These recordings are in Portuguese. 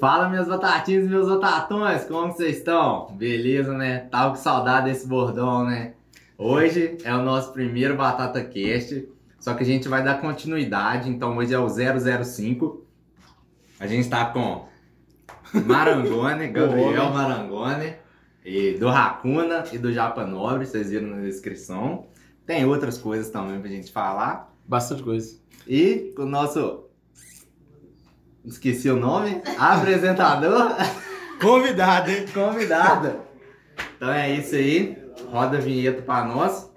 Fala minhas batatinhas e meus batatões, como vocês estão? Beleza, né? Tava com saudade desse bordão, né? Hoje é o nosso primeiro Batata Cast, só que a gente vai dar continuidade, então hoje é o 005. A gente tá com Marangone, Gabriel Marangone, e do Racuna e do Japa Nobre, vocês viram na descrição. Tem outras coisas também pra gente falar. Bastante coisa. E o nosso. Esqueci o nome? Apresentador. Convidado, hein? Convidado. Então é isso aí. Roda a vinheta pra nós.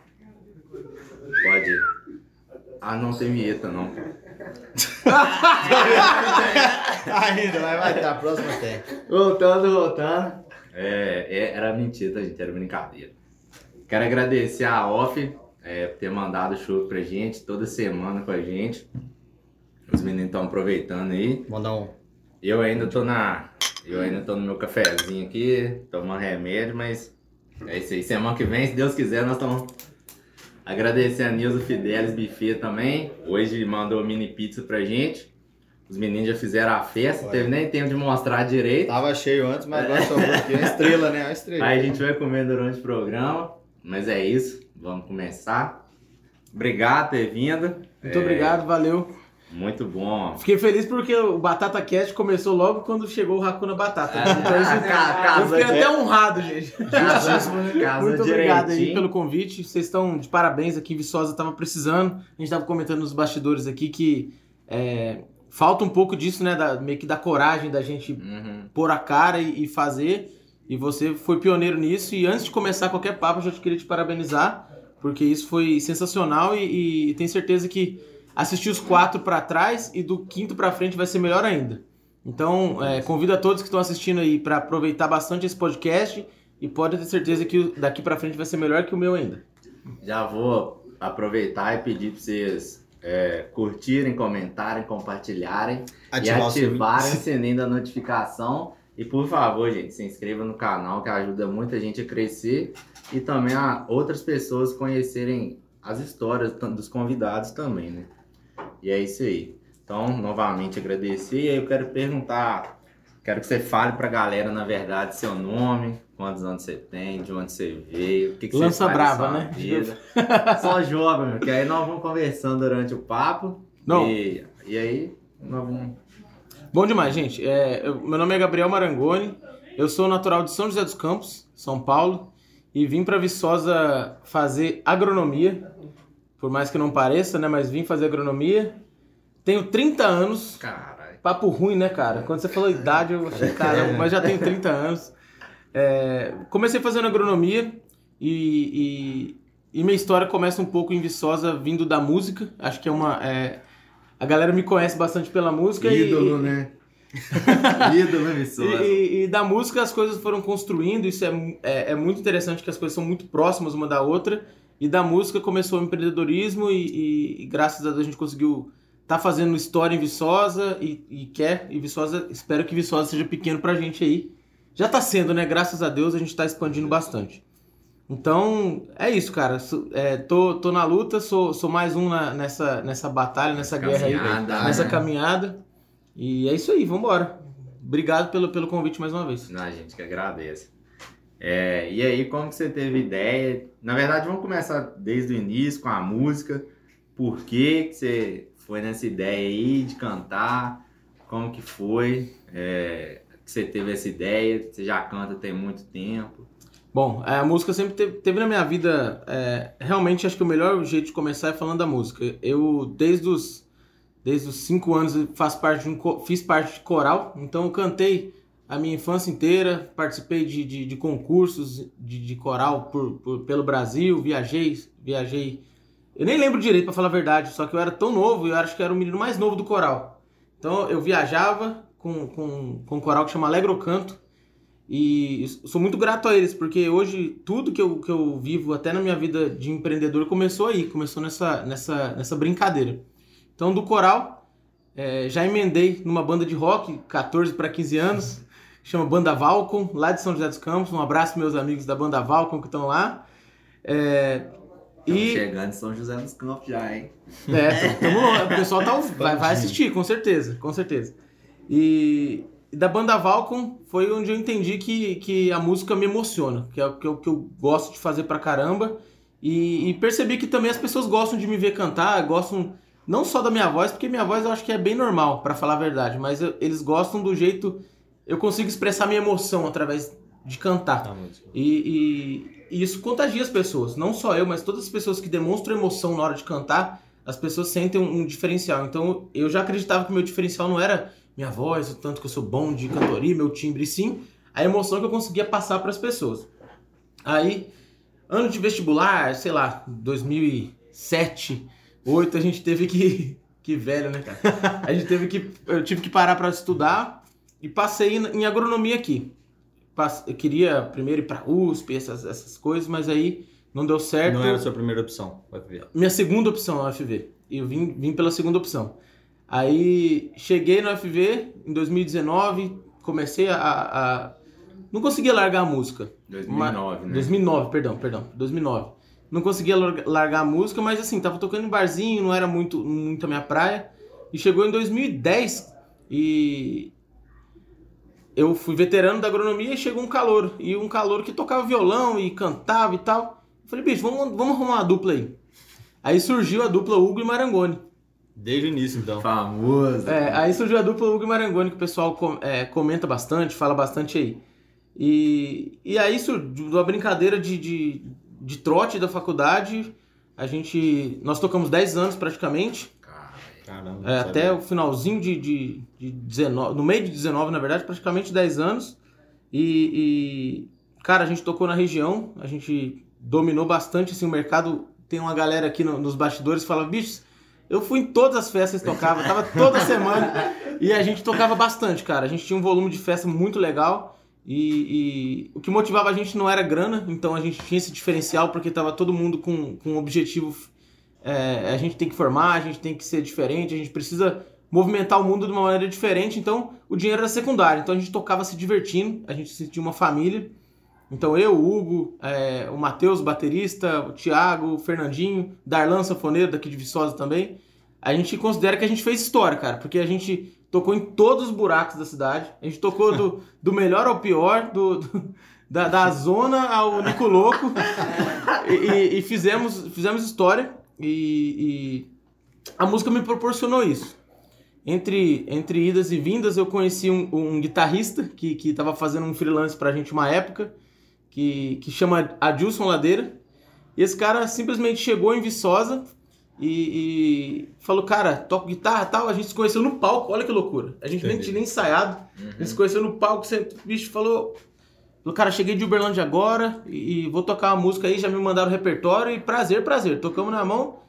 Pode. ir. Ah, não tem vinheta não, cara. Ainda, mas vai ter a próxima tem. Voltando, voltando. É, é, era mentira, tá, gente? Era brincadeira. Quero agradecer a Off é, por ter mandado show pra gente toda semana com a gente. Os meninos estão aproveitando aí. Mandar um. Eu ainda tô na. Eu ainda tô no meu cafezinho aqui, tomando remédio, mas é isso aí. Semana que vem, se Deus quiser, nós estamos. Agradecer a Nilza Fidelis Buffet também. Hoje mandou mini pizza pra gente. Os meninos já fizeram a festa, Olha. teve nem tempo de mostrar direito. Tava cheio antes, mas agora sobrou aqui. Uma estrela, né? Uma estrela. Aí a gente vai comer durante o programa. Mas é isso, vamos começar. Obrigado por ter vindo. Muito É, obrigado, valeu. Muito bom. Fiquei feliz porque o Batata Cast começou logo quando chegou o Hakuna Batata. É, Então, isso- ca- eu fiquei até honrado, gente. Casa, casa Muito obrigado aí pelo convite. Vocês estão de parabéns aqui. Viçosa tava precisando. A gente tava comentando nos bastidores aqui que é, falta um pouco disso, né? Da, meio que da coragem da gente Uhum. pôr a cara e, e fazer. E você foi pioneiro nisso. E antes de começar qualquer papo, eu já te queria te parabenizar, porque isso foi sensacional e, e tenho certeza que assistir os quatro pra trás e do quinto pra frente vai ser melhor ainda. Então, é, convido a todos que estão assistindo aí pra aproveitar bastante esse podcast e pode ter certeza que o- daqui pra frente vai ser melhor que o meu ainda. Já vou aproveitar e pedir para vocês é, curtirem, comentarem, compartilharem Ativar e ativarem o sininho da notificação. E por favor, gente, se inscreva no canal que ajuda muita gente a crescer e também a outras pessoas conhecerem as histórias dos convidados também, né? E é isso aí. Então, novamente agradecer e aí eu quero perguntar, quero que você fale pra galera, na verdade, seu nome, quantos anos você tem, de onde você veio, o que, que Lança você brava, né? vida. Só joga, meu, que aí nós vamos conversando durante o papo. Não. E, e aí, nós vamos. Bom demais, gente. É, eu- meu nome é Gabriel Marangoni, eu sou natural de São José dos Campos, São Paulo, e vim para Viçosa fazer agronomia, por mais que não pareça, né? Mas vim fazer agronomia. Tenho 30 anos, Caralho. papo ruim, né, cara? Quando você falou idade, eu achei, caramba, mas já tenho 30 anos. É, comecei fazendo agronomia e, e, e minha história começa um pouco em Viçosa, vindo da música. Acho que é uma. é, a galera me conhece bastante pela música e- Ídolo, e, né? Ídolo, Viçosa. e, e- da música as coisas foram construindo, isso é, é, é muito interessante que as coisas são muito próximas uma da outra. E da música começou o empreendedorismo e, e- e graças a Deus a gente conseguiu estar fazendo história em Viçosa e, e quer, e Viçosa, espero que Viçosa seja pequeno pra gente aí. Já tá sendo, né? Graças a Deus a gente tá expandindo bastante. Então, é isso, cara. É, tô, tô na luta, sou, sou mais um na- nessa, nessa batalha, nessa guerra aí, Caminhada, nessa né? caminhada. E é isso aí, vambora. Obrigado pelo, pelo convite mais uma vez. Não, a gente que agradece. É, e aí, como que você teve ideia? Na verdade, vamos começar desde o início com a música. Por que, que você foi nessa ideia aí de cantar? Como que foi? É, que você teve essa ideia? Você já canta tem muito tempo? Bom, a música sempre teve, teve na minha vida. é, realmente, acho que o melhor jeito de começar é falando da música. Eu, desde os, desde os cinco anos, faço parte um, fiz parte de coral, então eu cantei a minha infância inteira, participei de, de, de concursos de, de coral por, por- pelo Brasil, viajei, viajei. Eu nem lembro direito, pra falar a verdade, só que eu era tão novo, eu acho que era o menino mais novo do coral. Então eu viajava com, com, com um coral que chama Alegro Canto. E sou muito grato a eles, porque hoje tudo que eu, que eu vivo, até na minha vida de empreendedor, começou aí, começou nessa, nessa, nessa brincadeira. Então, do coral, é, já emendei numa banda de rock, 14 para 15 anos, chama Banda Valcon, lá de São José dos Campos. Um abraço, meus amigos da Banda Valcon que estão lá. É, Estamos e chegando em São José dos Campos já, hein? é, tamo, o pessoal tá, vai, vai assistir, com certeza, com certeza. E, da banda Valcon foi onde eu entendi que, que a música me emociona, que é o que eu, que eu gosto de fazer pra caramba. E, e percebi que também as pessoas gostam de me ver cantar, gostam não só da minha voz, porque minha voz eu acho que é bem normal, para falar a verdade, mas eu, eles gostam do jeito eu consigo expressar minha emoção através de cantar. E, e- e isso contagia as pessoas, não só eu, mas todas as pessoas que demonstram emoção na hora de cantar, as pessoas sentem um, um diferencial. Então eu já acreditava que o meu diferencial não era minha voz, o tanto que eu sou bom de cantoria, meu timbre, sim a emoção que eu conseguia passar para as pessoas. Aí, ano de vestibular, sei lá, 2007, 2008, a gente teve que. Que velho, né, cara? A gente teve que. Eu tive que parar para estudar e passei em agronomia aqui. Eu queria primeiro ir pra USP, essas, essas coisas, mas aí não deu certo. Não era a sua primeira opção, ver. Minha segunda opção é UFV. E eu vim, vim pela segunda opção. Aí cheguei no UFV em 2019, comecei a. a- não conseguia largar a música. 2009, né? 2009, perdão, perdão, 2009. Não conseguia lar- largar a música, mas assim, tava tocando em barzinho, não era muito, muito a minha praia. E chegou em 2010 e eu fui veterano da agronomia e chegou um calor. E um calor que tocava violão e cantava e tal. Eu falei, bicho, vamos, vamos arrumar uma dupla aí. Aí surgiu a dupla Hugo e Marangoni. Desde o início, então. Famoso. É, aí surgiu a dupla Hugo e Marangoni, que o pessoal com- é, comenta bastante, fala bastante aí. E, e aí surgiu uma brincadeira de, de, de trote da faculdade. A gente. Nós tocamos 10 anos praticamente. Cara, Caramba. É, até o finalzinho de, de, de 19. No meio de 19, na verdade, praticamente 10 anos. E, e, cara, a gente tocou na região, a gente dominou bastante assim, o mercado. Tem uma galera aqui no- nos bastidores que fala, bicho, eu fui em todas as festas que tocava, tava toda semana. E a gente tocava bastante, cara. A gente tinha um volume de festa muito legal. E, e o que motivava a gente não era grana, então a gente tinha esse diferencial porque tava todo mundo com, com um objetivo é, a gente tem que formar, a gente tem que ser diferente, a gente precisa movimentar o mundo de uma maneira diferente, então o dinheiro era secundário. Então a gente tocava se divertindo, a gente se sentia uma família. Então eu, o Hugo, é, o Matheus, baterista, o Thiago, o Fernandinho, Darlan, sanfoneiro daqui de Viçosa também. A gente considera que a gente fez história, cara, porque a gente tocou em todos os buracos da cidade. A gente tocou do, do melhor ao pior, do, do- da, da zona ao Nico Louco. E, e- e fizemos, fizemos história. E, e a música me proporcionou isso. Entre, entre idas e vindas, eu conheci um, um guitarrista que, que tava fazendo um freelance pra gente uma época, que, que chama Adilson Ladeira. E esse cara simplesmente chegou em Viçosa e, e falou, cara, toco guitarra e tal. A gente se conheceu no palco, olha que loucura. A gente nem Entendi. tinha nem ensaiado. A gente se conheceu no palco, você, o bicho falou, falou, cara, cheguei de Uberlândia agora e, vou tocar uma música aí, já me mandaram o repertório e prazer, prazer. Tocamos na mão.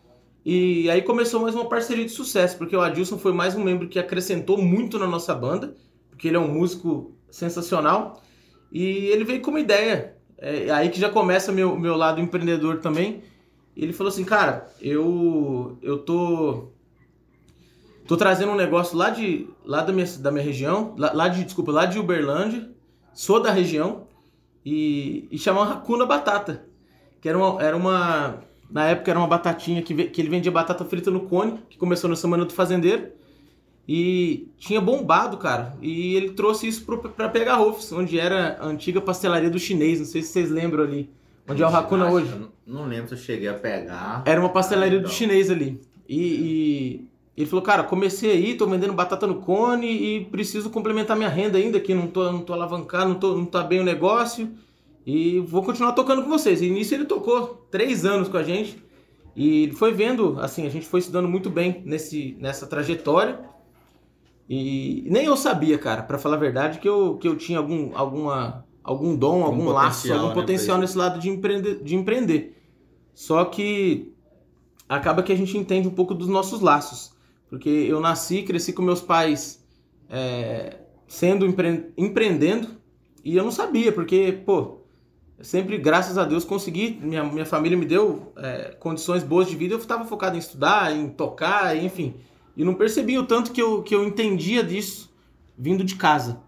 E aí começou mais uma parceria de sucesso, porque o Adilson foi mais um membro que acrescentou muito na nossa banda, porque ele é um músico sensacional. E ele veio com uma ideia. É aí que já começa meu, meu lado empreendedor também. Ele falou assim, cara, eu eu tô tô trazendo um negócio lá de lá da minha, da minha região, lá, lá de desculpa, lá de Uberlândia, sou da região e, e chamava Hakuna Batata, que era uma, era uma na época era uma batatinha que, que ele vendia batata frita no cone, que começou na semana do fazendeiro. E tinha bombado, cara. E ele trouxe isso pro, pra Pegar Rofs, onde era a antiga pastelaria do chinês. Não sei se vocês lembram ali. Onde é o Hakuna Acho hoje. Não não lembro se eu cheguei a pegar. Era uma pastelaria Ah, do então. chinês ali. E, e ele falou, cara, comecei aí, tô vendendo batata no cone e preciso complementar minha renda ainda, que não tô, não tô alavancado, não, tô, não tá bem o negócio. E vou continuar tocando com vocês. E nisso ele tocou três anos com a gente. E foi vendo, assim, a gente foi estudando muito bem nesse, nessa trajetória. E nem eu sabia, cara, pra falar a verdade, que eu, que eu tinha algum, alguma, algum dom, algum, laço, potencial, algum né, potencial nesse lado de empreender, de empreender. Só que acaba que a gente entende um pouco dos nossos laços. Porque eu nasci, cresci com meus pais é, sendo empre- empreendendo e eu não sabia, porque, pô, sempre, graças a Deus, consegui, minha, minha família me deu é, condições boas de vida, eu estava focado em estudar, em tocar, enfim. E não percebi o tanto que eu, que eu entendia disso vindo de casa.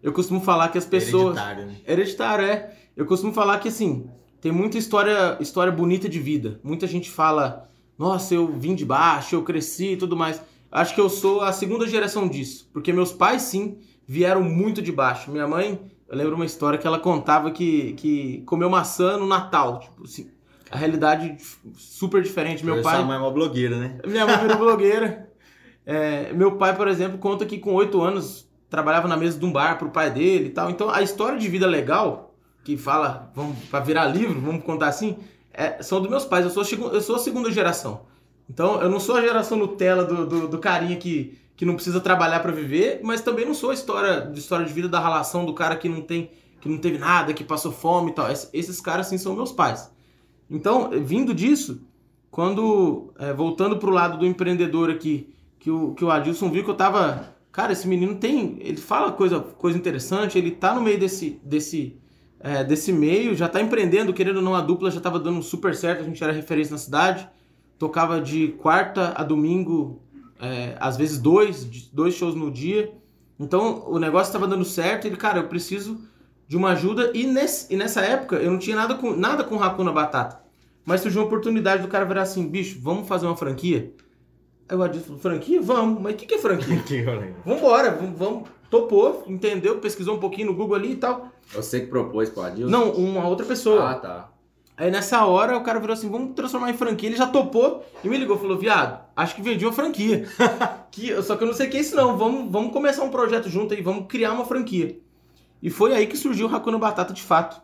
Eu costumo falar que as pessoas. Hereditário, né? Hereditário, é. Eu costumo falar que assim, tem muita história, história bonita de vida. Muita gente fala, nossa, eu vim de baixo, eu cresci e tudo mais. Acho que eu sou a segunda geração disso. Porque meus pais, sim, vieram muito de baixo. Minha mãe, eu lembro uma história que ela contava que, que comeu maçã no Natal. Tipo assim, a realidade super diferente. Meu pai. Sua mãe é uma blogueira, né? Minha mãe virou blogueira. É, meu pai, por exemplo, conta que com oito anos trabalhava na mesa de um bar pro pai dele e tal. Então a história de vida legal, que fala, vamos para virar livro, vamos contar assim, é, são dos meus pais. Eu sou, eu sou a segunda geração. Então eu não sou a geração Nutella do, do, do carinha que, que não precisa trabalhar para viver, mas também não sou a história, história de vida da relação do cara que não tem que não teve nada, que passou fome e tal. Esses caras sim são meus pais. Então, vindo disso, quando é, voltando pro lado do empreendedor aqui, que o, que o Adilson viu que eu tava. Cara, esse menino tem. Ele fala coisa, coisa interessante, ele tá no meio desse, desse, é, desse meio, já tá empreendendo, querendo ou não, a dupla já tava dando super certo, a gente era referência na cidade. Tocava de quarta a domingo, é, às vezes dois, dois shows no dia. Então o negócio estava dando certo. Ele, cara, eu preciso de uma ajuda. E, nesse, e nessa época eu não tinha nada com, nada com Hakuna Batata. Mas surgiu uma oportunidade do cara virar assim: bicho, vamos fazer uma franquia? Aí o Adilson falou: franquia? Vamos. Mas o que, que é franquia? Vambora, vamos, vamos. Topou, entendeu? Pesquisou um pouquinho no Google ali e tal. Você que propôs pro Adilson? Não, uma outra pessoa. Ah, tá. Aí nessa hora o cara virou assim: vamos transformar em franquia. Ele já topou e me ligou, falou: viado, acho que vendi uma franquia. que, só que eu não sei o que é isso, não. Vamos, vamos começar um projeto junto aí, vamos criar uma franquia. E foi aí que surgiu o Hakuna Batata de fato.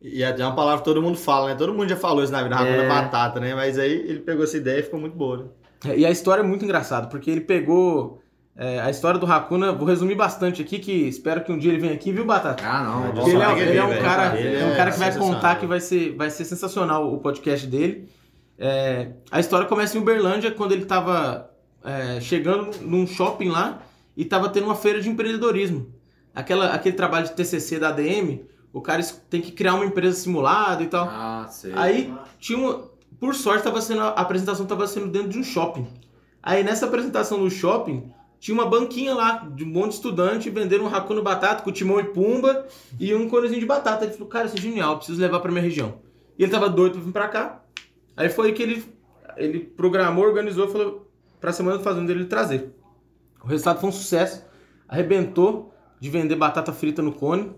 E é uma palavra que todo mundo fala, né? Todo mundo já falou isso na vida, Hakuna é. Batata, né? Mas aí ele pegou essa ideia e ficou muito boa, né? É, e a história é muito engraçada, porque ele pegou. É, a história do Hakuna, vou resumir bastante aqui, que espero que um dia ele venha aqui, viu, Batata? Ah, não. Ele, é, ele é, um cara, ele é um cara que vai contar que vai ser, vai ser sensacional o podcast dele. É, a história começa em Uberlândia, quando ele estava é, chegando num shopping lá e estava tendo uma feira de empreendedorismo. Aquela, aquele trabalho de TCC da ADM, o cara tem que criar uma empresa simulada e tal. Ah, sei. Aí tinha uma, por sorte, tava sendo, a apresentação estava sendo dentro de um shopping. Aí nessa apresentação no shopping, tinha uma banquinha lá, de um monte de estudante vendendo um racuno batata com timão e pumba e um conezinho de batata. Ele falou, cara, isso é genial, preciso levar pra minha região. E ele tava doido pra vir pra cá. Aí foi que ele, ele programou, organizou, falou pra semana do fazendo ele trazer. O resultado foi um sucesso, arrebentou de vender batata frita no cone.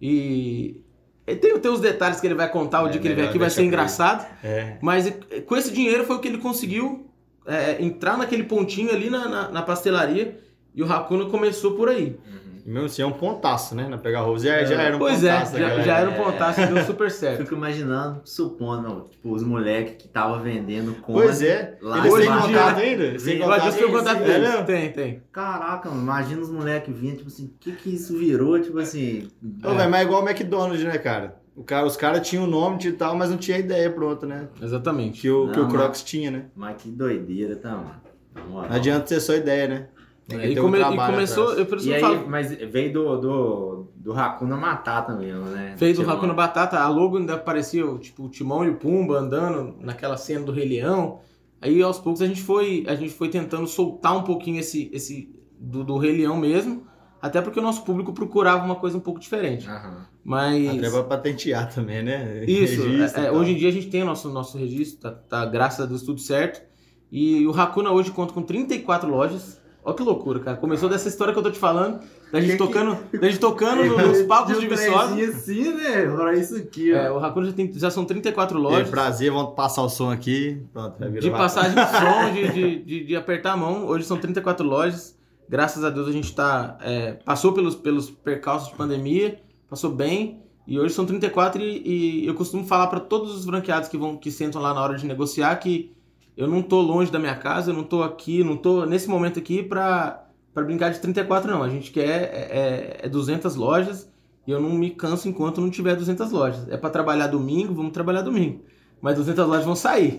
E tem, tem os detalhes que ele vai contar o é, dia que ele vier aqui, vai ser engraçado. É. Mas com esse dinheiro foi o que ele conseguiu é, entrar naquele pontinho ali na, na, na, pastelaria e o Hakuna começou por aí. Uhum. Mesmo assim é um pontaço, né? Na Pegar Rose já, já era um pois pontaço. Pois é, já, já, era um pontaço, deu super certo. Fico imaginando, supondo, tipo, os moleques que estavam vendendo com Pois é, lá eles têm contato ainda? Sem contato, tem contato deles. É tem, tem. Caraca, mano, imagina os moleques vindo, tipo assim, o que que isso virou, tipo assim... Ô, é. mas é igual o McDonald's, né, cara? O cara, os caras tinham o nome e tal, mas não tinha ideia pronta, né? Exatamente. Que o, não, que o Crocs tinha, né? Mas que doideira, tá, mano? Não adianta ter só ideia, né? É, e, come, um e, começou, eu preciso e aí, Mas veio do, do, do Hakuna Matata mesmo, né? Veio do Hakuna Batata, a logo ainda parecia tipo o Timão e o Pumba andando naquela cena do Rei Leão. Aí aos poucos a gente foi, a gente foi tentando soltar um pouquinho esse, esse do, do Rei Leão mesmo até porque o nosso público procurava uma coisa um pouco diferente. Uhum. Mas. Até pra patentear também, né? Isso. É, é, hoje em dia a gente tem o nosso, nosso registro, tá, tá, graças a Deus tudo certo. E o Hakuna hoje conta com 34 lojas. Olha que loucura, cara. Começou dessa história que eu tô te falando, da gente que tocando, que... da gente tocando nos palcos de, de Viçosa. assim, né? Pra isso aqui, ó. É, o Hakuna já, tem, já são 34 lojas. É prazer, vamos passar o som aqui. Pronto, vai virar De passagem de som, de, de, de, de apertar a mão. Hoje são 34 lojas. Graças a Deus a gente tá, é, passou pelos, pelos percalços de pandemia, passou bem. E hoje são 34 e, e eu costumo falar para todos os franqueados que vão que sentam lá na hora de negociar que eu não tô longe da minha casa, eu não tô aqui, não tô nesse momento aqui para brincar de 34 não. A gente quer é, é, é 200 lojas e eu não me canso enquanto não tiver 200 lojas. É para trabalhar domingo, vamos trabalhar domingo. Mas 200 lojas vão sair.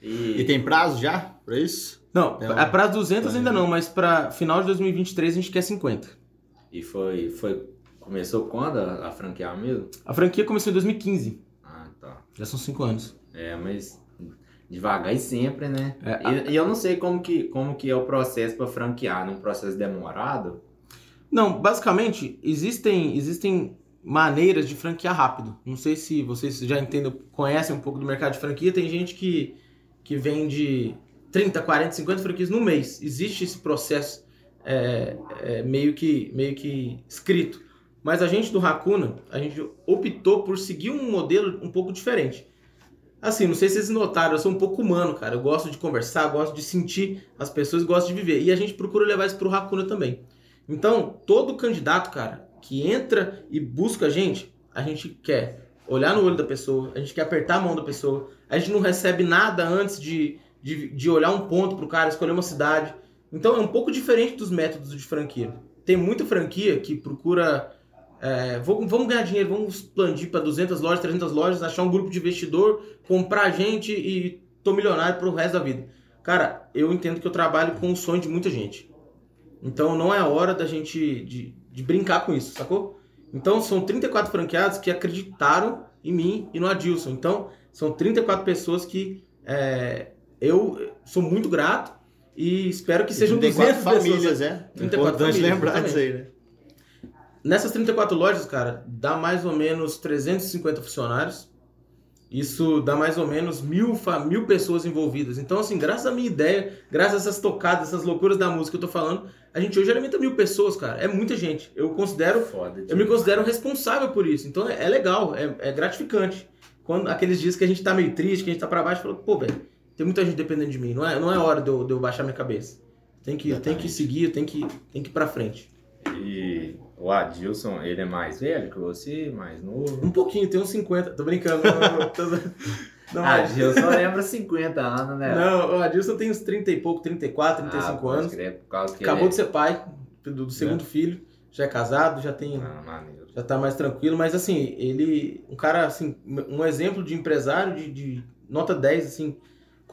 e... e tem prazo já para isso? Não, é um... para 200 ainda não, mas para final de 2023 a gente quer 50. E foi, foi começou quando a, a franquear mesmo? A franquia começou em 2015. Ah, tá. Já são 5 anos. É, mas devagar e sempre, né? É, a... e, e, eu não sei como que, como que é o processo para franquear, num processo demorado? Não, basicamente existem existem maneiras de franquear rápido. Não sei se vocês já entendem, conhecem um pouco do mercado de franquia. Tem gente que, que vende 30, 40, 50 franquias no mês. Existe esse processo é, é, meio, que, meio que escrito. Mas a gente do Hakuna, a gente optou por seguir um modelo um pouco diferente. Assim, não sei se vocês notaram, eu sou um pouco humano, cara. Eu gosto de conversar, gosto de sentir as pessoas, gosto de viver. E a gente procura levar isso pro Hakuna também. Então, todo candidato, cara, que entra e busca a gente, a gente quer olhar no olho da pessoa, a gente quer apertar a mão da pessoa, a gente não recebe nada antes de, de, de olhar um ponto pro cara, escolher uma cidade. Então é um pouco diferente dos métodos de franquia. Tem muita franquia que procura é, vamos, ganhar dinheiro, vamos expandir para 200 lojas, 300 lojas, achar um grupo de investidor, comprar a gente e tô milionário pro resto da vida. Cara, eu entendo que eu trabalho com o sonho de muita gente. Então não é a hora da gente de, de brincar com isso, sacou? Então são 34 franqueados que acreditaram em mim e no Adilson. Então são 34 pessoas que é, eu sou muito grato e espero que sejam 200 famílias, pessoas. é. 34 Importante famílias, lembrar disso aí, né? Nessas 34 lojas, cara, dá mais ou menos 350 funcionários. Isso dá mais ou menos mil, fa- mil pessoas envolvidas. Então, assim, graças à minha ideia, graças a essas tocadas, essas loucuras da música que eu tô falando, a gente hoje alimenta mil pessoas, cara. É muita gente. Eu considero Foda eu me considero responsável por isso. Então é, é legal, é, é gratificante. Quando aqueles dias que a gente tá meio triste, que a gente tá pra baixo, fala, pô, velho, tem muita gente dependendo de mim. Não é, não é hora de eu, de eu baixar minha cabeça. Tem que, tem que seguir, tem que, tem que ir pra frente. E o Adilson, ele é mais velho que você, mais novo? Um pouquinho, tem uns 50. Tô brincando. Não, não, tô- não, mas- Adilson lembra 50 anos, né? não, o Adilson tem uns 30 e pouco, 34, Ah, 35 pode anos. crer, por causa que Acabou ele... de ser pai do, do segundo filho. Já é casado, já tem Ah, já tá mais tranquilo, mas assim, ele, um cara assim, um exemplo de empresário de, de nota 10, assim,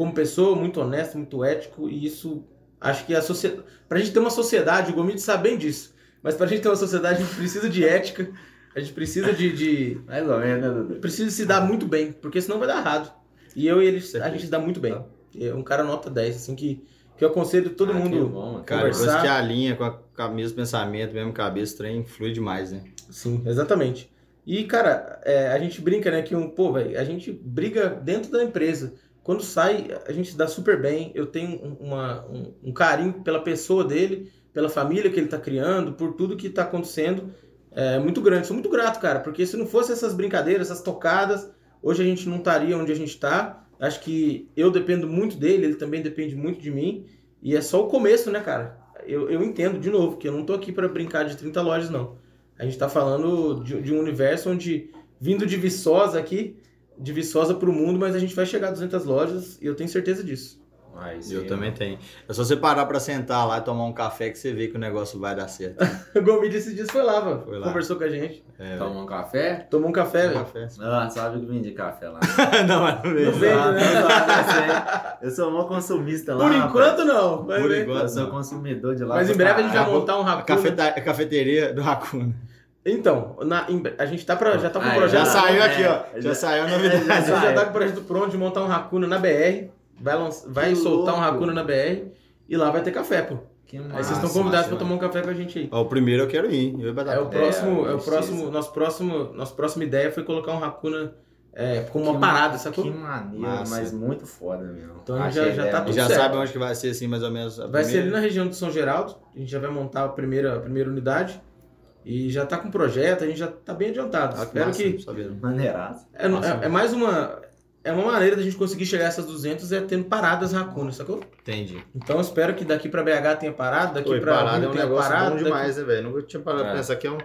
como pessoa, muito honesto, muito ético, e isso, acho que a sociedade, pra gente ter uma sociedade, o Gomide sabe bem disso, mas pra gente ter uma sociedade, a gente precisa de ética, a gente precisa de, de Mais ou menos, né, precisa se dar muito bem, porque senão vai dar errado. E eu e ele, a gente se dá muito bem. É um cara nota 10, assim, que, que eu aconselho todo Ah, mundo bom. Cara, Conversar. que alinha com, a, com o mesmo pensamento, mesmo cabeça, o trem flui demais, né? Sim, exatamente. E, cara, é, a gente brinca, né, que um, pô, velho, a gente briga dentro da empresa. Quando sai, a gente dá super bem. Eu tenho um- uma, um, um carinho pela pessoa dele, pela família que ele tá criando, por tudo que tá acontecendo. É muito grande. Sou muito grato, cara, porque se não fosse essas brincadeiras, essas tocadas, hoje a gente não estaria onde a gente tá. Acho que eu dependo muito dele, ele também depende muito de mim. E é só o começo, né, cara? Eu, eu entendo, de novo, que eu não tô aqui para brincar de 30 lojas, não. A gente tá falando de, de um universo onde, vindo de Viçosa aqui, de Viçosa pro mundo, mas a gente vai chegar a 200 lojas e eu tenho certeza disso. Mas, Eu também tenho. É só você parar pra sentar lá e tomar um café que você vê que o negócio vai dar certo. O Gomide esses dias foi lá, mano. Foi lá. Conversou com a gente. É, Toma um café? Tomou um café, velho. Ah, sabe que vende café lá. não, mas não Não vende, né? não, não, eu sou um consumista lá. Por rapaz. enquanto, não. Vai Por enquanto. Eu sou não. consumidor de lá. Mas em breve a gente vai montar um A, Hakuna. cafeta- a cafeteria do Hakuna. Então, na- a gente tá pra, já tá com o Ah, projeto. Já Já, saiu é, aqui, ó. Já, já- saiu a é, novidade. A gente já tá com o projeto pronto de montar um Hakuna na BR. Vai, lanç- vai soltar um. Hakuna na BR e lá vai ter café, pô. Que Aí massa, vocês estão convidados pra mano. tomar um café com a gente aí. Ó, o primeiro eu quero ir. Eu. É o próximo, é, o precisa. próximo, nosso próximo, nossa próxima ideia foi colocar um Hakuna é, como uma Que parada, ma- sacou? Que maneiro, Massa. mas muito foda mesmo. Então já- Achei já ideia tá E já certo. sabe onde que vai ser, assim, mais ou menos. a Vai ser primeira? ali na região do São Geraldo. A gente já vai montar a primeira, a primeira unidade. E já tá com projeto, a gente já tá bem adiantado. Ah, Espero massa, que. Maneiraço. É, é- é mais uma. É uma maneira da gente conseguir chegar a essas 200 é tendo paradas Hakuna, sacou? Entendi. Então eu espero que daqui pra BH tenha parada, daqui Oi, pra parada Rio é um tenha negócio parada. bom daqui- demais, né, velho? Nunca tinha parado pra É. pensar que é um...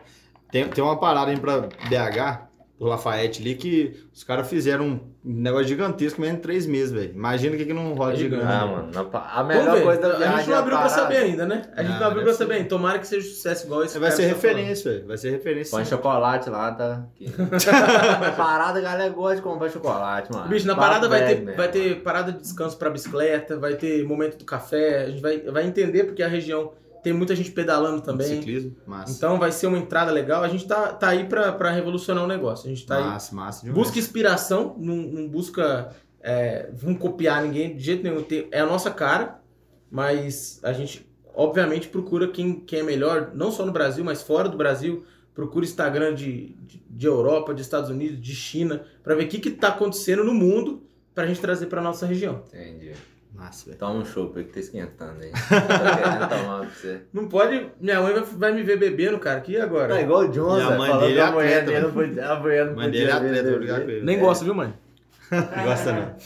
Tem, tem uma parada aí pra BH, por Lafayette ali, que os caras fizeram um negócio gigantesco mesmo em três meses, velho. Imagina o que, que não rola É de gigante. grande. Ah, mano, a Vamos melhor ver. coisa da a viagem gente não é abriu pra parada. saber ainda, né? A gente Não, não, abriu pra saber ser. ainda. Tomara que seja sucesso igual esse Vai cara ser tá referência, velho. Vai ser referência. Põe sim. chocolate lá, tá? Parada, a galera gosta de comprar chocolate, mano. Bicho, na Papo parada vai ter, mesmo, vai ter mano. parada de descanso pra bicicleta, vai ter momento do café, a gente vai, vai entender porque a região tem muita gente pedalando também. Ciclismo, massa. Então vai ser uma entrada legal. A gente tá, tá aí pra revolucionar o negócio. A gente tá aí. massa, massa demais. Busca inspiração, não, não busca. É, vamos copiar ninguém de jeito nenhum. É a nossa cara, mas a gente, obviamente, procura quem, quem é melhor, não só no Brasil, mas fora do Brasil. Procura Instagram de, de, de Europa, de Estados Unidos, de China, pra ver o que, que tá acontecendo no mundo pra gente trazer pra nossa região. Entendi. Massa, velho. Toma um chopp aí que tá esquentando aí. Tomar pra você. Não pode. Minha mãe vai, vai me ver bebendo, cara. Que agora? Tá igual o Jones, E a velho, mãe dele que é a mulher atleta, dele não podia- a mulher não Mãe dele é atleta, ligar com ele. Nem gosta, viu, mãe? Não gosta não.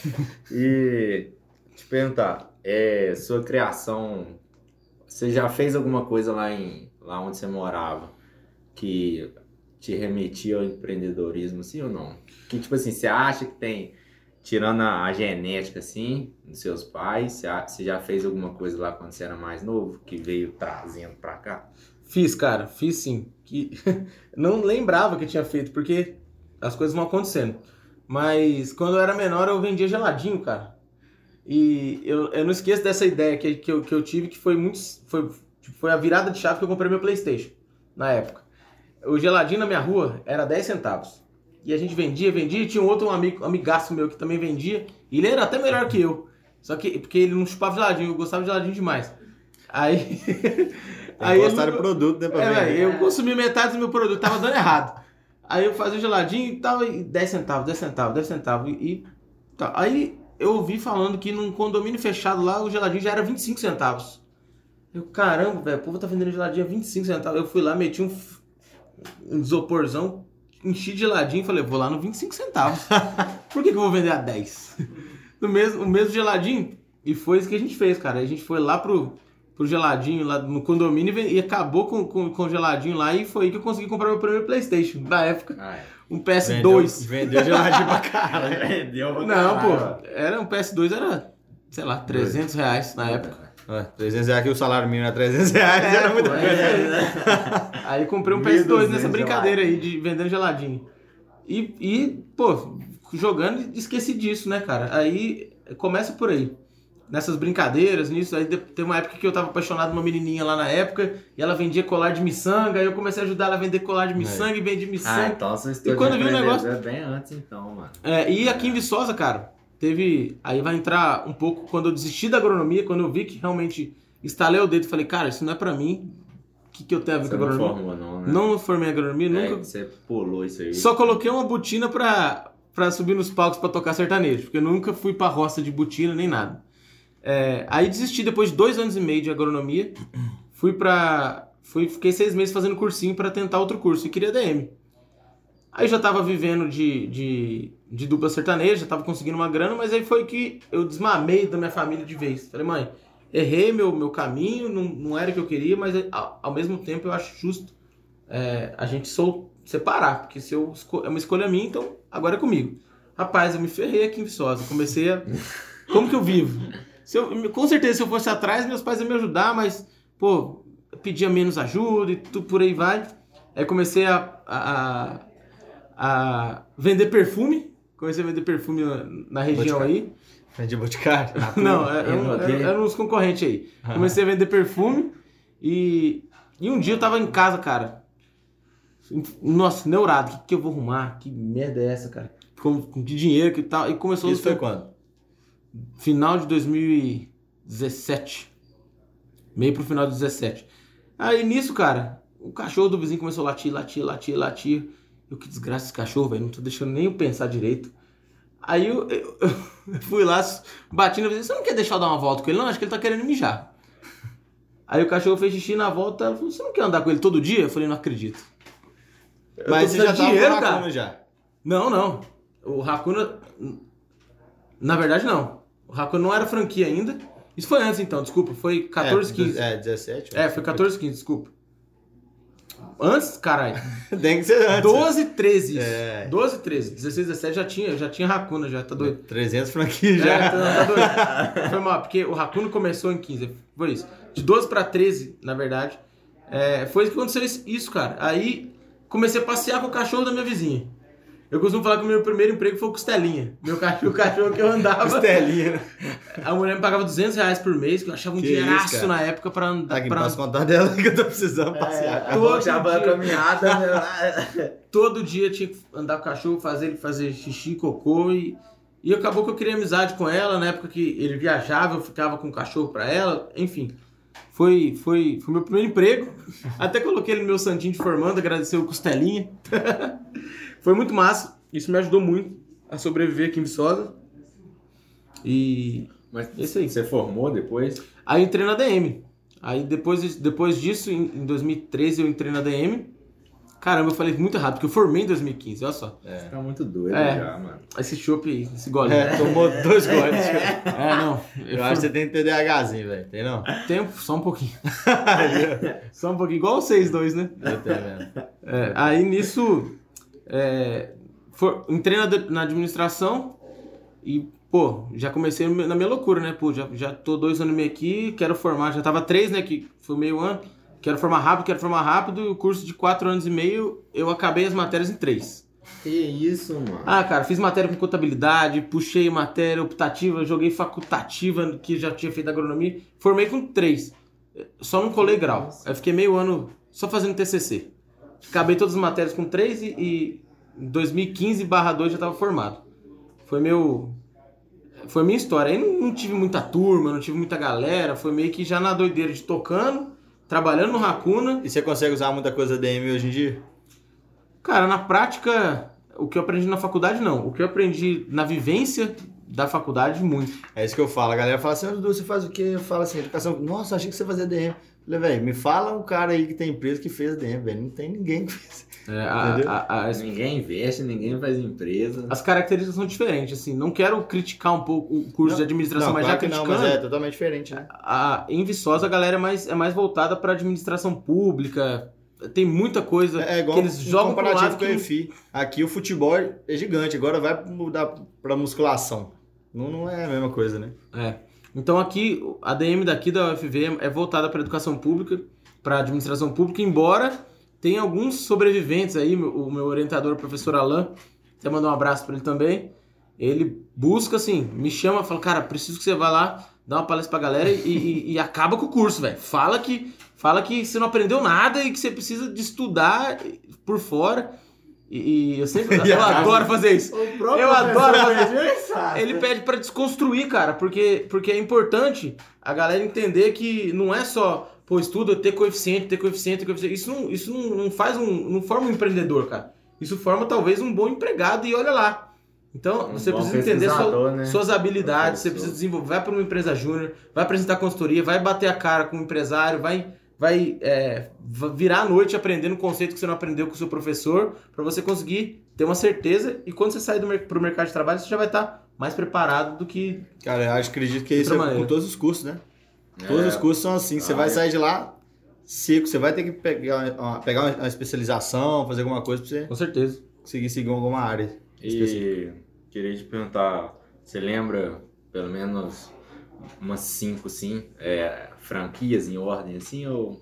E te perguntar, é, sua criação, você já fez alguma coisa lá em lá onde você morava que te remetia ao empreendedorismo, sim ou não? Que tipo assim, você acha que tem, tirando a, a genética assim, dos seus pais, você, já fez alguma coisa lá quando você era mais novo que veio trazendo pra cá? Fiz, cara, fiz sim. Que não lembrava que tinha feito, porque as coisas vão acontecendo. Mas quando eu era menor, eu vendia geladinho, cara. E eu, eu não esqueço dessa ideia que, que, eu, que eu tive, que foi muito. Foi, tipo, foi a virada de chave que eu comprei meu Playstation na época. O geladinho na minha rua era 10 centavos. E a gente vendia, vendia, e tinha um outro amigo, amigaço meu que também vendia. E ele era até melhor que eu. Só que porque ele não chupava geladinho, eu gostava de geladinho demais. Aí. Tem que gostar ele- do produto, né, pra é, vender. eu consumi metade do meu produto, tava dando errado. Aí eu fazia o geladinho e tava e 10 centavos, 10 centavos, 10 centavos. E, e tá. Aí eu ouvi falando que num condomínio fechado lá o geladinho já era 25 centavos. Eu, caramba, velho, o povo tá vendendo geladinho a 25 centavos. Eu fui lá, meti um, um isoporzão, enchi de geladinho e falei, vou lá no 25 centavos. Por que, que eu vou vender a 10? No mesmo, o mesmo geladinho. E foi isso que a gente fez, cara. A gente foi lá pro, pro geladinho lá no condomínio e e acabou com, com, com o geladinho lá e foi aí que eu consegui comprar meu primeiro Playstation, na época. Ah, é. Um Vendeu, PS2. vendeu geladinho pra caralho. Vendeu pra Não, caralho. pô, era um PS2, era, sei lá, 300 reais na época. Ó, 300 reais aqui, o salário mínimo era 300 reais, É, era muita pô, coisa. é. Aí comprei um 1.200 PS2 nessa brincadeira aí de vendendo geladinho. E, e, pô, jogando esqueci disso, né, cara? Aí começa por aí. Nessas brincadeiras, nisso. Aí teve uma época que eu tava apaixonado numa menininha lá na época e ela vendia colar de miçanga. Aí eu comecei a ajudar ela a vender colar de miçanga e vendi Ah, miçanga. então sua história quando de viu o negócio- é bem antes então, mano. É, e aqui em Viçosa, cara, teve. Aí vai entrar um pouco quando eu desisti da agronomia, quando eu vi que realmente instalei o dedo e falei, cara, isso não é pra mim. O que, que eu tenho a ver com não agronomia? formou não, né? Não formei agronomia, É, nunca. você pulou isso aí. Só coloquei uma botina pra, pra subir nos palcos pra tocar sertanejo, porque eu nunca fui pra roça de botina nem nada. É, aí desisti depois de dois anos e meio de agronomia. Fui pra. Fui, fiquei seis meses fazendo cursinho pra tentar outro curso e queria DM. Aí já tava vivendo de, de, de dupla sertaneja, tava conseguindo uma grana, mas aí foi que eu desmamei da minha família de vez. Falei, mãe, errei meu, meu caminho, não, não era o que eu queria, mas ao, ao mesmo tempo eu acho justo é, a gente sol, separar, porque se eu é uma escolha minha, então agora é comigo. Rapaz, eu me ferrei aqui em Viçosa, comecei a. Como que eu vivo? Se eu, com certeza, se eu fosse atrás, meus pais iam me ajudar, mas, pô, pedia menos ajuda e tudo por aí vai. Aí comecei a, a, a vender perfume. Comecei a vender perfume na, na região Boticário. aí. Vendi boticário. Não, era- Eu não eram odeio. eram uns concorrentes aí. Comecei a vender perfume e, e um dia eu tava em casa, cara. Nossa, neurado, o que, que eu vou arrumar? Que merda é essa, cara? Com, com que dinheiro que tal? E começou Isso foi quando? final de 2017. Meio pro final de 17. Aí nisso, cara, o cachorro do vizinho começou a latir, latir, latir, latir. Eu, que desgraça esse cachorro, velho. Não tô deixando nem eu pensar direito. Aí eu, eu- eu fui lá, bati no vizinho. Você não quer deixar eu dar uma volta com ele? Não, acho que ele tá querendo mijar. Aí o cachorro fez xixi na volta. falou, Você não quer andar com ele todo dia? Eu falei, não acredito. Eu Mas você já tava dinheiro, com cara. Já. Não, não. O Hakuna. Na verdade, não. O Hakuna não era franquia ainda. Isso foi antes, então, desculpa. Foi 14, é, 15. É, 17. É, foi 14, 15, desculpa. Antes, caralho. Tem que ser antes. 12, 13. isso. É. 12, 13. 16, 17 já tinha, já tinha Hakuna, já tá doido. 300 franquias É, já. tá, tá doido. Foi mal, porque o Hakuna começou em 15. Foi isso. De 12 pra 13, na verdade. É, foi isso que aconteceu isso, cara. Aí comecei a passear com o cachorro da minha vizinha. Eu costumo falar que o meu primeiro emprego foi o Costelinha. Meu cachorro, o cachorro que eu andava. Costelinha. né? A mulher me pagava 200 reais por mês, que eu achava um Que dinheiraço na época pra andar. Tá aqui, pra- passa contar dela que eu tô precisando passear. É, Todo já a dia. caminhada. Todo dia tinha que andar com o cachorro, fazer ele fazer xixi, cocô e. E acabou que eu criei amizade com ela, na época que ele viajava, eu ficava com o cachorro pra ela, enfim. Foi, foi, foi meu primeiro emprego. Até coloquei ele no meu santinho de formando, agradecer o Costelinha. Foi muito massa. Isso me ajudou muito a sobreviver aqui em Viçosa. E Mas Esse aí. você formou depois? Aí eu entrei na DM. Aí depois, depois disso, em, em 2013, eu entrei na DM. Caramba, eu falei muito errado, porque eu formei em 2015, olha só. Você tá muito doido É. já, mano. Esse chopp, esse gole. É, tomou dois goles. É, não. Eu acho que você tem TDAHzinho, velho. Tem não? Tempo, só um pouquinho. só um pouquinho, igual vocês dois, né? Eu tenho mesmo. É, aí nisso, é, for- entrei na, na administração e, pô, já comecei na minha loucura, né? Pô, já, já tô dois anos e meio aqui, quero formar, já tava três, né? Que foi meio ano. Quero formar rápido, quero formar rápido. E o curso de quatro anos e meio, eu acabei as matérias em três. Que isso, mano. Ah, cara, fiz matéria com contabilidade, puxei matéria optativa, joguei facultativa, que já tinha feito agronomia. Formei com três. Só não colei grau. Aí fiquei meio ano só fazendo TCC. Acabei todas as matérias com três e, e em 2015 barra 2 já estava formado. Foi meu... Foi minha história. Aí não, não tive muita turma, não tive muita galera. Foi meio que já na doideira de tocando, trabalhando no Racuna. E você consegue usar muita coisa DM hoje em dia? Cara, na prática, o que eu aprendi na faculdade, não. O que eu aprendi na vivência da faculdade, muito. É isso que eu falo. A galera fala assim, "Ah, Dudu, você faz o quê? Eu falo assim, educação. Nossa, achei que você fazia DM. Falei, velho, me fala um cara aí que tem empresa que fez DM, velho. Não tem ninguém que fez. É, a- Entendeu? a- a- Ninguém investe, ninguém faz empresa. as características são diferentes, assim. Não quero criticar um pouco o curso de administração, não, mas claro já que não, criticando, mas é totalmente diferente, né? a, em Viçosa a galera é mais, é mais voltada para administração pública. Tem muita coisa É igual que eles um jogam pro comparativo lado com o que... EFI. Aqui o futebol é gigante, agora vai mudar pra musculação. Não, não é a mesma coisa, né? É. Então aqui, a DM daqui da UFV é voltada para educação pública, para administração pública, embora tenha alguns sobreviventes aí, o meu orientador, o professor Alain, até mandar um abraço para ele também. Ele busca, assim, me chama, fala, cara, preciso que você vá lá, dá uma palestra pra galera e, e- e acaba com o curso, velho. Fala que, fala que você não aprendeu nada e que você precisa de estudar por fora. E, e eu sempre, E eu adoro fazer isso. O próprio Eu adoro fazer sabe. Ele pede pra desconstruir, cara, porque, porque é importante a galera entender que não é só, pô, estuda, ter coeficiente, ter coeficiente, ter coeficiente. Isso não, isso não, não faz um. não forma um empreendedor, cara. Isso forma talvez um bom empregado e olha lá. Então, Um você precisa entender sua- né? suas habilidades, você precisa desenvolver, vai para uma empresa júnior, vai apresentar consultoria, vai bater a cara com o empresário, vai, vai é, virar a noite aprendendo um conceito que você não aprendeu com o seu professor, para você conseguir ter uma certeza e quando você sair do mer pro mercado de trabalho, você já vai estar mais preparado do que. Cara, eu acho, acredito que isso é com todos os cursos, né? Todos É. os cursos são assim. Você Ah, vai é. sair de lá seco, você vai ter que pegar uma, pegar uma- especialização, fazer alguma coisa pra você Com certeza. conseguir seguir alguma área. E queria te perguntar, você lembra pelo menos umas cinco, sim, é, franquias em ordem assim, ou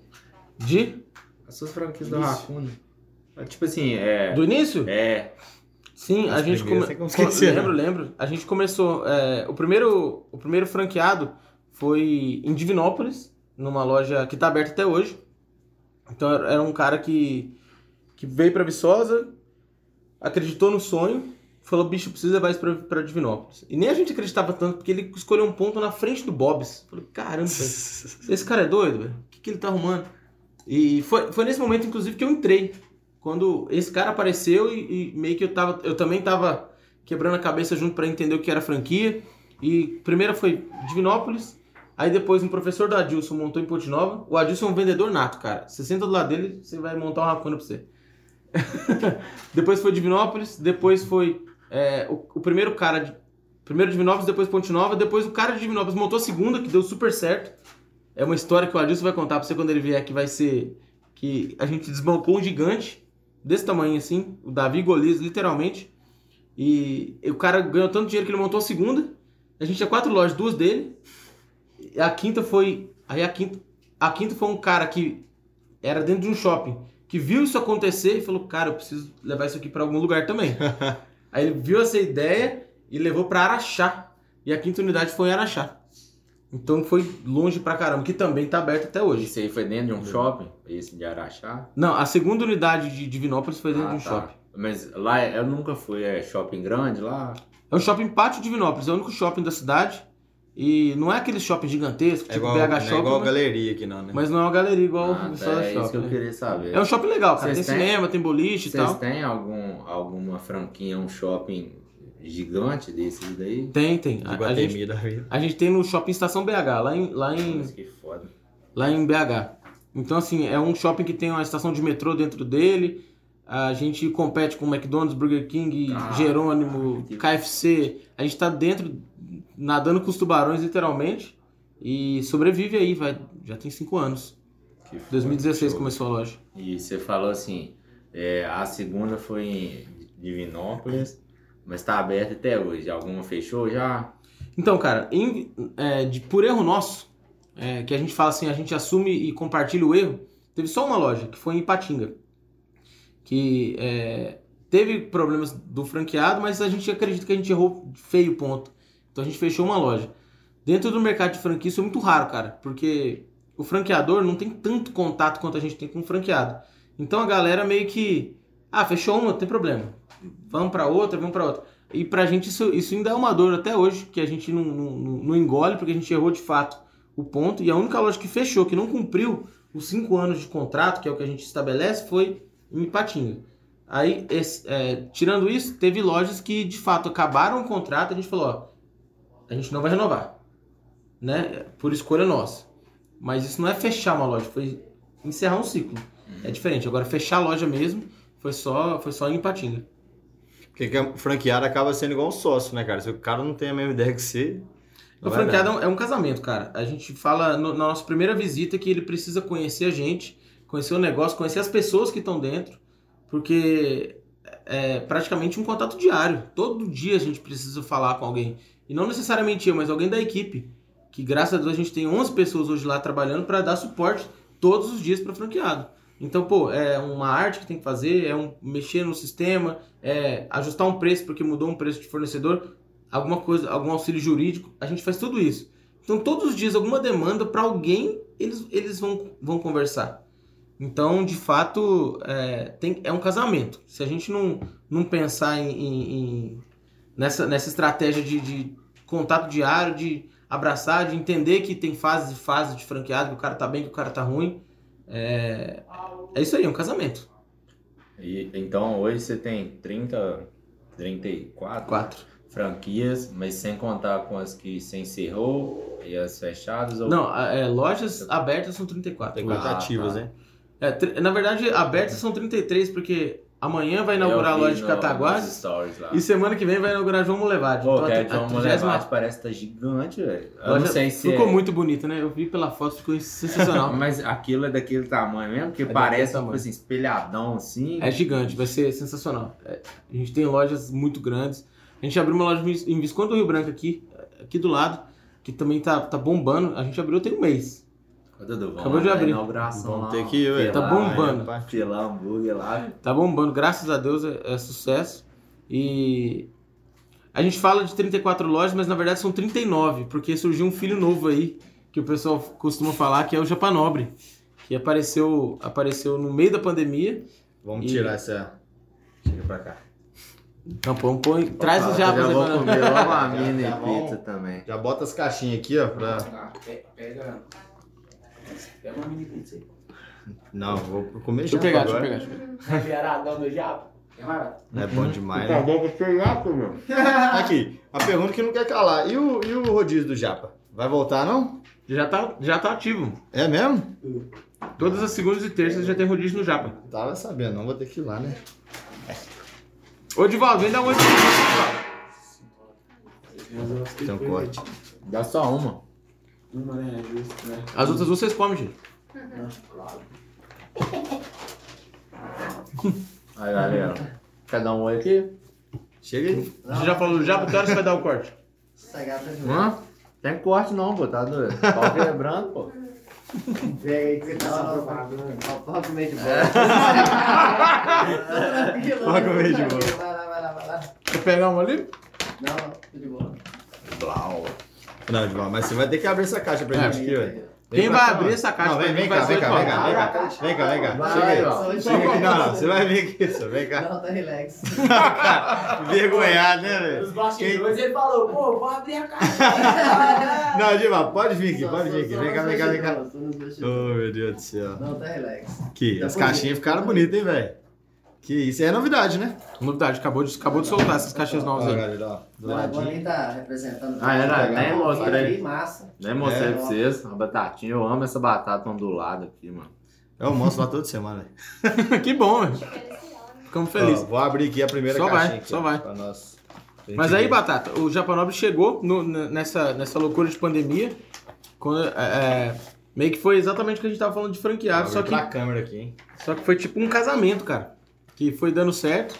De? as suas franquias do. Raccoon? É, Tipo assim, é... Do início? É, Sim, a As gente primeiras come... lembro, né? lembro. A gente começou. é, o primeiro, o primeiro franqueado foi em Divinópolis, numa loja que tá aberta até hoje. Então era era um cara que, que veio pra Viçosa, acreditou no sonho, falou: bicho, precisa levar isso pra, pra Divinópolis. E nem a gente acreditava tanto, porque ele escolheu um ponto na frente do Bob's. Falei: caramba. Esse cara é doido, velho. O que, que ele tá arrumando? E foi, foi nesse momento, inclusive, que eu entrei. Quando esse cara apareceu e, e meio que eu tava. Eu também tava quebrando a cabeça junto pra entender o que era franquia. E primeiro foi Divinópolis. Aí depois um professor do Adilson montou em Ponte Nova. O Adilson é um vendedor nato, cara. Você senta do lado dele, você vai montar uma racuna pra você. depois foi Divinópolis. Depois foi é, o, o primeiro cara de. Primeiro Divinópolis, depois Ponte Nova. Depois o cara de Divinópolis montou a segunda, que deu super certo. É uma história que o Adilson vai contar pra você quando ele vier, que vai ser que a gente desbancou um gigante desse tamanho assim, o Davi Golias, literalmente. E o cara ganhou tanto dinheiro que ele montou a segunda. A gente tinha quatro lojas, duas dele. E a quinta foi. Aí a quinta, a quinta foi um cara que era dentro de um shopping, que viu isso acontecer e falou: Cara, eu preciso levar isso aqui pra algum lugar também. Aí ele viu essa ideia e levou pra Araxá. E a quinta unidade foi em Araxá. Então foi longe pra caramba, que também tá aberto até hoje. Esse aí foi dentro de um shopping, esse de Araxá. Não, a segunda unidade de Divinópolis foi dentro Ah, de um tá. shopping. Mas lá, eu nunca fui, é shopping grande lá? É um shopping Pátio Divinópolis, é o único shopping da cidade. E não é aquele shopping gigantesco, É tipo igual, BH não é Shopping, igual mas, galeria aqui não, né? mas não é uma galeria igual Ah, o tá, é isso que Shopping. eu né? queria saber. É um shopping legal, cara. Vocês Tem têm? cinema, tem boliche e Vocês tal. têm algum, alguma franquia, um shopping gigante desses daí? Tem, tem. A, a gente, da vida. a gente tem no Shopping Estação BH, lá em, lá em, Nossa, que foda. lá em BH. Então, assim, é um shopping que tem uma estação de metrô dentro dele. A gente compete com McDonald's, Burger King, Ah, Jerônimo, que- KFC. A gente tá dentro, nadando com os tubarões, literalmente. E sobrevive aí, vai. Já tem cinco anos. Que foda. 2016 Show. começou a loja. E você falou assim, é, a segunda foi em Divinópolis, mas tá aberta até hoje. Alguma fechou já? Então, cara, em- é, de, por erro nosso, é, que a gente fala assim, a gente assume e compartilha o erro, teve só uma loja, que foi em Ipatinga. Que é, teve problemas do franqueado, mas a gente acredita que a gente errou feio ponto. Então a gente fechou uma loja. Dentro do mercado de franquia isso é muito raro, cara, porque o franqueador não tem tanto contato quanto a gente tem com o franqueado. Então a galera meio que, ah, fechou uma, não tem problema. Vamos pra outra, vamos pra outra. E pra gente isso, isso ainda é uma dor até hoje, que a gente não, não- não engole, porque a gente errou de fato o ponto. E a única loja que fechou, que não cumpriu os cinco anos de contrato, que é o que a gente estabelece, foi em Ipatinga. Aí, esse- é, tirando isso, teve lojas que de fato acabaram o contrato, a gente falou, ó, a gente não vai renovar, né? Por escolha nossa. Mas isso não é fechar uma loja, foi encerrar um ciclo. É diferente. Agora fechar a loja mesmo foi só, foi só em Ipatinga. Porque franqueada acaba sendo igual um sócio, né, cara? Se o cara não tem a mesma ideia que você. O franqueado é um- é um casamento, cara. A gente fala no- na nossa primeira visita que ele precisa conhecer a gente, conhecer o negócio, conhecer as pessoas que estão dentro, porque é praticamente um contato diário. Todo dia a gente precisa falar com alguém. E não necessariamente eu, mas alguém da equipe. Que graças a Deus a gente tem 11 pessoas hoje lá trabalhando para dar suporte todos os dias para franqueado. Então, pô, é uma arte que tem que fazer, é um mexer no sistema, é ajustar um preço porque mudou um preço de fornecedor alguma coisa, algum auxílio jurídico, a gente faz tudo isso. Então, todos os dias, alguma demanda para alguém, eles, eles vão, vão conversar. Então, de fato, é, tem, é um casamento. Se a gente não, não pensar em, em- em- nessa, nessa estratégia de, de contato diário, de abraçar, de entender que tem fases e fases de franqueado, que o cara tá bem, que o cara tá ruim, é, é isso aí, é um casamento. E, então hoje você tem 30, 34 Quatro. franquias, mas sem contar com as que você encerrou e as fechadas? Ou... Não, é, lojas abertas são 34. Tem quatro Ah, ativas, tá. né? É, na verdade, abertas são 33, porque amanhã vai inaugurar a Eu vi loja de Cataguases e semana que vem vai inaugurar João Molevade. Pô, Então, a cara, a João 30ª Molevade parece que tá gigante, velho. Não sei se Ficou é... muito bonita, né? Eu vi pela foto, ficou sensacional. Mas aquilo é daquele tamanho mesmo? Porque É parece, tipo assim, espelhadão assim. É gigante, vai ser sensacional. É, a gente tem lojas muito grandes. A gente abriu uma loja em Visconde do Rio Branco aqui, aqui do lado, que também tá, tá bombando. A gente abriu tem um mês. Ô, Dudu, vamos Acabou de abrir. inauguração Vamos lá, ter que ir, velho. Tá bombando. Lá, hambúrguer lá. Tá bombando, graças a Deus é, é sucesso. E a gente fala de 34 lojas, mas na verdade são 39, porque surgiu um filho novo aí, que o pessoal costuma falar, que é o Japanobre, que apareceu, apareceu no meio da pandemia. Vamos E- tirar essa. Chega pra cá. Então, põe, põe, traz os já japas aí vou comer logo uma Já- mini vamos. pizza também. Já bota as caixinhas aqui, ó. Pra... Pega. Pega uma mini pizza aí. Não, vou comer Deixa eu já pegar, deixa eu agora. pegar. Deixa eu pegar. Viaradão do japa. É É bom demais, né? bom pra pegar, meu. Aqui, a pergunta que não quer calar. E o, e o rodízio do Japa? Vai voltar, não? Já tá, já tá ativo. É mesmo? Todas as segundas e terças já tem rodízio no japa. Tava sabendo, não vou ter que ir lá, né? Ô, Divaldo, vem dar um pra Divaldo. Tem um corte. Dá só uma. Uma, né? Justo, né? As outras duas vocês comem, gente. Aí, galera. Quer dar um oi aqui? Chega aí. Você já falou do japa, que hora você vai dar o corte? Sagata Hã? Tem corte não, pô. Tá doido. Pau quebrando, pô. Pega aí que você tá lá propaganda. Pode comer de bola. Pode comer de boa. Vai lá, vai lá, vai lá. Quer pegar uma ali? Não, tô de boa. Blau. Não, Edval, mas você vai ter que abrir essa caixa pra É. gente aqui, velho. Vem Quem vai abrir essa caixa Não, vem, pra vem cá, vem cá, vem cá, vem cá. Vem cá, vem cá. Chega aí. ó. Chega aqui, não, não. Você vai vir aqui, só. Vem cá. Não, tá relax. Cara, envergonhado, né, Os velho? bastidores ele falou, pô, vou abrir a caixa. Não, Edval, pode vir aqui, pode vir aqui. Vem cá, vem cá, vem cá. Oh, meu Deus do céu. Não, tá relax. Aqui, as caixinhas ficaram bonitas, hein, velho? Que isso, é novidade, né? Novidade, acabou de, acabou de soltar essas caixinhas novas aí. ó. Do Não, agora nem tá representando. Ah, era? Nem mostrei. Que massa. Nem mostrei É. pra vocês. A batatinha, eu amo essa batata ondulada aqui, mano. Eu almoço lá toda semana. velho. que bom, velho. Ficamos felizes. Ó, vou abrir aqui a primeira Só caixinha. vai, aqui, só ó, vai. Pra nós. pra Mas aí. Batata, o Japanobre chegou no- nessa, nessa loucura de pandemia, quando, é, é, meio que foi exatamente o que a gente tava falando de franqueado, só que, câmera aqui, hein? só que foi tipo um casamento, cara, que foi dando certo.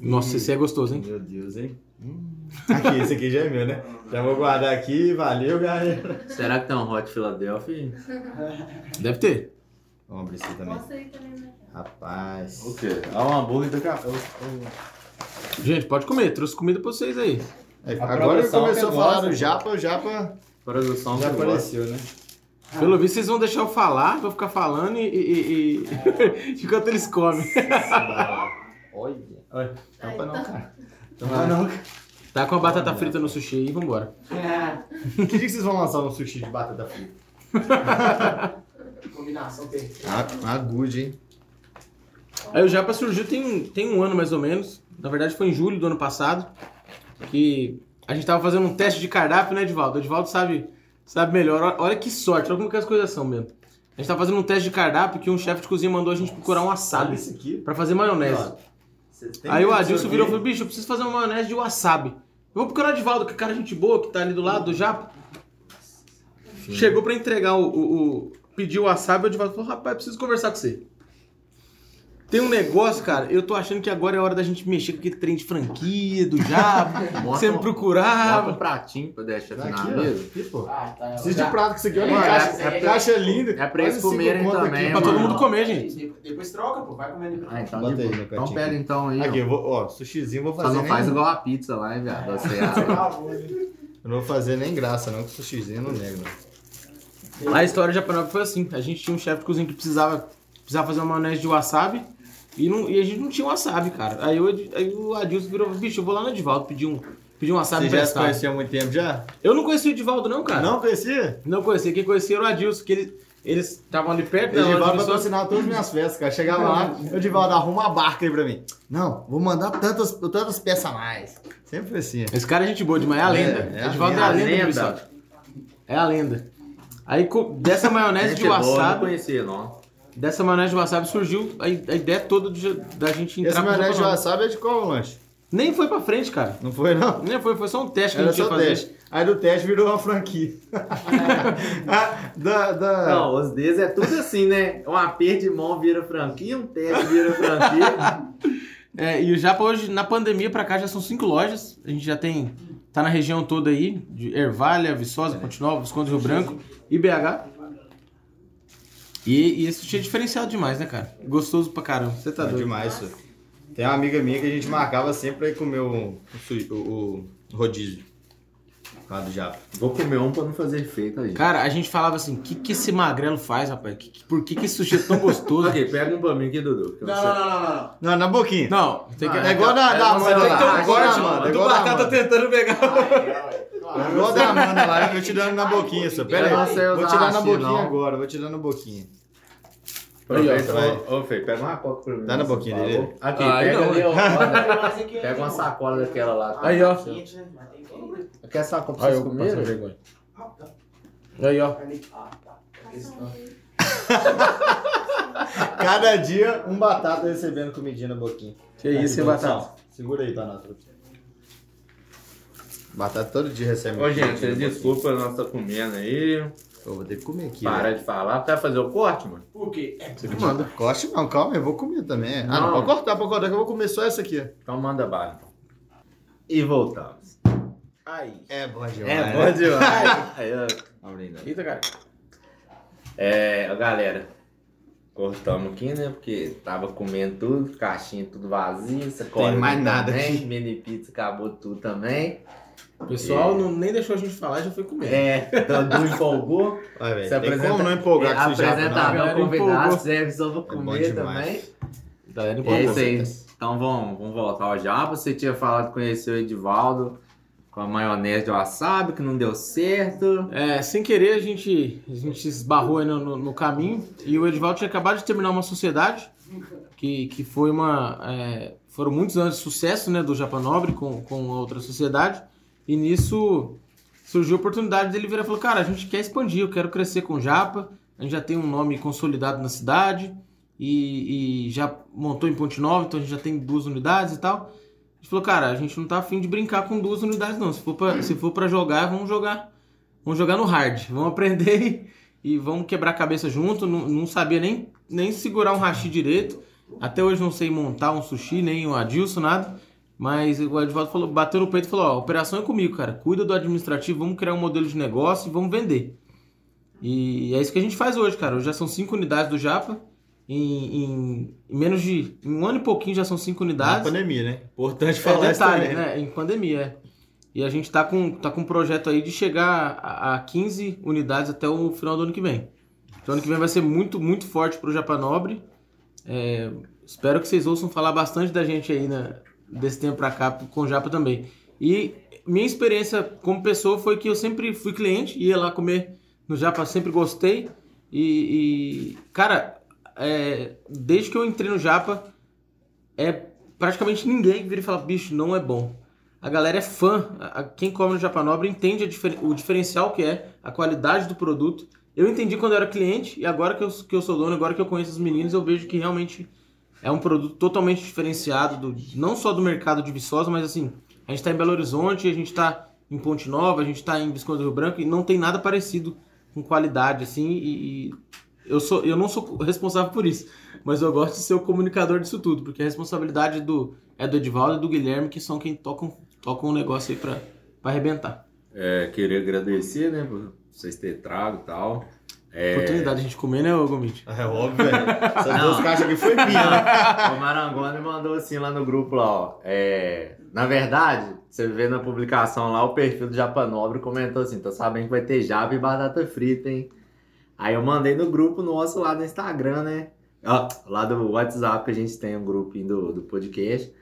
Nossa, esse é gostoso, hein? Meu Deus, hein? Hum. Aqui, esse aqui já é meu, né? Já vou guardar aqui. Valeu, galera. Será que tem um Hot Philadelphia? Deve ter. Vamos abrir também. Mostra aí também, né? Rapaz. O quê? É um hambúrguer a pouco. Gente, pode comer, trouxe comida pra vocês aí. É, Agora começou a falar do Japa, o Japa Produção já apareceu, né? Pelo visto, vocês vão deixar eu falar, vou ficar falando e. e- e- enquanto eles comem. Olha. Olha. Aí, Tampa não, tá. cara. Tampa não. Tá com a batata frita no sushi aí, vambora. Que dia que vocês vão lançar um sushi de batata frita? Combinação perfeita. Ah, ah, good, hein? Aí o Japa surgiu tem, tem um ano mais ou menos. Na verdade foi em julho do ano passado. Que a gente tava fazendo um teste de cardápio, né, Edivaldo? O Edivaldo sabe, sabe melhor. Olha- que sorte, olha como que as coisas são mesmo. A gente tava fazendo um teste de cardápio que um chefe de cozinha mandou a gente procurar um wasabi pra fazer maionese. Aí o Adilson virou e falou, bicho, eu preciso fazer uma maionese de wasabi. Eu vou procurar o Edivaldo, que é cara gente boa, que tá ali do lado do Japa. Chegou pra entregar o, o, o- Pediu o wasabi, o Edivaldo falou, rapaz, preciso conversar com você. Tem um negócio, cara, eu tô achando que agora é hora da gente mexer com aquele trem de franquia, do Japa, Bota você me um- Bota um pratinho pra deixar Tá aqui na mesa. Aqui, pô. Ah, tá. Precisa de prato com isso aqui. Olha caixa. é- é- caixa linda. é pra eles Quase cinco comerem também, aqui. Pra todo mundo comer, gente. Depois troca, pô. Vai comendo. Ah, então, Bota de aí então pega então aí. Aqui, ó. eu vou, ó, sushizinho eu vou Só fazer não nem... faz igual a pizza lá, hein, viado? Eu não vou fazer nem graça, não, que sushizinho eu não nego, não. A história japonesa foi assim, a gente tinha um chefe de cozinha que precisava, precisava fazer uma maionese de wasabi e, não, e a gente não tinha wasabi, cara. Aí, o Ed- aí o Adilson virou, bicho, eu vou lá no Edivaldo pedir um, pedir um wasabi Você já se conhecia há muito tempo já? Eu não conhecia o Edivaldo não, cara. Não conhecia? Não conhecia. Quem conhecia era o Adilson, que ele- eles estavam ali perto da Edivaldo patrocinava todas as minhas festas, cara. Chegava lá, o Edivaldo arruma uma barca aí pra mim. Não, vou mandar tantas, tantas peças a mais. Sempre foi assim. Esse cara é gente boa demais, é a lenda. é a Edivaldo é lenda. a lenda, lenda. É a lenda. Aí dessa maionese Gente de boa, não wasabi, conhecia, não. Dessa maionese de wasabi surgiu a, a ideia toda de- da gente entrar Esse pro maionese de wasabi é de qual lanche? Nem foi pra frente, cara. Não foi, não? Nem foi, foi só um teste que a Era gente ia só fazer. teste. Aí do teste virou uma franquia. Ah, da, da... Não, os deles é tudo assim, né? Um aperto de mão vira franquia, um teste vira franquia. É, e o Japa hoje, na pandemia pra cá, já são cinco lojas. A gente já tem. Tá na região toda aí, de Ervalha, Viçosa, Ponte Nova, Visconde Rio Branco e BH. E, e esse sushi é diferenciado demais, né, cara? Gostoso pra caramba. Você tá Tá doido. demais isso. Tem uma amiga minha que a gente marcava sempre ir comer o, o- o rodízio. Lá. Vou comer um pra não fazer efeito aí. Cara, a gente falava assim: o que, que esse magrelo faz, rapaz? Que- que- por que, que esse sushi é tão gostoso? Ok, pega um pra mim aqui, Dudu. Não, não, não, não, não. Não, na boquinha. Não, tem que. Ah, É igual da, é, Amanda tem que ter um lá. é corte, é do Batata Amanda. tentando pegar. É igual da Amanda lá, eu te dando na boquinha, só. Pera aí. Vou te dar na boquinha não. agora, vou te dar na boquinha. Aproveita, Vai. ô, ô, Fê, pega uma coca pra mim. Dá na boquinha dele. Aqui, pega ali, ó. Pega uma sacola daquela lá. tá? Aí, ó. Quer sacola pra Aí, vocês eu comerem? passo vergonha. Aí, ó. Ah, tá. Cada dia, um batata recebendo comidinha na boquinha. Que isso, hein, Produção, batata? Segura aí, Tanato. Batata todo dia recebe. Ô, gente, desculpa, nós tá comendo aí. Eu vou ter que comer aqui. Para velho. de falar. Vai fazer o corte, mano? Por quê? É Você manda. Corte não, calma, eu vou comer também. Ah, não, Não. pode cortar, pode cortar, que eu vou comer só essa aqui. Então manda bala. E voltamos. Aí. É bom demais. É, bom demais. Aí, ó. Abrindo. Eita, cara. É, galera, cortamos aqui, né? Porque tava comendo tudo, caixinha tudo vazia, sacola Tem mais nada também, aqui. mini pizza acabou tudo também. O pessoal não, nem deixou a gente falar, já foi comer. É, Dudu empolgou. Vai. Se apresenta- como não empolgar com Apresentar não. meu convidado, serve só pra É comer demais. também. Galera, É isso aí. Então vamos, vamos voltar ao Japa. Você tinha falado que conheceu o Edivaldo com a maionese de wasabi, que não deu certo. É, sem querer a gente, a gente esbarrou aí no, no- no caminho e o Edivaldo tinha acabado de terminar uma sociedade que, que foi uma. é, foram muitos anos de sucesso né, do Japa Nobre com, com outra sociedade. E nisso surgiu a oportunidade dele virar e falou: Cara, a gente quer expandir, eu quero crescer com o Japa. A gente já tem um nome consolidado na cidade e, e já montou em Ponte Nova, então a gente já tem duas unidades e tal. Gente falou: Cara, a gente não tá afim de brincar com duas unidades, não. Se for pra, se for pra jogar, vamos jogar. Vamos jogar no hard. Vamos aprender e, e vamos quebrar a cabeça junto. Não, não sabia nem, nem segurar um hashi direito. Até hoje não sei montar um sushi, nem o Adilson, nada. Mas o Edvaldo falou, bateu no peito e falou, ó, operação é comigo, cara. Cuida do administrativo, vamos criar um modelo de negócio e vamos vender. E é isso que a gente faz hoje, cara. Hoje já são cinco unidades do Japa. Em, em- menos de em um ano e pouquinho já são cinco Na unidades. pandemia, né? Importante É falar isso detalhe, também. né? Em pandemia, é. E a gente tá com, tá com um projeto aí de chegar a, a 15 unidades até o final do ano que vem. Então ano que vem vai ser muito, muito forte pro Japa Nobre. É, espero que vocês ouçam falar bastante da gente aí né, desse tempo pra cá com o Japa também. E minha experiência como pessoa foi que eu sempre fui cliente, ia lá comer no Japa, sempre gostei. E, e, cara, é, desde que eu entrei no Japa, é praticamente ninguém que vira e fala, bicho, não é bom. A galera é fã. A- a- Quem come no Japa Nobre entende difer- o diferencial que é, a qualidade do produto. Eu entendi quando eu era cliente e agora que eu, que eu sou dono, agora que eu conheço os meninos, eu vejo que realmente é um produto totalmente diferenciado, do, não só do mercado de Viçosa, mas assim, a gente está em Belo Horizonte, a gente está em Ponte Nova, a gente está em Visconde do Rio Branco e não tem nada parecido com qualidade, assim, e, e eu, sou, eu não sou responsável por isso, mas eu gosto de ser o comunicador disso tudo, porque a responsabilidade do, é do Edivaldo e do Guilherme, que são quem tocam, tocam o negócio aí pra, pra arrebentar. É, queria agradecer, né, por vocês terem trago e tal. É, Oportunidade de a gente comer, né, ô Gomit? É óbvio, velho. Essas Não. duas caixas aqui foi minha, né? o Marangoni mandou assim lá no grupo lá, ó. É, na verdade, você vê na publicação lá, o perfil do Japa Nobre comentou assim, tô sabendo que vai ter japa e batata frita, hein? Aí eu mandei no grupo nosso lá no Instagram, né? Ó, lá do WhatsApp que a gente tem um grupinho do, do podcast.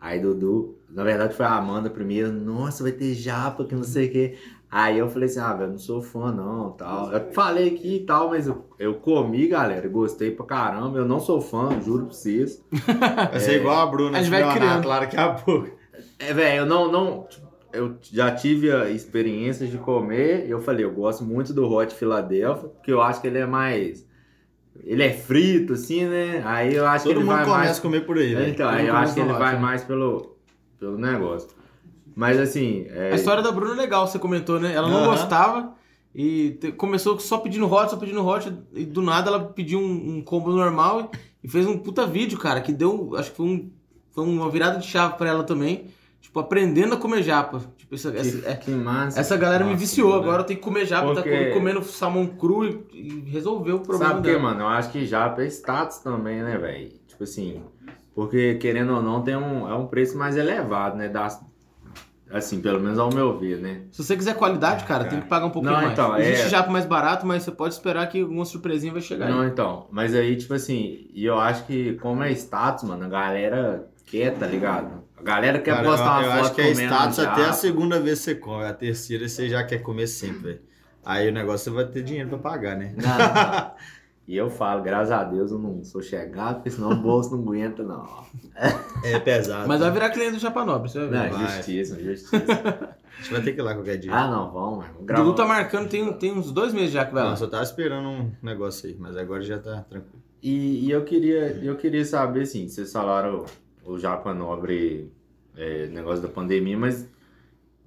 Aí Dudu, na verdade foi a Amanda primeiro, nossa, vai ter japa, que não sei o quê. Aí eu falei assim, ah, velho, não sou fã não, tal. Eu falei aqui e tal, mas eu, eu comi, galera, gostei pra caramba. Eu não sou fã, juro pra vocês. Vai ser igual a Bruna, A gente de vai Leonardo, criando. claro, daqui a pouco. É, velho, eu não, não. Eu já tive a experiência de comer. Eu falei, eu gosto muito do Hot Philadelphia, porque eu acho que ele é mais. Ele é frito, assim, né? Aí eu acho Todo que ele mundo vai começa mais. a comer por aí, velho. Então, Todo aí eu acho que ele vai hot, mais pelo, pelo negócio. Mas assim. é- A história da Bruna é legal, você comentou, né? Ela não gostava e começou só pedindo hot, só pedindo hot, e do nada ela pediu um, um combo normal e, e fez um puta vídeo, cara, que deu, acho que foi, um, foi uma virada de chave pra ela também. Tipo, aprendendo a comer japa. Tipo, essa, essa, é- que massa. essa galera me Nossa, viciou, né? agora eu tenho que comer japa, tá Porque- com- comendo salmão cru e, e resolveu o problema Sabe quê, dela. mano? Eu acho que japa é status também, né, velho? Tipo assim, porque querendo ou não, tem um, é um preço mais elevado, né? Das, assim, pelo menos ao meu ver, né? Se você quiser qualidade, cara, tem que pagar um pouquinho Não, mais. então, Existe é- japa mais barato, mas você pode esperar que alguma surpresinha vai chegar Não, aí. então, mas aí, tipo assim, e eu acho que como é status, mano, a galera quer, tá ligado? A galera quer Cara, postar eu, eu uma foto acho que é status japa. até a segunda vez você come. A terceira você já quer comer sempre, velho. Aí o negócio você vai ter dinheiro pra pagar, né? Não, não. E eu falo, graças a Deus eu não sou chegado, porque senão o bolso não aguenta, não. É pesado. Mas vai virar cliente do Japa Nobre, você vai ver. Não, vai. justiça, justiça. A gente vai ter que ir lá qualquer dia. ah, não, vamos, O. Dudu tá marcando, tem, tem uns dois meses já que vai Não, lá. só tava esperando um negócio aí, mas agora já tá tranquilo. E, e eu queria eu queria saber, assim, vocês falaram o Japa Nobre, é, negócio da pandemia, mas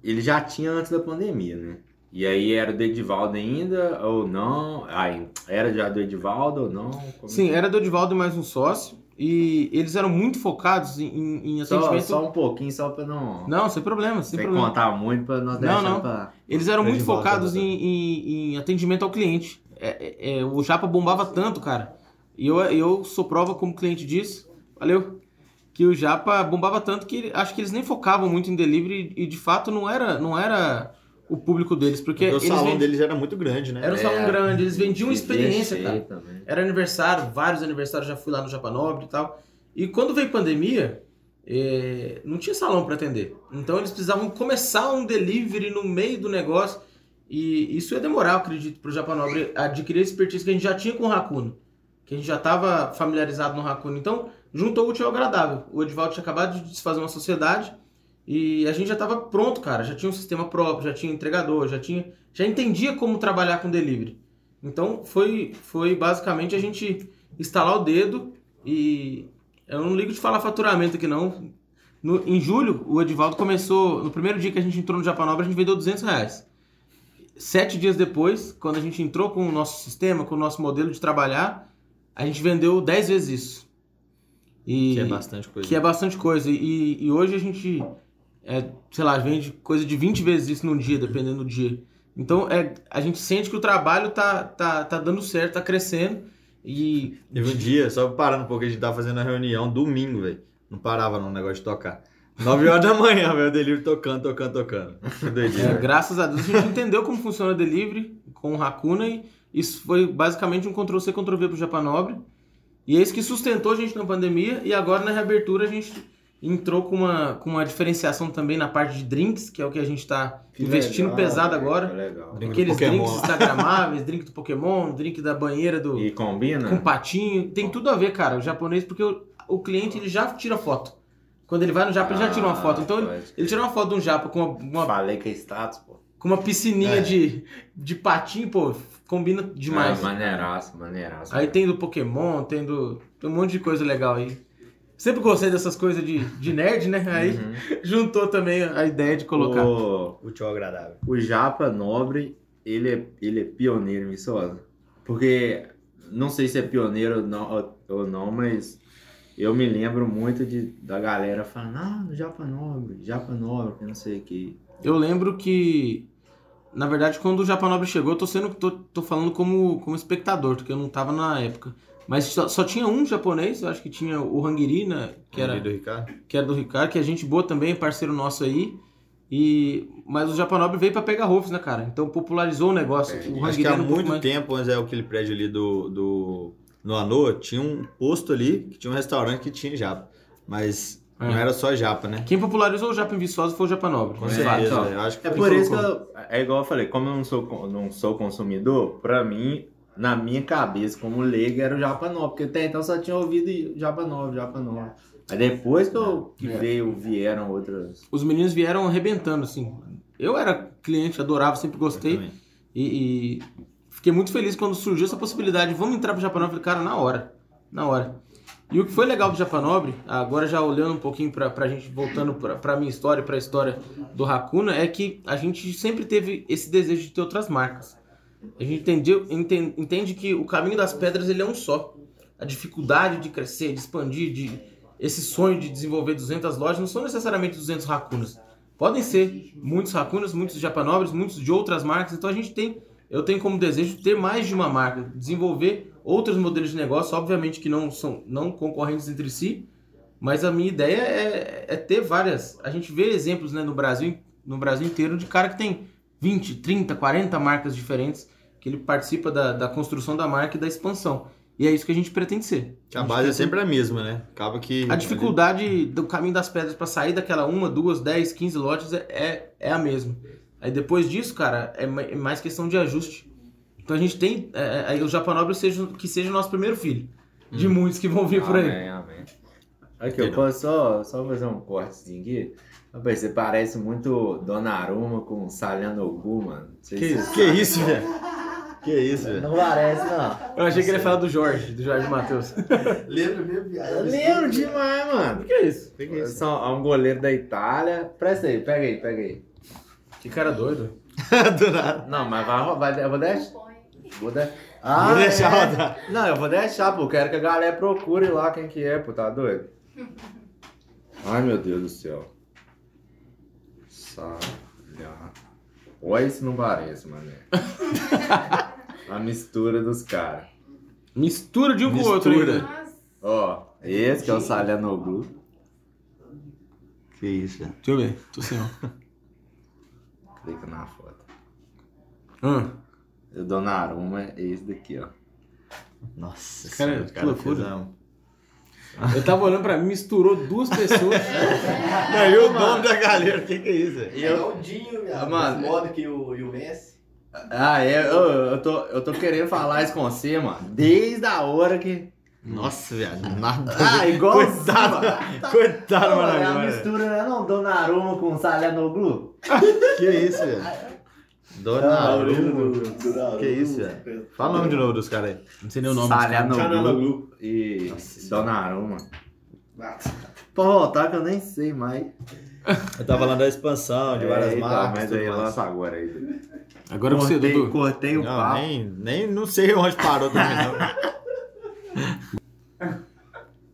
ele já tinha antes da pandemia, né? E aí era do Edivaldo ainda, ou não? Ai, era já do Edivaldo ou não? Como- Sim, era do Edivaldo e mais um sócio. E eles eram muito focados em, em, em só, atendimento. só um pouquinho, só pra não, Não, sem problema, sem sem problema. contar muito, pra nós Não, não. pra... Eles eram muito Edivaldo, focados tá, em, em- em atendimento ao cliente. É, é, é, o Japa bombava tanto, cara. E eu, eu sou prova como cliente disso. Valeu. Que o Japa bombava tanto que acho que eles nem focavam muito em delivery e de fato não era, não era o público deles. Porque, o salão vendi- deles era muito grande, né? era um salão É. grande, eles vendiam experiência, cara. também. Era aniversário, vários aniversários, já fui lá no Japa Nobre e tal. E quando veio pandemia, eh, não tinha salão para atender. Então eles precisavam começar um delivery no meio do negócio. E isso ia demorar, eu acredito, pro Japa Nobre adquirir a expertise que a gente já tinha com o Rakuno. Que a gente já estava familiarizado no Rakuno. Então, juntou o útil ao agradável. O Edivaldo tinha acabado de desfazer uma sociedade e a gente já estava pronto, cara. Já tinha um sistema próprio, já tinha entregador, já tinha, já entendia como trabalhar com delivery. Então foi, foi basicamente a gente instalar o dedo e eu não ligo de falar faturamento aqui não. No, em julho, o Edivaldo começou, no primeiro dia que a gente entrou no Japanobra, a gente vendeu 200 reais. Sete dias depois, quando a gente entrou com o nosso sistema, com o nosso modelo de trabalhar, a gente vendeu 10 vezes isso. E, Que é bastante coisa. que é bastante coisa. E, e hoje a gente, é, sei lá, vende coisa de 20 vezes isso num dia, dependendo do dia. Então é, a gente sente que o trabalho tá, tá, tá dando certo, tá crescendo. E Teve um dia, só parando um pouco, a gente tava fazendo a reunião domingo, velho. Não parava no negócio de tocar. 9 horas da manhã, velho, o delivery tocando, tocando, tocando. Que é, graças a Deus a gente entendeu como funciona o delivery com o Hakuna e isso foi basicamente um Ctrl-C, Ctrl-V pro Japanobre. E é isso que sustentou a gente na pandemia e agora na reabertura a gente entrou com uma, com uma diferenciação também na parte de drinks, que é o que a gente tá investindo legal, pesado agora. Legal. Drink Aqueles drinks instagramáveis, drink do Pokémon, drink da banheira do E combina? com patinho, tem tudo a ver, cara, o japonês, porque o, o cliente ele já tira foto. Quando ele vai no Japa, ele já tira uma foto. Então ele, ele tira uma foto de um Japa com uma, uma- Falei que é status, pô. com uma piscininha É. de, de patinho, pô, combina demais. É, maneiraço, maneiraço. Aí tem do Pokémon, tem do. Tem um monte de coisa legal aí. Sempre gostei dessas coisas de, de nerd, né? Aí Uhum. juntou também a ideia de colocar. O, Útil ao agradável. o Japa Nobre, ele é, ele é pioneiro em Viçosa. Porque, não sei se é pioneiro ou não, ou não, mas eu me lembro muito de, da galera falando, ah, no Japa Nobre, Japa Nobre, não sei o que. Eu lembro que, na verdade, quando o Japanobre chegou, eu tô sendo. tô, tô falando como, como espectador, porque eu não tava na época. Mas só, só tinha um japonês, eu acho que tinha o Hangiri, né? Que era, do Ricardo. que era do Ricardo, que é gente boa também, parceiro nosso aí. E, mas o Japanobre veio pra pegar Rolfs, né, cara? Então popularizou o negócio. o Acho que há muito mais- tempo, antes é aquele prédio ali do, do no Anoa, tinha um posto ali, que tinha um restaurante que tinha japa. Mas É. não era só japa, né? Quem popularizou o Japa em Viçosa foi o Japanobre. Com É, certeza, então, eu acho que É por isso que eu, é igual eu falei, como eu não sou, não sou consumidor, pra mim, na minha cabeça, como leigo, era o Japa Nobre, porque até então só tinha ouvido Japa Nobre, Japa Nobre. Aí depois que, eu, que É. veio, vieram outras. Os meninos vieram arrebentando, assim. Eu era cliente, adorava, sempre gostei. E, e fiquei muito feliz quando surgiu essa possibilidade. Vamos entrar pro Japanobre, cara, na hora. Na hora. E o que foi legal do Japanobre, agora já olhando um pouquinho pra, pra gente, voltando pra, pra minha história, pra história do Hakuna, é que a gente sempre teve esse desejo de ter outras marcas. A gente entendeu, enten- entende que o caminho das pedras ele é um só. A dificuldade de crescer, de expandir, de esse sonho de desenvolver 200 lojas não são necessariamente 200 Hakunas. Podem ser muitos Hakunas, muitos Japanobres, muitos de outras marcas. Então a gente tem, eu tenho como desejo ter mais de uma marca, desenvolver outros modelos de negócio, obviamente que não são não concorrentes entre si, mas a minha ideia é, é ter várias. A gente vê exemplos né, no Brasil, no Brasil inteiro de cara que tem 20, 30, 40 marcas diferentes que ele participa da, da construção da marca e da expansão. E é isso que a gente pretende ser. A gente base é sempre a mesma, né? Acaba que. a dificuldade do caminho das pedras para sair daquela uma, duas, dez, 15 lotes é, é, é a mesma. Aí depois disso, cara, é é mais questão de ajuste. Então a gente tem. É, é, o Japanobre seja, que seja o nosso primeiro filho. De muitos que vão vir por aí. Amém, amém. Aqui, eu posso só, só fazer um cortezinho aqui. Rapaz, você parece muito Dona Aruma com Salhanogu, mano. Que você Que isso, velho? Que isso, velho? Não parece, não. Eu achei que ele ia falar do Jorge, do Jorge Matheus. Lembra mesmo, viado? lembro demais, mano. O que é isso? Que São, é um goleiro da Itália. Presta aí, pega aí, pega aí. Que cara doido. Do nada. Não, mas vai, vai, eu vou deixar. Vou, de... Vou deixar é. rodar. Não, eu vou deixar, pô. Quero que a galera procure lá quem que é, pô. Tá doido? Ai, meu Deus do céu. Salha. Olha isso não parece, mané. A mistura dos caras. Mistura de um com o outro Mistura. ainda. Ó, esse que é o Salhanoglu. Que isso, velho? Deixa eu ver. Tô sem ó. Clica na foto. Hum. O Donnarumma é esse daqui, ó. Nossa, Cara, senhora, que loucura. fez um- Eu tava olhando pra mim, misturou duas pessoas. Não, e o nome da galera, o que, que é isso, velho? E É eu... o Dinho, viado. Mano, Mano, modo que o, e o Messi. Ah, é, eu, eu, tô, eu tô querendo falar isso com você, mano. Desde a hora que. Nossa, viado, nada. Ah, igual Coitado, coitado, Não, é a mano. mistura, né? Não, Donnarumma com Salanoglu. Que isso, velho? Donnarumma. Que isso, velho? Fala o nome de novo dos caras aí. Não sei nem o nome dos caras. Salanoglu Canaloglu. e Nossa Donnarumma. Pode voltar que eu nem sei mais. Eu tava falando da expansão de várias É, então, marcas. Mas aí lança agora aí. Agora você, cortei, Dudu. cortei o Não, papo. nem, nem não sei onde parou também, não.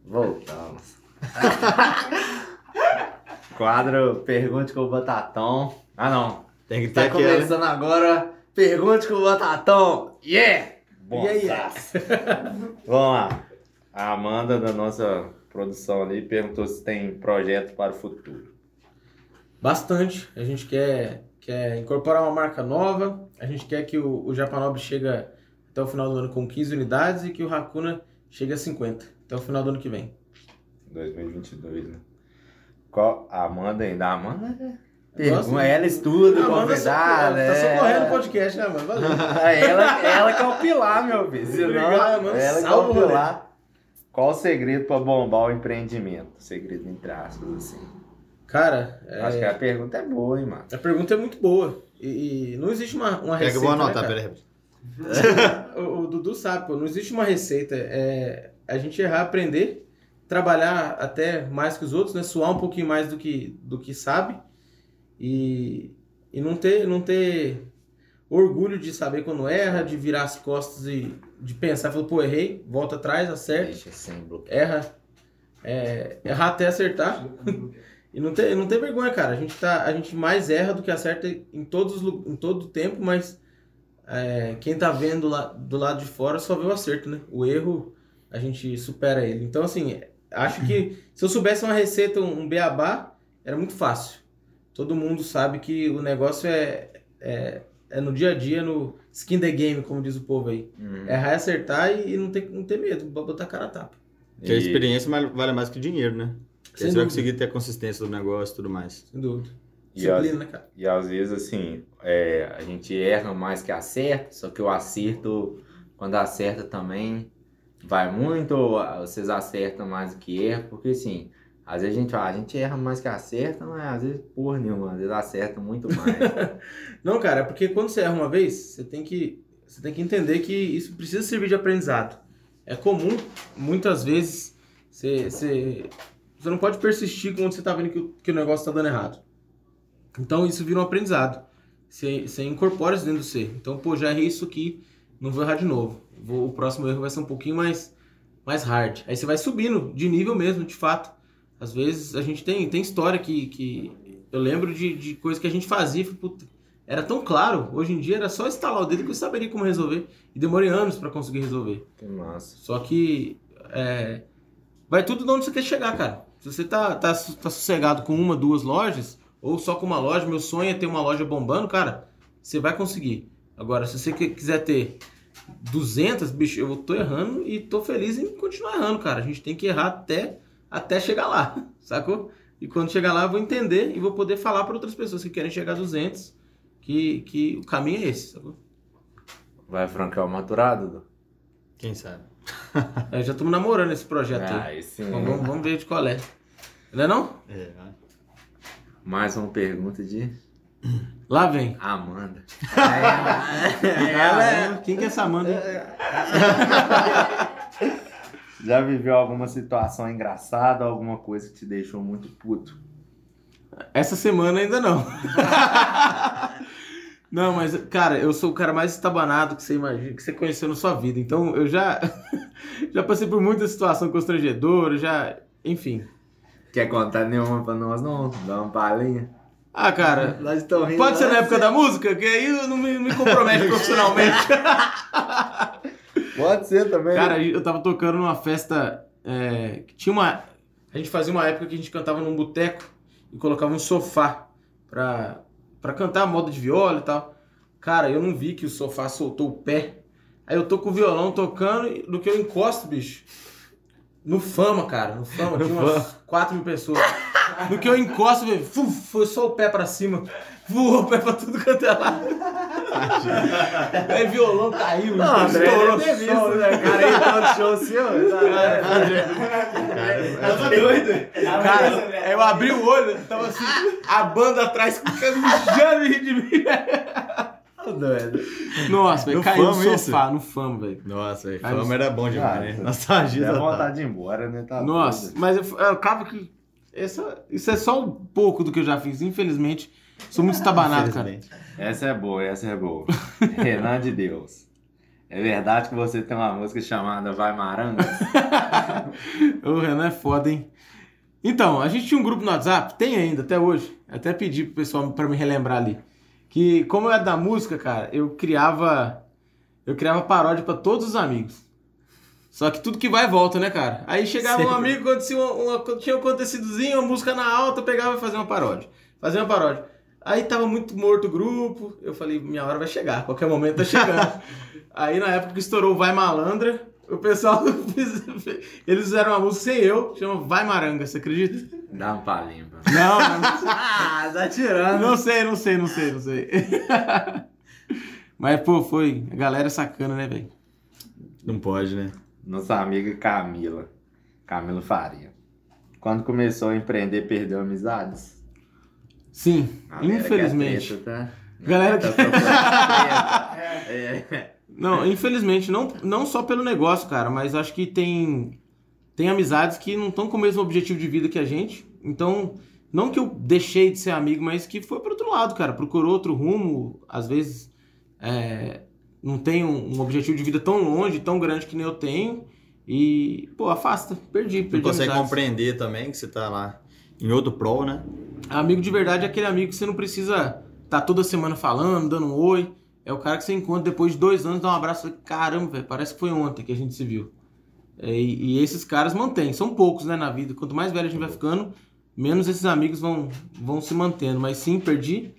Voltamos. Quadro Pergunte com o Batatão. Ah, não. Tem que ter Tá aquela. começando agora. Pergunte com o Batatão. Yeah! Bom, Yeah, Vamos lá. A Amanda, da nossa produção ali, perguntou se tem projeto para o futuro. Bastante. A gente quer, quer incorporar uma marca nova. A gente quer que o, o Japanob chegue até o final do ano com 15 unidades e que o Hakuna chegue a 50 até o final do ano que vem. 2022, né? Qual? A Amanda ainda. A Amanda Gosto. Pergunta, ela estuda, manda convidada. só- Tá é. socorrendo o podcast, né, mano? Valeu. ela, ela que é o pilar, meu filho. Senão, Obrigado, mano. ela que é o pilar. Qual o segredo para bombar o empreendimento? Segredo entre aspas, assim. Cara, é, Acho que a pergunta é boa, hein, mano. a pergunta é muito boa. E, e não existe uma, uma Pega, receita. vou né, anotar, cara? pera aí. O, o Dudu sabe, pô, não existe uma receita. É a gente errar, aprender, trabalhar até mais que os outros, né? Suar um pouquinho mais do que, do que sabe e, e não ter não ter orgulho de saber quando erra, de virar as costas e de pensar, falar, pô, errei, volta atrás, acerta, erra, é, errar até acertar. E não ter, não ter vergonha, cara. A gente, tá, a gente mais erra do que acerta em, todos, em todo o tempo, mas é, quem tá vendo lá, do lado de fora só vê o acerto, né? O erro, a gente supera ele. Então, assim, acho que se eu soubesse uma receita, um, um beabá, era muito fácil. Todo mundo sabe que o negócio é, é, é no dia a dia, no skin the game, como diz o povo aí. Uhum. Errar e acertar e, e não, ter, não ter medo, botar a cara a tapa. Que a experiência vale mais que o dinheiro, né? Porque Sem você vai dúvida. conseguir ter a consistência do negócio e tudo mais. Sem dúvida. E né, cara? E às vezes, assim, é, a gente erra mais que acerta, só que o acerto, quando acerta também, vai muito, ou vocês acertam mais do que erram, porque assim, às vezes a gente a gente erra mais que acerta, mas às vezes porra nenhuma, às vezes acerta muito mais. Não, cara, é porque quando você erra uma vez, você tem que, você tem que entender que isso precisa servir de aprendizado. É comum, muitas vezes, você, você, você não pode persistir quando você está vendo que, o- que o negócio está dando errado. Então isso vira um aprendizado. Você, você incorpora isso dentro do você. Então, pô, já errei isso aqui, não vou errar de novo. Vou- o próximo erro vai ser um pouquinho mais, mais hard. Aí você vai subindo de nível mesmo, de fato. Às vezes a gente tem, tem história que, que eu lembro de, de coisas que a gente fazia puta, era tão claro. Hoje em dia era só instalar o dedo que eu saberia como resolver. E demorei anos para conseguir resolver. que massa. Só que é, vai tudo de onde você quer chegar, cara. Se você tá, tá, tá sossegado com uma, duas lojas, ou só com uma loja, meu sonho é ter uma loja bombando, cara, você vai conseguir. Agora, se você quiser ter 200, bicho, eu tô errando e tô feliz em continuar errando, cara. A gente tem que errar até, até chegar lá, sacou? E quando chegar lá, eu vou entender e vou poder falar para outras pessoas que querem chegar a 200 que, que o caminho é esse, sacou? Vai francar o maturado, Dudu? Quem sabe? É, já estamos namorando esse projeto aí. Ah, esse Vamos, vamos- vamos ver de qual é. Não é não? É, Mais uma pergunta de Lá vem. Amanda. Ela é... Quem que é essa Amanda? Já viveu alguma situação engraçada, alguma coisa que te deixou muito puto? Essa semana ainda não. Não, mas, cara, eu sou o cara mais estabanado que você imagina, que você conheceu na sua vida. Então, eu já, já passei por muita situação constrangedora, já... Enfim. Quer contar nenhuma pra nós, não? Dá uma palhinha. Ah, cara, Nós estamos rindo. pode ser na nós- época da música, que aí não me, me compromete profissionalmente. Pode ser também. Cara, eu tava tocando numa festa é, que tinha uma. A gente fazia uma época que a gente cantava num boteco e colocava um sofá pra, pra cantar moda de viola e tal. Cara, eu não vi que o sofá soltou o pé. Aí eu tô com o violão tocando e no que eu encosto, bicho. No Fama, cara. No Fama, tinha umas 4 mil pessoas. No que eu encosto, velho, foi só o pé pra cima. Voou o pé pra tudo quanto é lado. Aí violão caiu, Não, André estourou ter o som. né? Cara, aí tá no show seu. Tá doido? Cara, eu abri o olho, tava assim, a banda atrás mijando e de mim. Tá doido. Nossa, velho, No caiu no sofá, no fama, velho. Nossa, velho, fama era bom demais, né? Cara, Nostalgia Dá total. vontade de ir embora, né? Tá Nossa, doido. mas eu, eu acabo que. Essa, isso é só um pouco do que eu já fiz, infelizmente. Sou muito estabanado, cara. Essa é boa, essa é boa. Renan de Deus. É verdade que você tem uma música chamada Vai Maranga? O Renan é foda, hein? Então, a gente tinha um grupo no WhatsApp, tem ainda, até hoje. Até pedi pro pessoal pra me relembrar ali. Que, como eu era da música, cara, eu criava. Eu criava paródia pra todos os amigos. Só que tudo que vai volta, né, cara? Aí chegava um amigo, acontecia uma, uma- tinha um acontecidozinho, uma música na alta, eu pegava e fazia uma paródia. Fazia uma paródia. Aí tava muito morto o grupo, eu falei, minha hora vai chegar, qualquer momento tá chegando. Aí na época que estourou o Vai Malandra, o pessoal eles fizeram uma música sem eu, chama Vai Maranga, você acredita? Dá um palinho. pra- Não, não, Ah, tá tirando. não sei, não sei, não sei, não sei. Mas, pô, foi. A galera é sacana, né, velho? Não pode, né? Nossa amiga Camila. Camila Faria. Quando começou a empreender, perdeu amizades? Sim, Galera infelizmente. que é treta, tá? Galera Tá que. É. Não, infelizmente, não, não só pelo negócio, cara, mas acho que tem, tem amizades que não estão com o mesmo objetivo de vida que a gente. Então, não que eu deixei de ser amigo, mas que foi pro outro lado, cara. Procurou outro rumo, às vezes é, não tem um, um objetivo de vida tão longe, tão grande que nem eu tenho. E, pô, afasta. Perdi, perdi consegue amizades. compreender também que você tá lá em outro prol, né? Amigo de verdade é aquele amigo que você não precisa estar toda semana falando, dando um oi. É o cara que você encontra depois de dois anos, dá um abraço e fala, caramba, velho, parece que foi ontem que a gente se viu. É, e, e esses caras mantêm, são poucos, né, na vida. Quanto mais velho a gente vai ficando, menos esses amigos vão, vão se mantendo. Mas sim, perdi.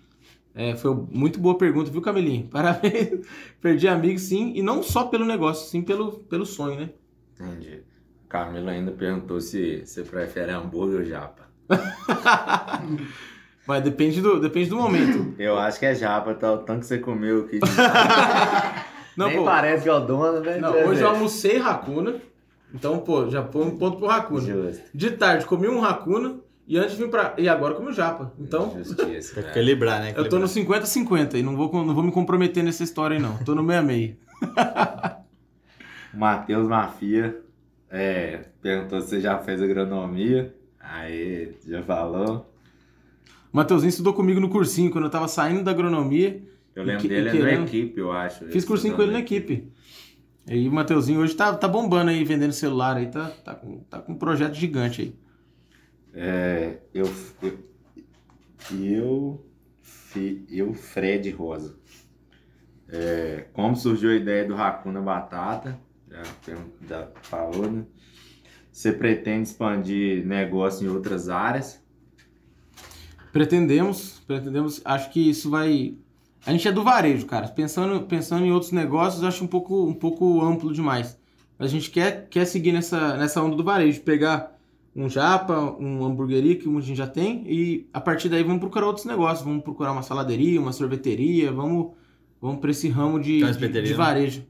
É, foi muito boa pergunta, viu, Camilinho? Parabéns. perdi amigos, sim, e não só pelo negócio, sim pelo, pelo sonho, né? Entendi. Camila ainda perguntou se você prefere hambúrguer ou japa. Mas depende do, depende do momento. Eu acho que é japa, tá? O tanto que você comeu aqui. Não, Nem pô, parece que é o dono, né? Não, hoje eu almocei Racuna. Então, pô, já põe um ponto pro Racuna. Justo. De tarde comi um Racuna e antes vim pra. E agora comi o Japa. Então, Justiça, Tem que cara. equilibrar, né? eu tô no 50-50 e não vou, não vou me comprometer nessa história aí, não. Tô no meia-meia. O Matheus Mafia é, perguntou se você já fez agronomia. Aí, já falou. O Mateuzinho estudou comigo no cursinho quando eu tava saindo da agronomia. Eu lembro que- dele e é na querendo- equipe, eu acho. Fiz cursinho com ele na equipe. E o Mateuzinho hoje tá, tá bombando aí, vendendo celular aí, tá, tá, com, tá com um projeto gigante aí. É, eu, eu, eu, Fred Rosa. É, como surgiu a ideia do Racuna Batata? Já, já falou, né? Você pretende expandir negócio em outras áreas? Pretendemos, pretendemos, acho que isso vai. A gente é do varejo, cara. Pensando, pensando em outros negócios, acho um pouco, um pouco amplo demais. A gente quer, quer seguir nessa, nessa onda do varejo, pegar um japa, um hamburgueria que a gente já tem e a partir daí vamos procurar outros negócios. Vamos procurar uma saladeria, uma sorveteria, vamos, vamos para esse ramo de, de, de né? varejo.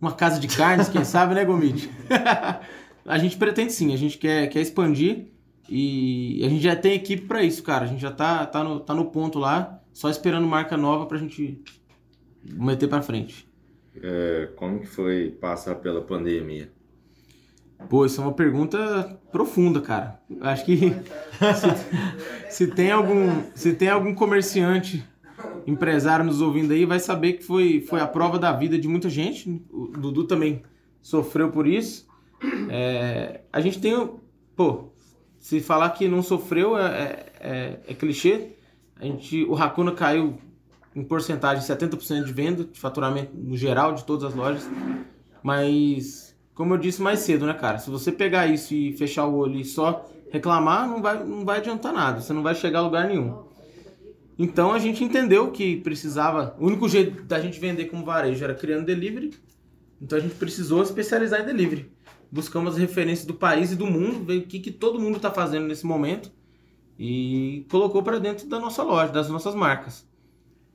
Uma casa de carnes, quem sabe, né, Gomit? a gente pretende sim, a gente quer, quer expandir e a gente já tem equipe pra isso, cara. A gente já tá, tá, no, tá no ponto lá, só esperando marca nova pra gente meter pra frente. É, como que foi passar pela pandemia? Pô, isso é uma pergunta profunda, cara. Acho que se, se tem algum se tem algum comerciante, empresário nos ouvindo aí, vai saber que foi, foi a prova da vida de muita gente. O Dudu também sofreu por isso. É, a gente tem, pô, se falar que não sofreu é, é, é clichê. A gente, o Hakuna caiu em porcentagem 70% de venda, de faturamento no geral de todas as lojas. Mas, como eu disse mais cedo, né, cara? Se você pegar isso e fechar o olho e só reclamar, não vai, não vai adiantar nada. Você não vai chegar a lugar nenhum. Então a gente entendeu que precisava. O único jeito da gente vender como varejo era criando delivery. Então a gente precisou especializar em delivery. Buscamos as referências do país e do mundo, ver o que, que todo mundo está fazendo nesse momento e colocou para dentro da nossa loja, das nossas marcas.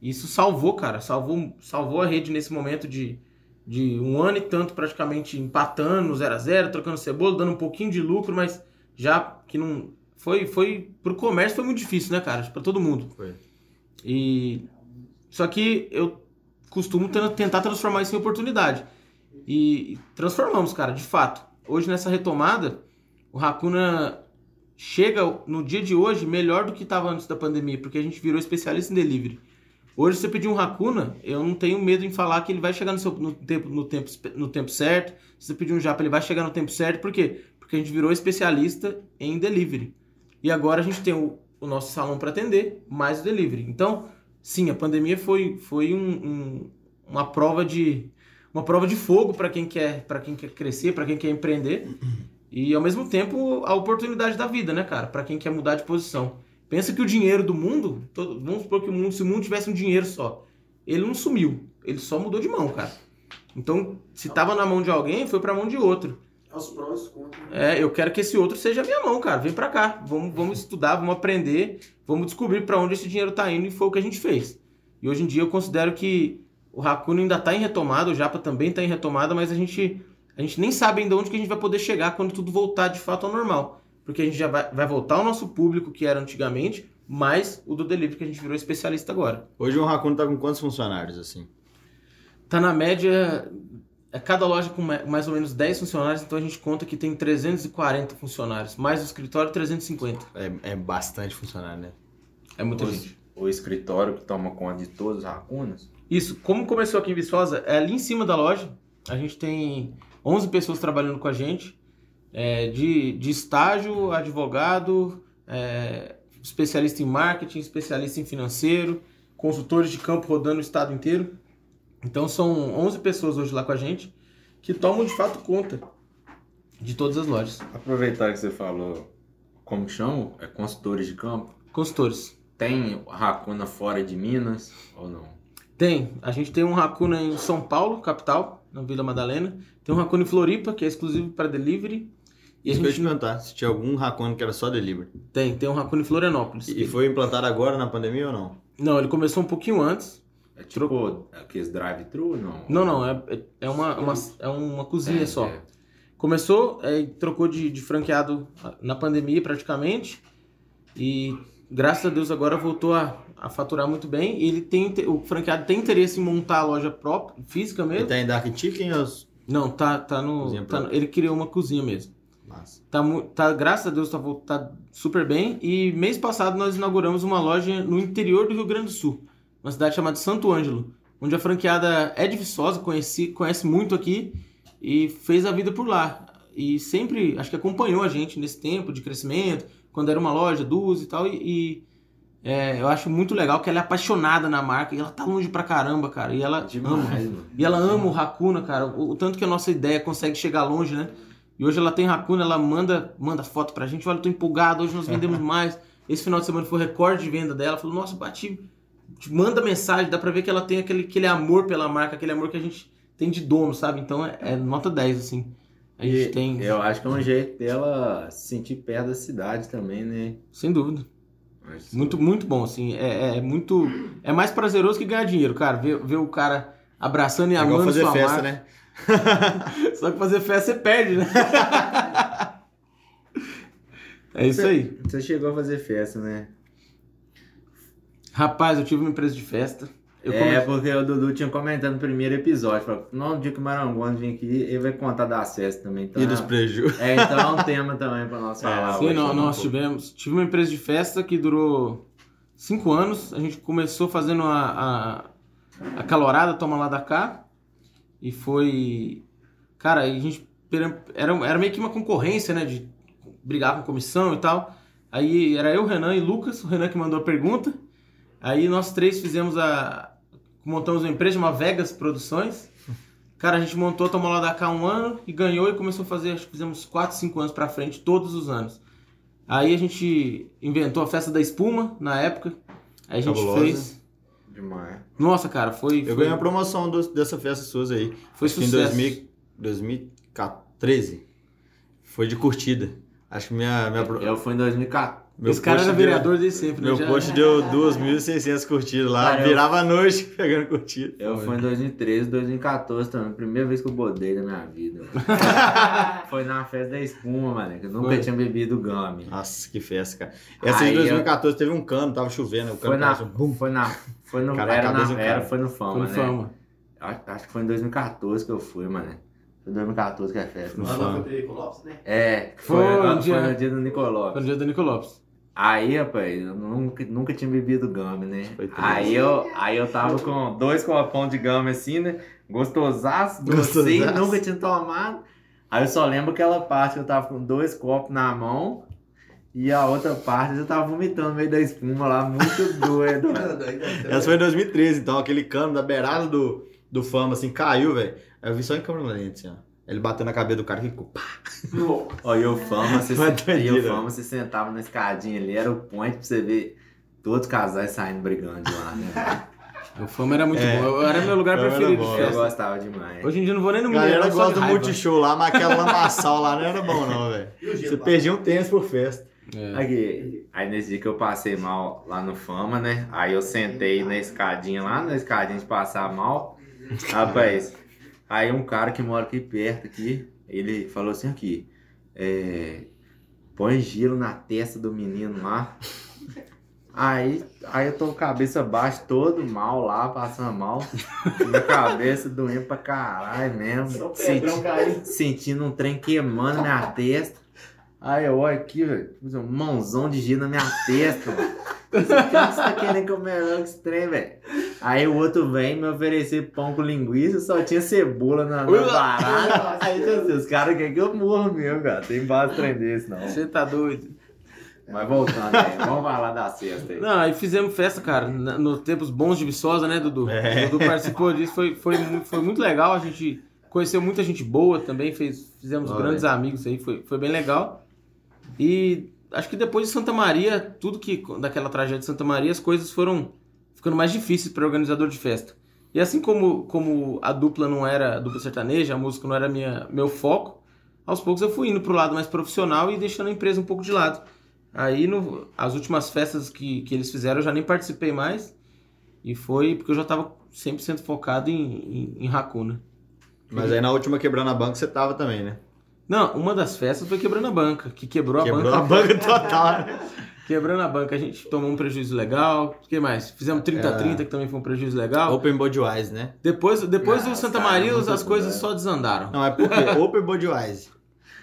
Isso salvou, cara, salvou, salvou a rede nesse momento de, de um ano e tanto praticamente empatando 0 a 0 trocando cebola, dando um pouquinho de lucro, mas já que não. Foi, foi. Pro comércio foi muito difícil, né, cara? Pra todo mundo. Foi. E. Só que eu costumo ten- tentar transformar isso em oportunidade. E transformamos, cara, de fato. Hoje nessa retomada, o Hakuna chega no dia de hoje melhor do que estava antes da pandemia, porque a gente virou especialista em delivery. Hoje, se você pedir um Hakuna, eu não tenho medo em falar que ele vai chegar no, seu- no tempo, no, tempo, no tempo certo. Se você pedir um Japa, ele vai chegar no tempo certo. Por quê? Porque a gente virou especialista em delivery. E agora a gente tem o, o nosso salão para atender, mais o delivery. Então, sim, a pandemia foi, foi um- um- uma prova de uma prova de fogo para quem quer para quem quer crescer, para quem quer empreender. E ao mesmo tempo a oportunidade da vida, né, cara? Para quem quer mudar de posição. Pensa que o dinheiro do mundo, todo- vamos supor que o mundo, se o mundo tivesse um dinheiro só, ele não sumiu, ele só mudou de mão, cara. Então, se tava na mão de alguém, foi pra mão de outro. Os prós contra. É, eu quero que esse outro seja a minha mão, cara. Vem pra cá. Vamos, vamos estudar, vamos aprender, vamos descobrir pra onde esse dinheiro tá indo e foi o que a gente fez. E hoje em dia eu considero que o Hakuna ainda tá em retomada, o Japa também tá em retomada, mas a gente, a gente nem sabe ainda onde que a gente vai poder chegar quando tudo voltar de fato ao normal. Porque a gente já vai, vai voltar ao nosso público que era antigamente, mais o do delivery que a gente virou especialista agora. Hoje o Raccoon tá com quantos funcionários, assim? Tá na média, é cada loja com ma- mais ou menos 10 funcionários, então a gente conta que tem 340 funcionários, mais o escritório 350. É, é bastante funcionário, né? É muita Os- gente. O escritório que toma conta de todos os racunas. Isso, como começou aqui em Viçosa, é ali em cima da loja. A gente tem 11 pessoas trabalhando com a gente, é, de, de estágio, advogado, é, especialista em marketing, especialista em financeiro, consultores de campo rodando o estado inteiro. Então são 11 pessoas hoje lá com a gente que tomam de fato conta de todas as lojas. Aproveitar que você falou, como chamam? É consultores de campo. Consultores. Tem racuna fora de Minas ou não? Tem. A gente tem um Racuna em São Paulo, capital, na Vila Madalena. Tem um Racuna em Floripa, que é exclusivo para delivery. E a Isso que eu gente te perguntar, se tinha algum Raccoon que era só delivery. tem, tem um Racuna em Florianópolis. E foi implantado agora na pandemia ou não? Não, ele começou um pouquinho antes. É tipo aqueles drive-thru, não? Não, não, é, é- é uma, uma, é uma cozinha É, só. é. Começou, é, trocou de, de franqueado na pandemia praticamente. E graças a Deus agora voltou a, a faturar muito bem. E ele tem, o franqueado tem interesse em montar a loja própria, física mesmo. Ele tá em Dark Chicken ou... Não, tá, tá no. Tá no- ele criou uma cozinha mesmo. Massa. Tá, tá, graças a Deus tá, tá super bem. E mês passado nós inauguramos uma loja no interior do Rio Grande do Sul, uma cidade chamada Santo Ângelo, onde a franqueada é de Viçosa, conheci, conhece muito aqui e fez a vida por lá. E sempre, acho que acompanhou a gente nesse tempo de crescimento, quando era uma loja, duas e tal. E, e, é, eu acho muito legal que ela é apaixonada na marca e ela tá longe pra caramba, cara. E ela ama. Demais, mano. E ela ama o Hakuna, cara. O, o tanto que a nossa ideia consegue chegar longe, né? E hoje ela tem Hakuna, ela manda, manda foto pra gente. Olha, eu tô empolgado, hoje nós vendemos mais. Esse final de semana foi o recorde de venda dela. Falou, nossa, bati. Manda mensagem, dá pra ver que ela tem aquele, aquele amor pela marca, aquele amor que a gente tem de dono, sabe? Então é, é nota 10, assim. A gente E tem. Eu acho que é um jeito dela se sentir perto da cidade também, né? Sem dúvida. Acho Muito, muito bom, assim. É, é muito. É mais prazeroso que ganhar dinheiro, cara. Ver, ver o cara abraçando e É amando fazer sua festa, marca. né? Só que fazer festa você perde, né? é isso aí. Você chegou a fazer festa, né? Rapaz, eu tive uma empresa de festa. Eu é, porque o Dudu tinha comentado no primeiro episódio. Falou, no dia que o Marangoni vir aqui, ele vai contar das festas também. Então, E dos prejuízos. é, então é um tema também pra nós falar. Sim, hoje, não, um nós tivemos. Tive uma empresa de festa que durou cinco anos. A gente começou fazendo a, a, a calorada, toma lá da cá. E foi. Cara, a gente. Era, era meio que uma concorrência, né? De brigar com comissão e tal. Aí era eu, Renan e Lucas. O Renan que mandou a pergunta. Aí nós três fizemos a. Montamos uma empresa, uma Vegas Produções. Cara, a gente montou, tomou lá da cá um ano e ganhou e começou a fazer, acho que fizemos 4, 5 anos pra frente, todos os anos. Aí a gente inventou a festa da espuma na época. Aí a gente Cabulosa. fez. Demais. Nossa, cara, foi. Eu foi, ganhei a promoção dos- dessa festa suas aí. Foi Acho que em sucesso. 2000 2013. Foi de curtida. Acho que minha, minha, Eu fui em 2014. Meu Esse cara era deu- vereador desde sempre, né? Meu Já- post deu 2.600 curtidas lá, Cara, eu- virava a noite pegando curtida. Eu fui em 2013, 2014 também. Primeira vez que eu bodei na minha vida. Foi na festa da espuma, mano. Que eu nunca Foi. tinha bebido gummy. Nossa, que festa, cara. Essa Aí de eu- 2014 teve um cano, tava chovendo, o cano Foi na, assim, bum. foi na, foi no, Cara, a era, na, era, foi no Fama, Foi no né? fama. Acho, acho que foi em 2014 que eu fui, mano. Foi em 2014 que é a festa. No Lá fama. no Lopes, né? É, Foi foi, foi, dia- no dia do Nicoló. Foi no dia do Nico Lopes. Aí, rapaz, eu nunca, nunca tinha bebido gama, né? Aí eu, aí eu tava com dois copão de gama assim, né? Gostosaço, Gostosaço. docinho, nunca tinha tomado. Aí eu só lembro aquela parte que eu tava com dois copos na mão e a outra parte eu tava vomitando no meio da espuma lá, muito doido. Essa foi em 2013, então, aquele cano da beirada do, do fama, assim, caiu, velho. Aí eu vi só em câmera lenta, assim, ó. Ele bateu na cabeça do cara que ficou. pá. Ó, e o Fama, e o você sentava na escadinha ali, era o point pra você ver todos os casais saindo brigando de lá, né? O fama era muito É. bom. Era meu lugar preferido bom. Eu gostava demais. Hoje em dia eu não vou nem no galera Mineirão, só gosta de do multishow lá, mas aquela lamaçal lá não era bom, não, velho. E o Você perdia um tênis por festa. É. Aqui, aí nesse dia que eu passei mal lá no Fama, né? Aí eu sentei na escadinha lá, na escadinha de passar mal. Rapaz, aí um cara que mora aqui perto aqui, ele falou assim aqui, é, põe gelo na testa do menino lá. Aí, aí eu tô com a cabeça baixa, todo mal lá, passando mal. Minha cabeça doendo pra caralho mesmo. Senti- sentindo um trem queimando minha testa. Aí eu olho aqui, velho, um mãozão de gelo na minha testa, mano. Você tá querendo que eu melhore esse trem, velho? Aí o outro vem me oferecer pão com linguiça, só tinha cebola na, na barata. Aí eu disse, os caras querem que eu morra mesmo, cara. Tem base trem desse, não. Você tá doido. Mas voltando aí, vamos falar da cesta aí. Não, aí fizemos festa, cara, nos tempos bons de Viçosa, né, Dudu? É. O Dudu participou disso, foi, foi, foi muito legal. A gente conheceu muita gente boa também, fez, fizemos Olha. grandes amigos aí, foi, foi bem legal. E acho que depois de Santa Maria, tudo que, daquela tragédia de Santa Maria, as coisas foram ficando mais difíceis para organizador de festa. E assim como, como a dupla não era a dupla sertaneja, a música não era minha, meu foco, aos poucos eu fui indo pro lado mais profissional e deixando a empresa um pouco de lado. Aí, no, as últimas festas que, que eles fizeram, eu já nem participei mais. E foi porque eu já tava 100% focado em, em, em Hakuna. Mas aí na última quebrando a banca você tava também, né? Não, uma das festas foi quebrando a banca, que quebrou a Quebrou banca. a banca total, né? Quebrando a banca, a gente tomou um prejuízo legal. O que mais? Fizemos 30-30, que também foi um prejuízo legal. Open Budweiser, né? Depois, depois Ah, do Santa cara, Maria, as coisas bom, só desandaram. Não, é porque Open Budweiser.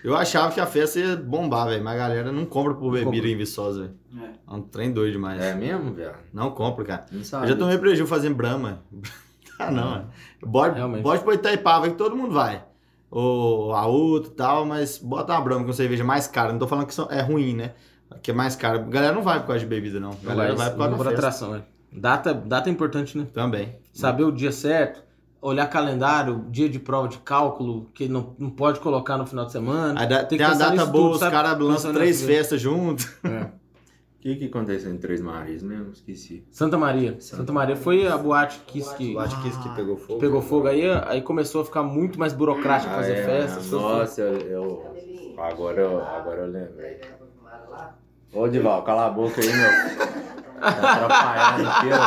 Eu achava que a festa ia bombar, velho, mas a galera não compra por bebida compra. em Viçosa, velho. É um trem doido demais. É mesmo, velho? Não compra, cara. Não Eu sabia. já tomei prejuízo fazendo Brahma. ah, não, mano. Bota, Realmente. bota pra Itaipava que todo mundo vai. Ou a outra e tal, mas bota uma Brahma com cerveja mais cara. Não tô falando que é ruim, né? Que é mais caro. A galera não vai por causa de bebida, não. A galera vai por causa por da festa. atração, né? Data, data é importante, né? Também. Saber o dia certo, olhar calendário, dia de prova de cálculo, que não, não pode colocar no final de semana. Aí dá- Tem tem, a data boa, tudo, os caras lançam três festas juntos. É. O que que aconteceu em Três Marias mesmo? Esqueci. Santa Maria. Santa Maria foi a boate que, que Eu acho que pegou fogo. pegou fogo. Aí, aí começou a ficar muito mais burocrático fazer é, festa. essas coisas. Nossa, eu, eu- Agora eu, agora eu lembrei. Ô, Dival, cala a boca aí, meu. Tá atrapalhando aqui, ó.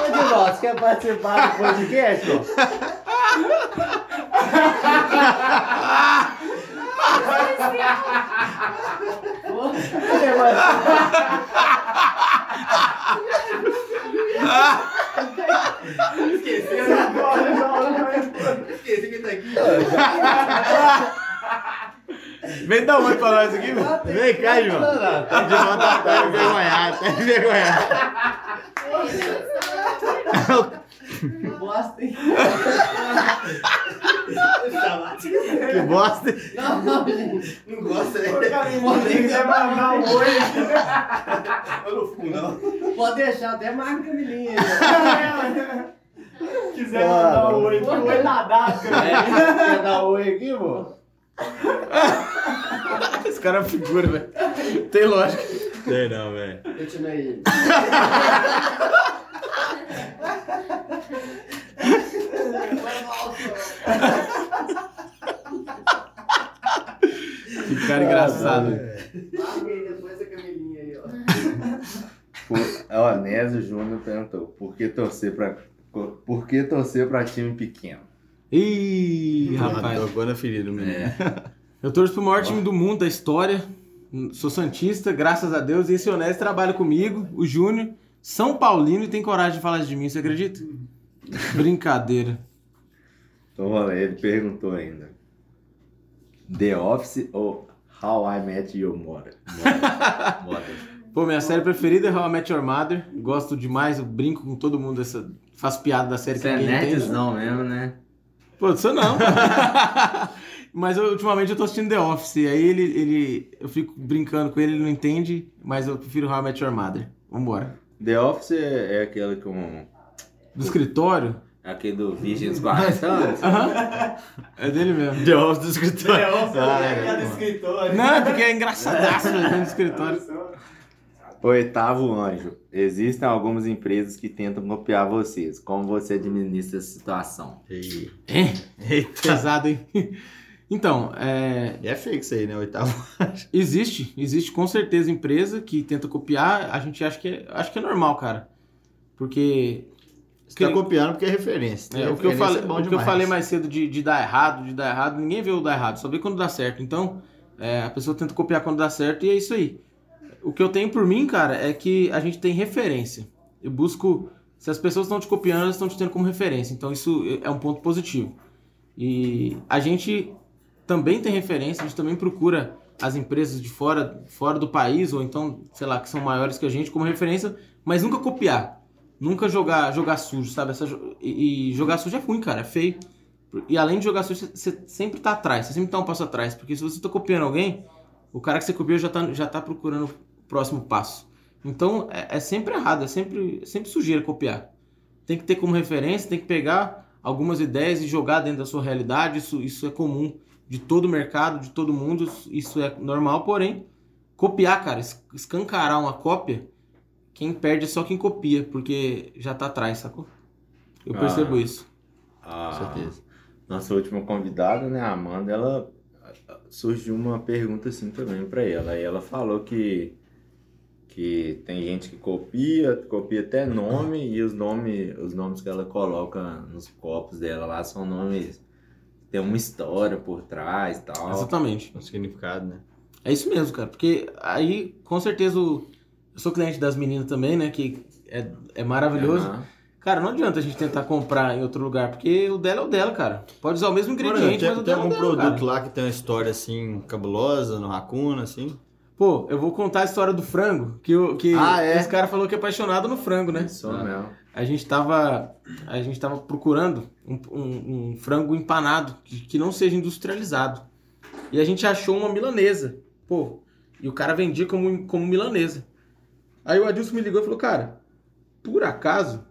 Ô, Dival, você quer participar do podcast, ó? Esqueci que tá aqui. Vem dar um oi pra nós aqui, velho. Vem cá, João. Tá de volta, tá envergonhado, tá envergonhado. Bosta, hein? Que bosta. Não, não, gente. Não gosta, né? quiser mandar um oi. Eu não fumo, não. Pode deixar, até marca cabelinho aí. quiser mandar um oi, que oi na data. Quer dar oi aqui, vô? Esse cara é uma figura, velho. Tem lógica. Sei não, velho. Continua aí. Que cara engraçado. Larguei depois a Camilinha aí, ó. Por, ó, Nésio Júnior perguntou, por que torcer pra, por que torcer pra time pequeno? Ih, Ah, rapaz. Tocou na ferida, menino. Eu torço pro maior time do mundo da história. Sou Santista, graças a Deus. E esse honesto trabalha comigo, o Júnior, São Paulino e tem coragem de falar de mim, você acredita? Brincadeira. Então, olha, ele perguntou ainda. The Office ou How I Met Your Mother? Mother. Mother. Pô, minha série preferida é How I Met Your Mother. Gosto demais, eu brinco com todo mundo, essa, faço piada da série Você que é ninguém entende. nerdzão mesmo, né? Pô, sou não. mas eu, ultimamente eu tô assistindo The Office. Aí ele, ele. Eu fico brincando com ele, ele não entende, mas eu prefiro How I Met Your Mother. Vambora. The Office é, é aquele com... Do escritório? Aquele do Virgem dos Guardiões. Aham. É dele mesmo. The Office do escritório. É, ó, Ah, é é. piada escritório. Não, é porque é engraçadaço dentro do escritório. Oitavo anjo. Existem algumas empresas que tentam copiar vocês. Como você administra essa situação? E- É, pesado, hein? Então, é, E é fake isso aí, né? Oitavo. existe, existe com certeza empresa que tenta copiar. A gente acha que é, acho que é normal, cara. Porque Você tá Que- copiando porque é referência. É, Tem o que eu falei, é bom o que eu falei mais cedo de, de dar errado, de dar errado, ninguém vê o dar errado, só vê quando dá certo. Então, é, a pessoa tenta copiar quando dá certo e é isso aí. O que eu tenho por mim, cara, é que a gente tem referência. Eu busco. Se as pessoas estão te copiando, elas estão te tendo como referência. Então, isso é um ponto positivo. E a gente também tem referência, a gente também procura as empresas de fora, fora do país, ou então, sei lá, que são maiores que a gente, como referência, mas nunca copiar. Nunca jogar, jogar sujo, sabe? Essa e, e jogar sujo é ruim, cara, é feio. E além de jogar sujo, você- sempre tá atrás, você sempre tá um passo atrás. Porque se você tá copiando alguém, o cara que você copiou já tá, já tá procurando próximo passo. Então é, é sempre errado, é sempre, é sempre sujeira copiar. Tem que ter como referência, tem que pegar algumas ideias e jogar dentro da sua realidade. Isso, isso é comum de todo o mercado, de todo mundo, isso é normal. Porém, copiar, cara, es- escancarar uma cópia, quem perde é só quem copia, porque já tá atrás, sacou? Eu Ah. percebo isso. Ah, Com certeza. Nossa última convidada, né, a Amanda, ela surgiu uma pergunta assim também pra ela. E ela falou que que tem gente que copia, copia até nome e os nomes, os nomes que ela coloca nos copos dela lá são nomes que tem uma história por trás e tal. Exatamente. O significado, né? É isso mesmo, cara. Porque aí, com certeza, o- eu sou cliente das meninas também, né? Que é, é maravilhoso. Cara, não adianta a gente tentar comprar em outro lugar, porque o dela é o dela, cara. Pode usar o mesmo Por exemplo, ingrediente, mas o tem, tem dela é o algum dela, produto cara. lá que tem uma história assim cabulosa no Racuna, assim? Pô, eu vou contar a história do frango, que, o, que Ah, é? esse cara falou que é apaixonado no frango, né? Isso mesmo. A gente tava, a gente tava procurando um, um- um frango empanado, que, que não seja industrializado. E a gente achou uma milanesa. Pô, e o cara vendia como, como milanesa. Aí o Adilson me ligou e falou, cara, por acaso,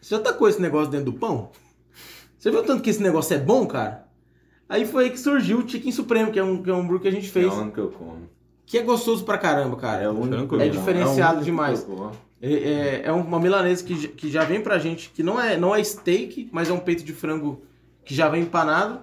você já tacou esse negócio dentro do pão? Você viu tanto que esse negócio é bom, cara? Aí foi aí que surgiu o Chicken Supremo, que é um, que é um hambúrguer que a gente É fez. o único que eu como. Que é gostoso pra caramba, cara. É o único que eu É diferenciado o único demais. É, é- é uma milanesa que, que já vem pra gente, que não é, não é steak, mas é um peito de frango que já vem empanado.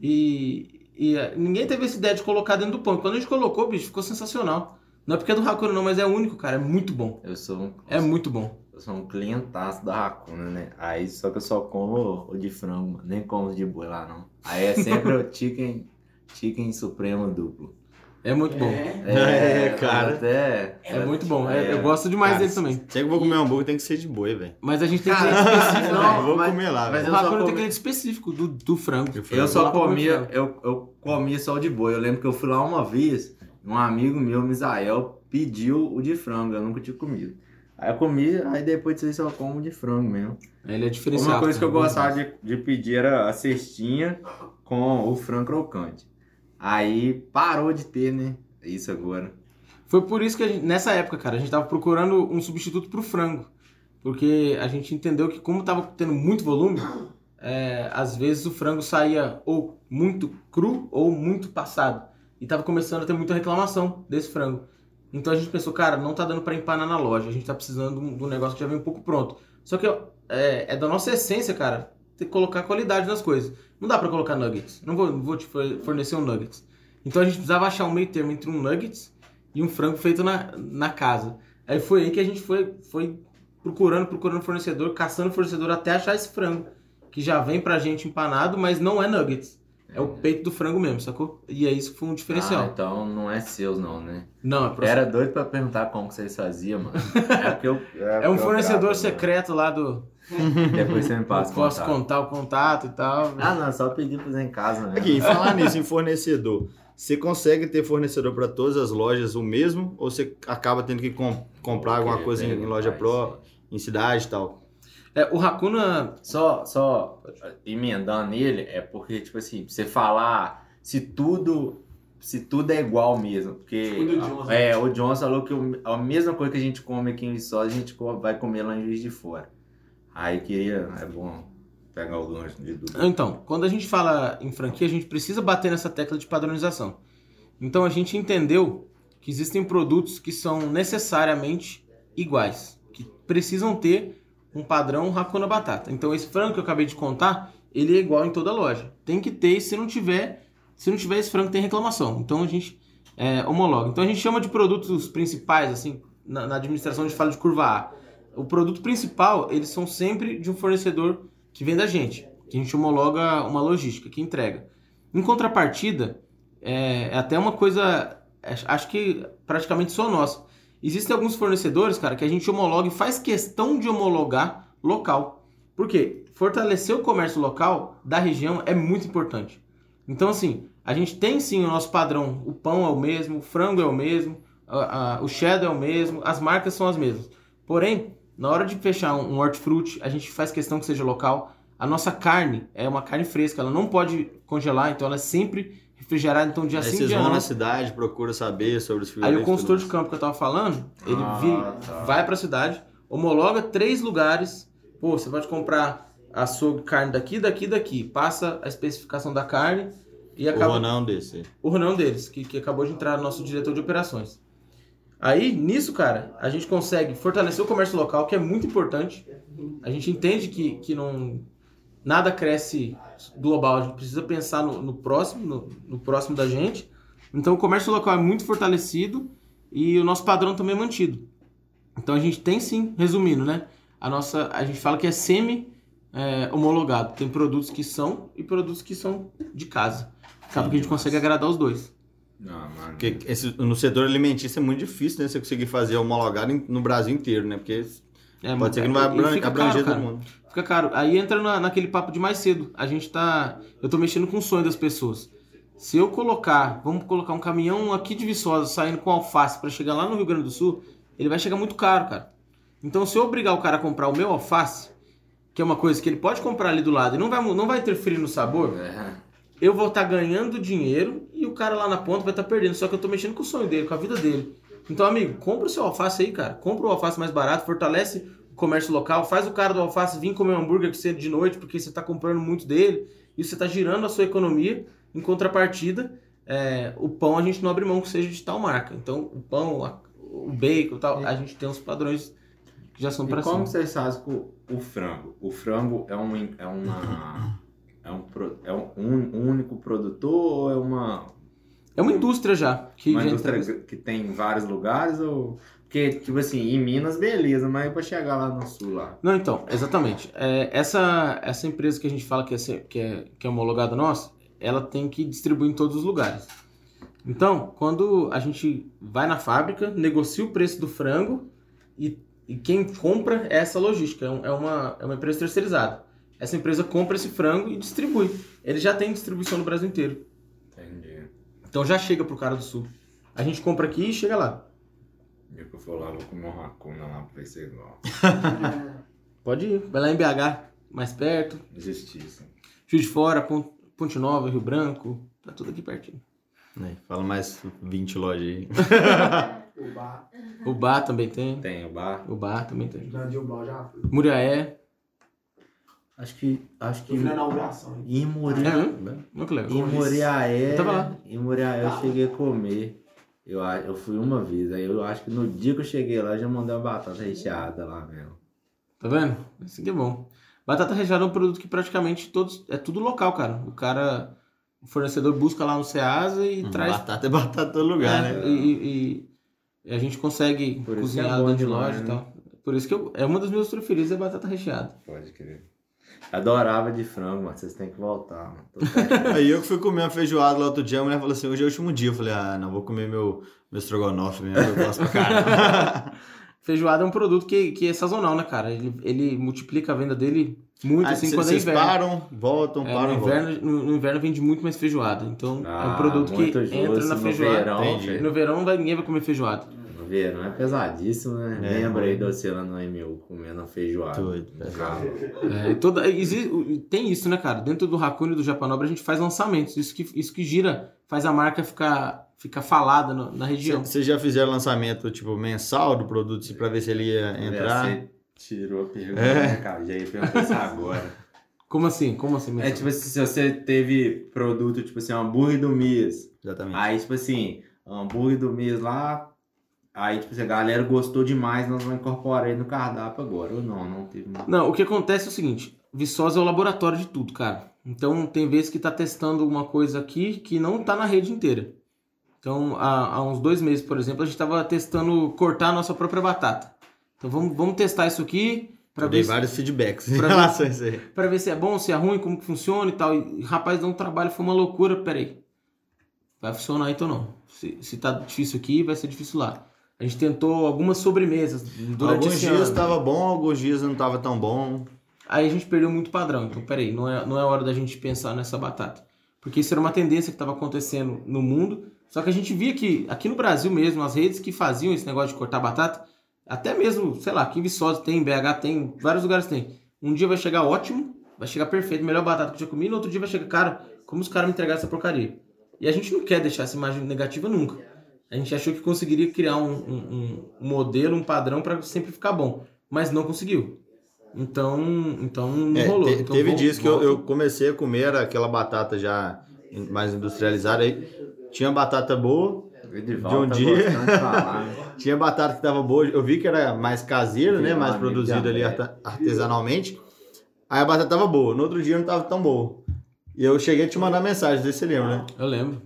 E, e, é, ninguém teve essa ideia de colocar dentro do pão. Quando a gente colocou, bicho, ficou sensacional. Não é porque é do Hakuna não, mas é único, cara. É muito bom. Eu sou um É muito bom. Eu sou um clientaço da Racuna, né? Aí só que eu só como o de frango, mano. nem como os de boi lá, não. Aí é sempre o chicken, chicken supremo duplo. É muito bom. É, cara. Até... É, muito bom. É- É. eu gosto demais Cara, dele também. Se eu vou comer um hambúrguer, tem que ser de boi, velho. Mas a gente tem cliente específico. não, né? Eu vou mas- comer lá, mas velho. O eu só tem comi- cliente específico do, do frango. Eu só pra comer comia, eu, eu comia só o de boi. Eu lembro que eu fui lá uma vez, um amigo meu, Misael, pediu o de frango. Eu nunca tinha comido. Aí eu comi, aí depois disso só como o de frango mesmo. Ele é diferenciado. Uma coisa que eu cara. gostava de, de pedir era a cestinha com o frango crocante. Aí parou de ter, né? Isso agora. Foi por isso que gente- nessa época, cara, a gente tava procurando um substituto pro frango. Porque a gente entendeu que como tava tendo muito volume, é, às vezes o frango saía ou muito cru ou muito passado. E tava começando a ter muita reclamação desse frango. Então a gente pensou, cara, não tá dando pra empanar na loja. A gente tá precisando de um negócio que já vem um pouco pronto. Só que é, é da nossa essência, cara, ter que colocar qualidade nas coisas. Não dá pra colocar nuggets. Não vou, vou te for- fornecer um nuggets. Então a gente precisava achar um meio termo entre um nuggets e um frango feito na, na casa. Aí foi aí que a gente foi, foi procurando, procurando fornecedor, caçando fornecedor até achar esse frango. Que já vem pra gente empanado, mas não é nuggets. É o peito do frango mesmo, sacou? E é isso que foi um Ah, diferencial. então não é seus não, né? Não, é pro- Era doido pra perguntar como que vocês faziam, mano. É, porque eu, É um fornecedor secreto lá do. Depois você me passa o posso contato. contar o contato e tal. Ah, não, só pedir pra fazer em casa, né? Aqui, e falar nisso, em fornecedor. Você consegue ter fornecedor para todas as lojas o mesmo? Ou você acaba tendo que com- comprar alguma coisa em, em loja pro, em cidade e tal? É, o Hakuna. Só, só emendando nele, é porque, tipo assim, você falar se tudo. Se tudo é igual mesmo. Porque. Segundo o Johnson. É, o Johnson falou que a mesma coisa que a gente come aqui em Viçosa, a gente vai comer lá em Juiz de Fora. Aí queria. É bom pegar o gancho de Dudu. Então, quando a gente fala em franquia, a gente precisa bater nessa tecla de padronização. Então a gente entendeu que existem produtos que são necessariamente iguais, que precisam ter um padrão Hakuna Batata. Então esse frango que eu acabei de contar, ele é igual em toda loja. Tem que ter, se não tiver, se não tiver esse frango tem reclamação. Então a gente é, homologa. Então a gente chama de produtos principais, assim, na, na administração a gente fala de curva A. O produto principal, eles são sempre de um fornecedor que vem da gente, que a gente homologa uma logística, que entrega. Em contrapartida, é, é até uma coisa, é, acho que praticamente só nossa. Existem alguns fornecedores, cara, que a gente homologa e faz questão de homologar local. Por quê? Fortalecer o comércio local da região é muito importante. Então, assim, a gente tem sim o nosso padrão. O pão é o mesmo, o frango é o mesmo, a- a- o cheddar é o mesmo, as marcas são as mesmas. Porém, na hora de fechar um, um hortifruti, a gente faz questão que seja local. A nossa carne é uma carne fresca, ela não pode congelar, então ela é sempre refrigerada. Então, dia Aí sim, vocês dia vão não. na cidade, procura saber sobre os Aí o consultor de campo que eu tava falando, ele Ah, vi- tá. vai pra cidade, homologa três lugares. Pô, você pode comprar açougue, carne daqui, daqui, daqui. Passa a especificação da carne e mais. O acaba Ronão desse. o reunião deles, que, que acabou de entrar nosso diretor de operações. Aí, nisso, cara, a gente consegue fortalecer o comércio local, que é muito importante. A gente entende que, que não nada cresce global, a gente precisa pensar no, no próximo, no, no próximo da gente. Então, o comércio local é muito fortalecido e o nosso padrão também é mantido. Então, a gente tem sim, resumindo, né? A nossa, a gente fala que é semi é, homologado. Tem produtos que são e produtos que são de casa. Acaba que a gente consegue agradar os dois. Não, mano. Porque esse- no setor alimentício é muito difícil, né? Você conseguir fazer homologado no Brasil inteiro, né? Porque É, pode ser que não vai abran- abranger caro, todo cara. Fica caro. Aí entra na- naquele papo de mais cedo. A gente tá. Eu tô mexendo com o sonho das pessoas. Se eu colocar, vamos colocar um caminhão aqui de Viçosa saindo com alface para chegar lá no Rio Grande do Sul, ele vai chegar muito caro, cara. Então, se eu obrigar o cara a comprar o meu alface, que é uma coisa que ele pode comprar ali do lado e não vai, não vai interferir no sabor, eu vou estar ganhando dinheiro e o cara lá na ponta vai estar perdendo. Só que eu tô mexendo com o sonho dele, com a vida dele. Então, amigo, compra o seu alface aí, cara. Compra o alface mais barato, fortalece comércio local, faz o cara do alface vir comer um hambúrguer com você de noite, porque você tá comprando muito dele, e você tá girando a sua economia. Em contrapartida, é, o pão a gente não abre mão que seja de tal marca. Então, o pão, a- o bacon tal, a gente tem uns padrões que já são para como cima. vocês fazem com o frango? O frango é um, é uma, é um, é um, um único produtor ou é uma, É uma indústria já. Que uma já indústria entrega- que tem em vários lugares? Ou... Porque, tipo assim, em Minas, beleza, mas pra chegar lá no sul lá. Não, então, exatamente. É, essa, essa empresa que a gente fala que é, que é, que é homologada nossa, ela tem que distribuir em todos os lugares. Então, quando a gente vai na fábrica, negocia o preço do frango e, e quem compra é essa logística, é, um- é uma, é uma empresa terceirizada. Essa empresa compra esse frango e distribui. Ele já tem distribuição no Brasil inteiro. Entendi. Então já chega pro cara do sul. A gente compra aqui e chega lá. E que eu for lá, vou comer um racuna lá pra ver se é igual. Pode ir. Vai lá em BH, mais perto. Justiça. Juiz de Fora, Pon- Ponte Nova, Rio Branco. Tá tudo aqui pertinho. Né? Fala mais 20 lojas aí. O bar. O bar também tem. Tem o bar. O bar também tem. Já de. Muriaé. Acho que. Acho que. Eu na inauguração. Em É, Muriaé. né? Muito legal. Em Muriaé. Eu tava lá. Em Muriaé eu Tá. cheguei a comer. Eu, eu fui uma vez. Aí eu acho que no dia que eu cheguei lá, eu já mandei uma batata recheada lá mesmo. Tá vendo? Isso aqui é bom. Batata recheada é um produto que praticamente todos. É tudo local, cara. O cara o fornecedor busca lá no Ceasa e traz. Batata é batata em todo lugar, É, né? e, e- e a gente consegue Por isso cozinhar que é dentro de loja e né? tal. Por isso que eu, é uma das meus preferidos, é batata recheada. Pode crer. Adorava de frango, mano. Vocês têm que voltar, mano. Aí eu que fui comer uma feijoada lá outro dia, a mulher falou assim, hoje é o último dia. Eu falei, ah, não, vou comer meu, meu estrogonofe mesmo, eu gosto pra caramba. Feijoada é um produto que, que é sazonal, né, cara? Ele, ele multiplica a venda dele muito, Aí assim, quando é inverno. param, voltam, É, param, no, voltam. inverno, no, no inverno vende muito mais feijoada. Então é um Ah, produto que entra na no feijoada. verão, Entendi. No verão não vai, ninguém vai comer feijoada. No verão é pesadíssimo, né? É, Lembra aí mano. de você lá no MU comendo feijoada. Doido, pesado. É, e toda, exi- o- tem isso, né, cara? Dentro do Hakuna e do Japanobre a gente faz lançamentos. Isso que, isso que gira, faz a marca ficar, ficar falada no- na região. Vocês já fizeram lançamento, tipo, mensal do produto, pra ver se ele ia entrar? Você tirou a pergunta, É. né, cara? Já ia perguntar isso agora. Como assim? Como assim? É tipo assim, se você teve produto, tipo assim, um hambúrguer do mês. Exatamente. Aí, tipo assim, hambúrguer do mês lá. Aí, tipo assim, a galera gostou demais, nós vamos incorporar ele no cardápio agora. Ou não, não teve nada. Não, o que acontece é o seguinte: Viçosa é o laboratório de tudo, cara. Então tem vezes que tá testando alguma coisa aqui que não tá na rede inteira. Então, há, há uns dois meses, por exemplo, a gente tava testando cortar a nossa própria batata. Então vamos, vamos testar isso aqui para Eu dei ver, se- vários feedbacks em pra relação a isso aí. pra ver se é bom, se é ruim, como que funciona e tal. E rapaz, dá um trabalho, foi uma loucura. Peraí. Vai funcionar então não. Se, se tá difícil aqui, vai ser difícil lá. A gente tentou algumas sobremesas durante Alguns dias estava bom, alguns dias não estava tão bom. Aí a gente perdeu muito padrão. Então, peraí, não é, não é hora da gente pensar nessa batata. Porque isso era uma tendência que estava acontecendo no mundo. Só que a gente via que aqui no Brasil mesmo, as redes que faziam esse negócio de cortar batata, até mesmo, sei lá, aqui em Viçosa tem, em BH tem, vários lugares tem. Um dia vai chegar ótimo, vai chegar perfeito, melhor batata que eu já comi, no outro dia vai chegar, cara, como os caras me entregaram essa porcaria? E a gente não quer deixar essa imagem negativa nunca. A gente achou que conseguiria criar um, um- um modelo, um padrão para sempre ficar bom, mas não conseguiu. Então, então não É, rolou. te- Então, teve dias que eu, eu comecei a comer aquela batata já mais industrializada. Aí tinha batata boa, De um tá dia. gostando de falar, né? tinha batata que tava boa. Eu vi que era mais caseira, né? Um Mais amigo produzida ali artesanalmente. Aí a batata tava boa. No outro dia não tava tão boa. E eu cheguei a te mandar mensagem, desse você lembra, né? Eu lembro.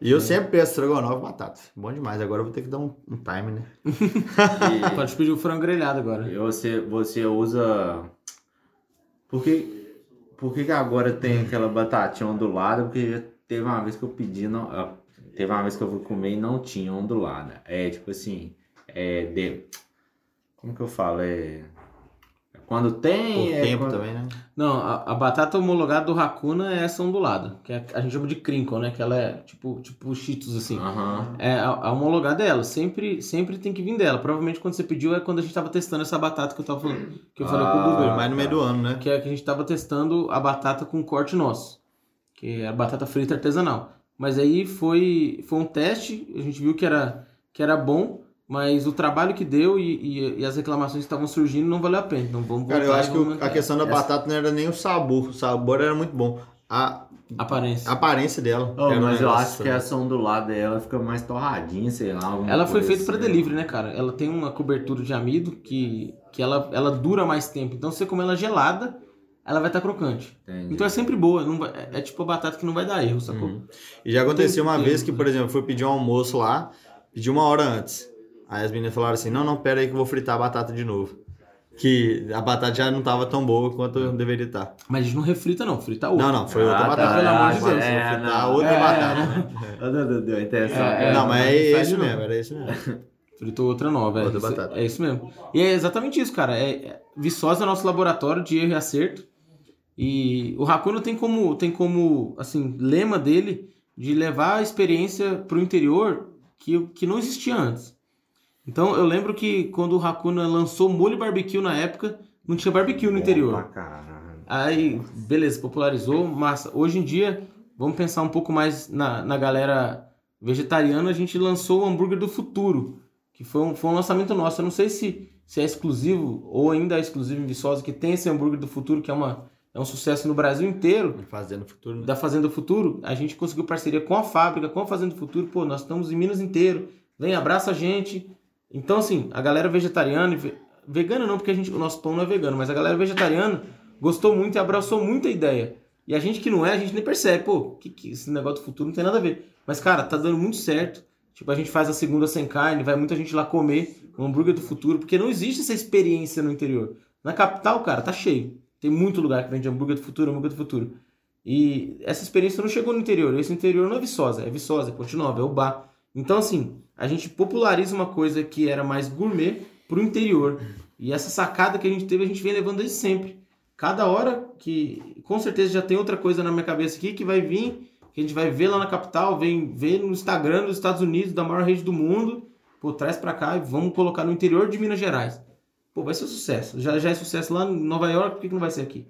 E eu sempre peço estrogonofe batata. Bom demais. Agora eu vou ter que dar um, um time, né? E- Pode pedir o frango grelhado agora. E você, você usa. Por que, por que, que agora tem aquela batatinha ondulada? Porque já teve uma vez que eu pedi, não, teve uma vez que eu fui comer e não tinha ondulada. É tipo assim, é de, como que eu falo? É quando Por tem, é tempo quando- também, né? Não, a, a batata homologada do Hakuna é essa ondulada, que é- a gente chama de crinkle, né? Que ela é tipo, tipo Cheetos, assim. Aham. É, a, a homologada é ela, sempre, sempre tem que vir dela. Provavelmente quando você pediu é quando a gente tava testando essa batata que eu tava falando, que eu falei com o Ah. Dudu. Mais no meio do ano, né? que é que a gente tava testando a batata com corte nosso, que é a batata frita artesanal. Mas aí foi, foi um teste, a gente viu que era, que era bom, mas o trabalho que deu e, e, e as reclamações que estavam surgindo não valeu a pena. Então vamos Cara, eu acho que o- a questão da Essa- batata não era nem o sabor. O sabor era muito bom. A aparência. a aparência dela. Oh, mas eu acho que essa ondulada ela fica mais torradinha, sei lá. Ela foi feita para assim. delivery, né, cara? Ela tem uma cobertura de amido que, que ela, ela dura mais tempo. Então, se você comer ela gelada, ela vai estar crocante. Entendi. Então é sempre boa. não vai- é, é tipo a batata que não vai dar erro, sacou? Uhum. E já aconteceu uma vez que, por exemplo, eu fui pedir um almoço lá, pedi uma hora antes. Aí as meninas falaram assim: não, não, pera aí que eu vou fritar a batata de novo. Que a batata já não tava tão boa quanto eu deveria estar. Mas a gente não refrita, não. Frita outra. Não, não, foi outra Ah, tá, batata. pelo amor de Eu Deus. vou É, fritar não. outra É, batata. Deu, a intenção. É, é. não, mas é não. mesmo, era esse mesmo. Fritou outra nova. Outra é, isso, batata. é isso mesmo. E é exatamente isso, cara. É, é, Viçosa é nosso laboratório de erro e acerto. E o Hakuna tem como, tem como assim, lema dele de levar a experiência pro interior que, que não existia antes. Então eu lembro que quando o Hakuna lançou molho barbecue na época, não tinha barbecue no interior. Pra caralho. Aí, beleza, popularizou, mas hoje em dia, vamos pensar um pouco mais na, na galera vegetariana, a gente lançou o hambúrguer do futuro, que foi um, foi um lançamento nosso. Eu não sei se, se é exclusivo ou ainda é exclusivo em Viçosa, que tem esse hambúrguer do futuro, que é, uma, é um sucesso no Brasil inteiro, Fazendo futuro. né? da Fazenda Futuro. A gente conseguiu parceria com a fábrica, com a Fazenda Futuro. Pô, nós estamos em Minas inteiro, vem, abraça a gente. Então, assim, a galera vegetariana, ve- vegana não, porque a gente, o nosso pão não é vegano, mas a galera vegetariana gostou muito e abraçou muito a ideia. E a gente que não é, a gente nem percebe, pô, que, que esse negócio do futuro não tem nada a ver. Mas, cara, tá dando muito certo. Tipo, a gente faz a segunda sem carne, vai muita gente lá comer um hambúrguer do futuro, porque não existe essa experiência no interior. Na capital, cara, tá cheio. Tem muito lugar que vende hambúrguer do futuro, hambúrguer do futuro. E essa experiência não chegou no interior. Esse interior não é Viçosa, é Viçosa, é Ponte Nova, é o bar. Então, assim, a gente populariza uma coisa que era mais gourmet pro interior. E essa sacada que a gente teve, a gente vem levando desde sempre. Cada hora que, com certeza, já tem outra coisa na minha cabeça aqui que vai vir, que a gente vai ver lá na capital, vem ver no Instagram dos Estados Unidos, da maior rede do mundo, pô, traz pra cá e vamos colocar no interior de Minas Gerais. Pô, vai ser sucesso. Já, já é sucesso lá em Nova York, por que, que não vai ser aqui?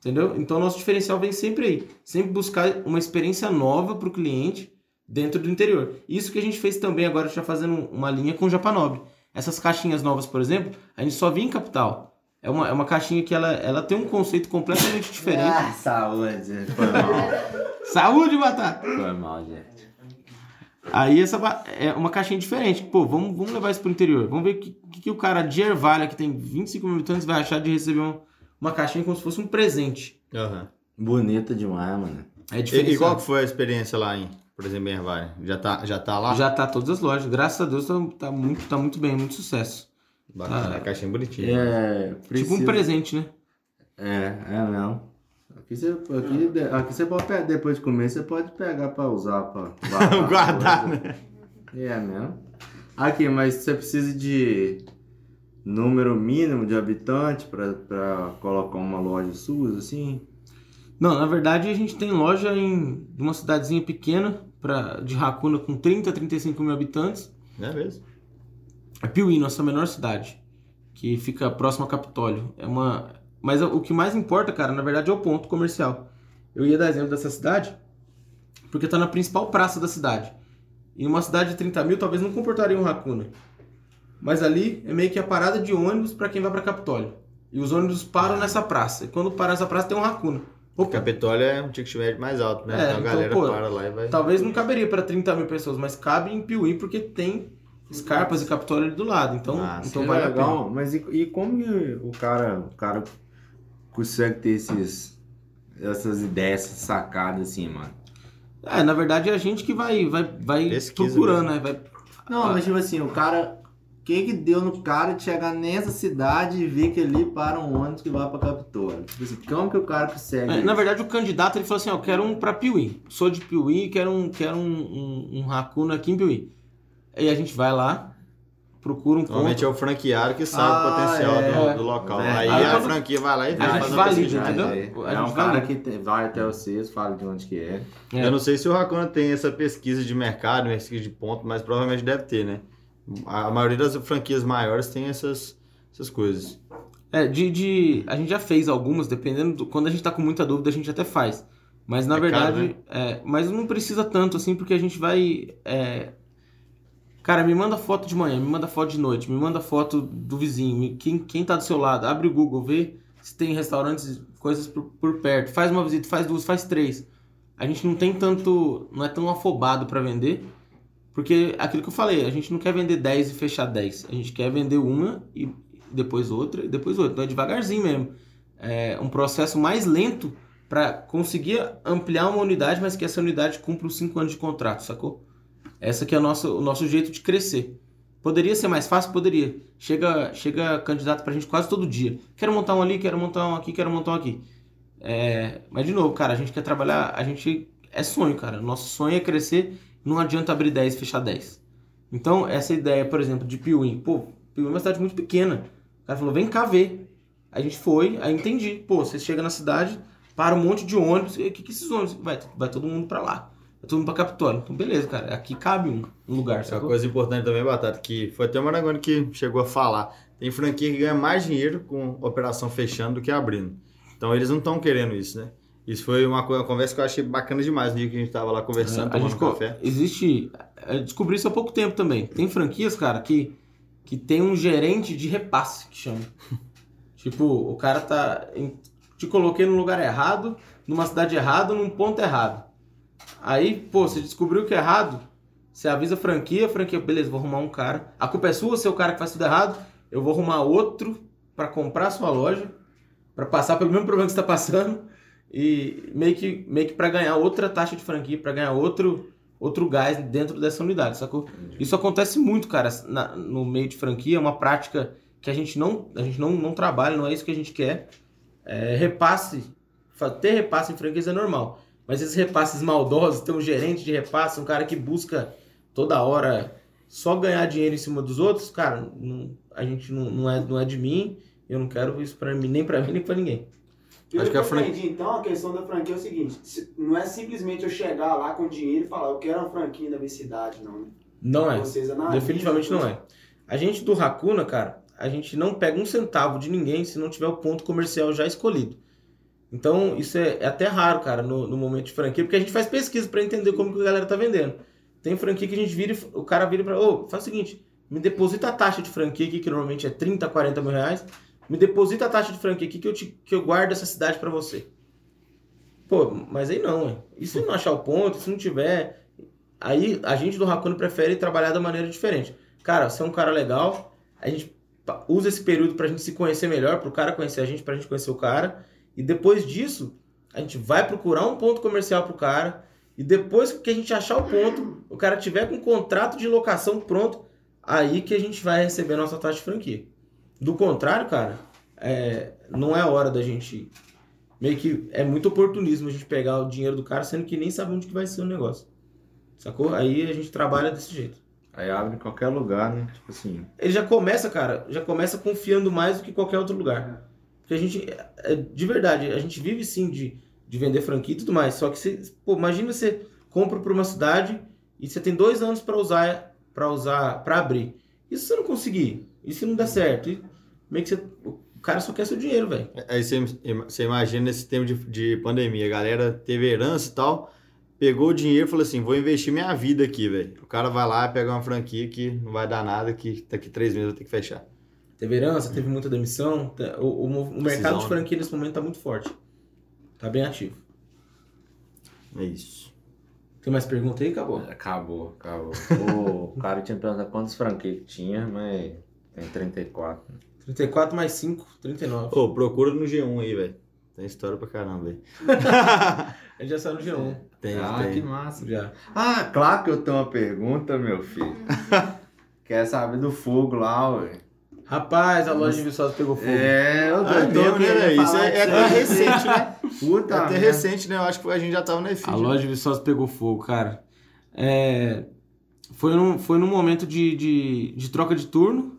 Entendeu? Então, nosso diferencial vem sempre aí. Sempre buscar uma experiência nova para o cliente dentro do interior. Isso que a gente fez também agora, já fazendo uma linha com o Japanob. Essas caixinhas novas, por exemplo, a gente só via em capital. É uma, é uma caixinha que ela, ela tem um conceito completamente diferente. Ah, saúde. Foi mal. Saúde, Batata! Foi mal, gente. Aí essa é uma caixinha diferente. Pô, vamos, vamos levar isso pro interior. Vamos ver o que, que, que o cara de Ervalha, que tem 25 mil habitantes, vai achar de receber uma, uma caixinha como se fosse um presente. Aham. Bonita demais, mano. É E, diferente. e qual que foi a experiência lá em, por exemplo, em Ervalha? Já tá, já tá lá? Já tá todas as lojas. Graças a Deus tá, tá muito, tá muito bem, muito sucesso. Bacana, Ah. a caixinha bonitinha. É, Tipo um presente, né? É, é não. Aqui você, aqui, aqui você pode pegar, depois de comer, você pode pegar pra usar, pra guardar. Né? É mesmo. Aqui, mas você precisa de número mínimo de habitantes pra, pra colocar uma loja sua, assim? Não, na verdade a gente tem loja em uma cidadezinha pequena pra, de Racuna com 30, 35 mil habitantes. É mesmo. É Piuí, nossa menor cidade, que fica próximo a Capitólio. É uma, mas o que mais importa, cara, na verdade é o ponto comercial. Eu ia dar exemplo dessa cidade porque tá na principal praça da cidade. Em uma cidade de 30 mil, talvez não comportaria um Racuna. Mas ali é meio que a parada de ônibus para quem vai para Capitólio. E os ônibus param nessa praça. E quando parar nessa praça tem um Racuna. O Opa, Capitólio é um ticket médio mais alto, né? É, então a então, galera pô, para lá e vai. Talvez não caberia para 30 mil pessoas, mas cabe em Piuí porque tem Escarpas e Capitólio ali do lado. Então, Ah, então É vale a pena. legal, mas e, e como que o cara, o cara consegue ter esses, essas ideias, essas sacadas assim, mano? É, na verdade é a gente que vai, vai, vai Pesquisa procurando, né? Vai... Não, mas tipo assim, o cara. O que que deu no cara de chegar nessa cidade e ver que ali para um ônibus que vai pra Capitólio? Tipo assim, como que o cara consegue? É, na verdade, o candidato ele falou assim: ó, eu quero um pra Piuí. Sou de Piuí, quero um, quero um, um, um Racuna aqui em Piuí. Aí a gente vai lá, procura um Normalmente ponto. é o franqueado que sabe Ah, o potencial é. do, do local. É. Aí Aí a franquia vai lá e a vai gente fazer uma valida, pesquisa. entendeu? É, A é gente um cara que tem- vai até vocês, fala de onde que é. É. Eu não sei se o Racona tem essa pesquisa de mercado, pesquisa de ponto, mas provavelmente deve ter, né? A maioria das franquias maiores tem essas, essas coisas. É, de, de. A gente já fez algumas, dependendo. Do, quando a gente tá com muita dúvida, a gente até faz. Mas na É caro, verdade. é, mas não precisa tanto assim, porque a gente vai. é, Cara, me manda foto de manhã, me manda foto de noite, me manda foto do vizinho, quem, quem tá do seu lado, abre o Google, vê se tem restaurantes, coisas por, por perto, faz uma visita, faz duas, faz três. A gente não tem tanto, não é tão afobado pra vender, porque aquilo que eu falei, a gente não quer vender 10 e fechar 10, a gente quer vender uma e depois outra e depois outra, então é devagarzinho mesmo. É um processo mais lento pra conseguir ampliar uma unidade, mas que essa unidade cumpra os 5 anos de contrato, sacou? Essa que é o nosso, o nosso jeito de crescer. Poderia ser mais fácil? Poderia. Chega, chega candidato pra gente quase todo dia. Quero montar um ali, quero montar um aqui, quero montar um aqui. É, mas de novo, cara, a gente quer trabalhar, a gente é sonho, cara. Nosso sonho é crescer, não adianta abrir 10 e fechar 10. Então, essa ideia, por exemplo, de Piuí. Pô, Piuí é uma cidade muito pequena. O cara falou, vem cá ver. A gente foi, aí entendi. Pô, você chega na cidade, para um monte de ônibus. O que, que esses ônibus? Vai, vai todo mundo pra lá. Vai todo mundo pra Capitólio. Então, beleza, cara. Aqui cabe um, um lugar, É uma coisa importante também, Batata, que foi até o Marangoni que chegou a falar. Tem franquia que ganha mais dinheiro com operação fechando do que abrindo. Então eles não estão querendo isso, né? Isso foi uma, co- uma conversa que eu achei bacana demais no dia que a gente tava lá conversando, a tomando gente café. existe. eu Descobri isso há pouco tempo também. Tem franquias, cara, que, que tem um gerente de repasse que chama. tipo, o cara tá. em- te coloquei no lugar errado, numa cidade errada, num ponto errado. Aí, pô, você descobriu que é errado, você avisa a franquia, a franquia, beleza, vou arrumar um cara. A culpa é sua, é o cara que faz tudo errado. Eu vou arrumar outro pra comprar a sua loja, pra passar pelo mesmo problema que você tá passando. E meio que, meio que para ganhar outra taxa de franquia, para ganhar outro, outro gás dentro dessa unidade, sacou? Isso acontece muito, cara, na- no meio de franquia, é uma prática que a gente não, a gente não, não trabalha, não é isso que a gente quer. É, repasse, ter repasse em franquias é normal, mas esses repasses maldosos, ter um gerente de repasse, um cara que busca toda hora só ganhar dinheiro em cima dos outros, cara, não- a gente não, não, é, não é de mim, eu não quero isso pra mim, nem pra mim, nem pra ninguém. Acho que a eu fran- aprendi, então, a questão da franquia é o seguinte: se- não é simplesmente eu chegar lá com dinheiro e falar, eu quero uma franquia da minha cidade, não. né? Não é. Analisam, Definitivamente não é. A gente do Hakuna, cara, a gente não pega um centavo de ninguém se não tiver o ponto comercial já escolhido. Então, isso é, é até raro, cara, no, no momento de franquia, porque a gente faz pesquisa pra entender como que a galera tá vendendo. Tem franquia que a gente vira, e o cara vira pra, ô, faz o seguinte, me deposita a taxa de franquia aqui, que normalmente é 30, 40 mil reais, me deposita a taxa de franquia aqui que eu, te, que eu guardo essa cidade pra você. Pô, mas aí não, ué. E se não achar o ponto, se não tiver, Aí a gente do Hakuna prefere trabalhar da maneira diferente. Cara, você é um cara legal, a gente usa esse período pra gente se conhecer melhor, pro cara conhecer a gente, pra gente conhecer o cara. E depois disso, a gente vai procurar um ponto comercial pro cara. E depois que a gente achar o ponto, o cara tiver com um contrato de locação pronto, aí que a gente vai receber a nossa taxa de franquia. Do contrário, cara, é, não é hora da gente. Meio que é muito oportunismo a gente pegar o dinheiro do cara, sendo que nem sabe onde que vai ser o negócio. Sacou? Aí a gente trabalha desse jeito. Aí abre em qualquer lugar, né? Tipo assim. Ele já começa, cara, já começa confiando mais do que qualquer outro lugar. Porque a gente, é, de verdade, a gente vive sim de, de vender franquia e tudo mais. Só que você, pô, imagina você compra para uma cidade e você tem dois anos para usar, para usar, para abrir. E se você não conseguir? E se não der certo? E meio que você, o cara só quer seu dinheiro, velho. Aí você, você imagina nesse tempo de, de pandemia, a galera teve herança e tal, pegou o dinheiro e falou assim, vou investir minha vida aqui, velho. O cara vai lá, pega uma franquia que não vai dar nada, que daqui três meses vai ter que fechar. Teve herança, teve muita demissão. tá- O, o, o mercado de né? franquia nesse momento tá muito forte. Tá bem ativo. É isso. Tem mais pergunta aí, acabou? Acabou, acabou. o cara tinha perguntado quantas franquias que tinha, mas tem 34. 34 mais 5, 39. Ô, procura no G1 aí, velho. Tem história pra caramba, velho. A gente já saiu no G1. Tem, ah, tem. que massa. Já. Ah, claro que eu tenho uma pergunta, meu filho. Quer saber do fogo lá, ué? Rapaz, a loja de Viçosa pegou fogo. É, eu Ah, tô mesmo, né, velho? Isso é, é até recente, né? Puta É até merda. recente, né? Eu acho que a gente já tava na EFID. A loja de Viçosa pegou fogo, cara. É, foi, num, foi num momento de, de, de troca de turno,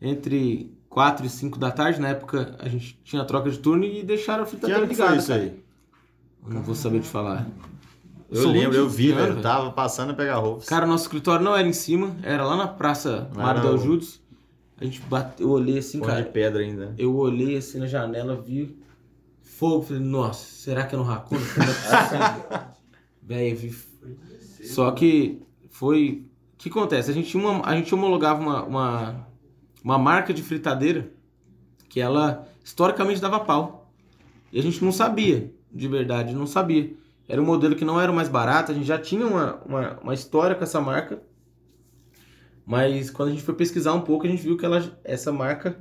entre 4 e 5 da tarde. Na época a gente tinha troca de turno e deixaram a Que fritadeira ano que foi ligada. isso cara. aí? Eu Não vou saber te falar. Eu sou lembro, eu vi, de velho. Tava passando a pegar roupas. Cara, nosso escritório não era em cima, era lá na Praça Mário Del o- Judos. A gente bateu, eu olhei assim, Pão de cara. pedra ainda. Eu olhei assim na janela, vi fogo. Falei, nossa, será que é no. Véi, eu vi. Só que foi. O que acontece? A gente, tinha uma, a gente homologava uma, uma, uma marca de fritadeira que ela historicamente dava pau. E a gente não sabia, de verdade, não sabia. Era um modelo que não era o mais barato, a gente já tinha uma, uma, uma história com essa marca. Mas quando a gente foi pesquisar um pouco, a gente viu que ela, essa marca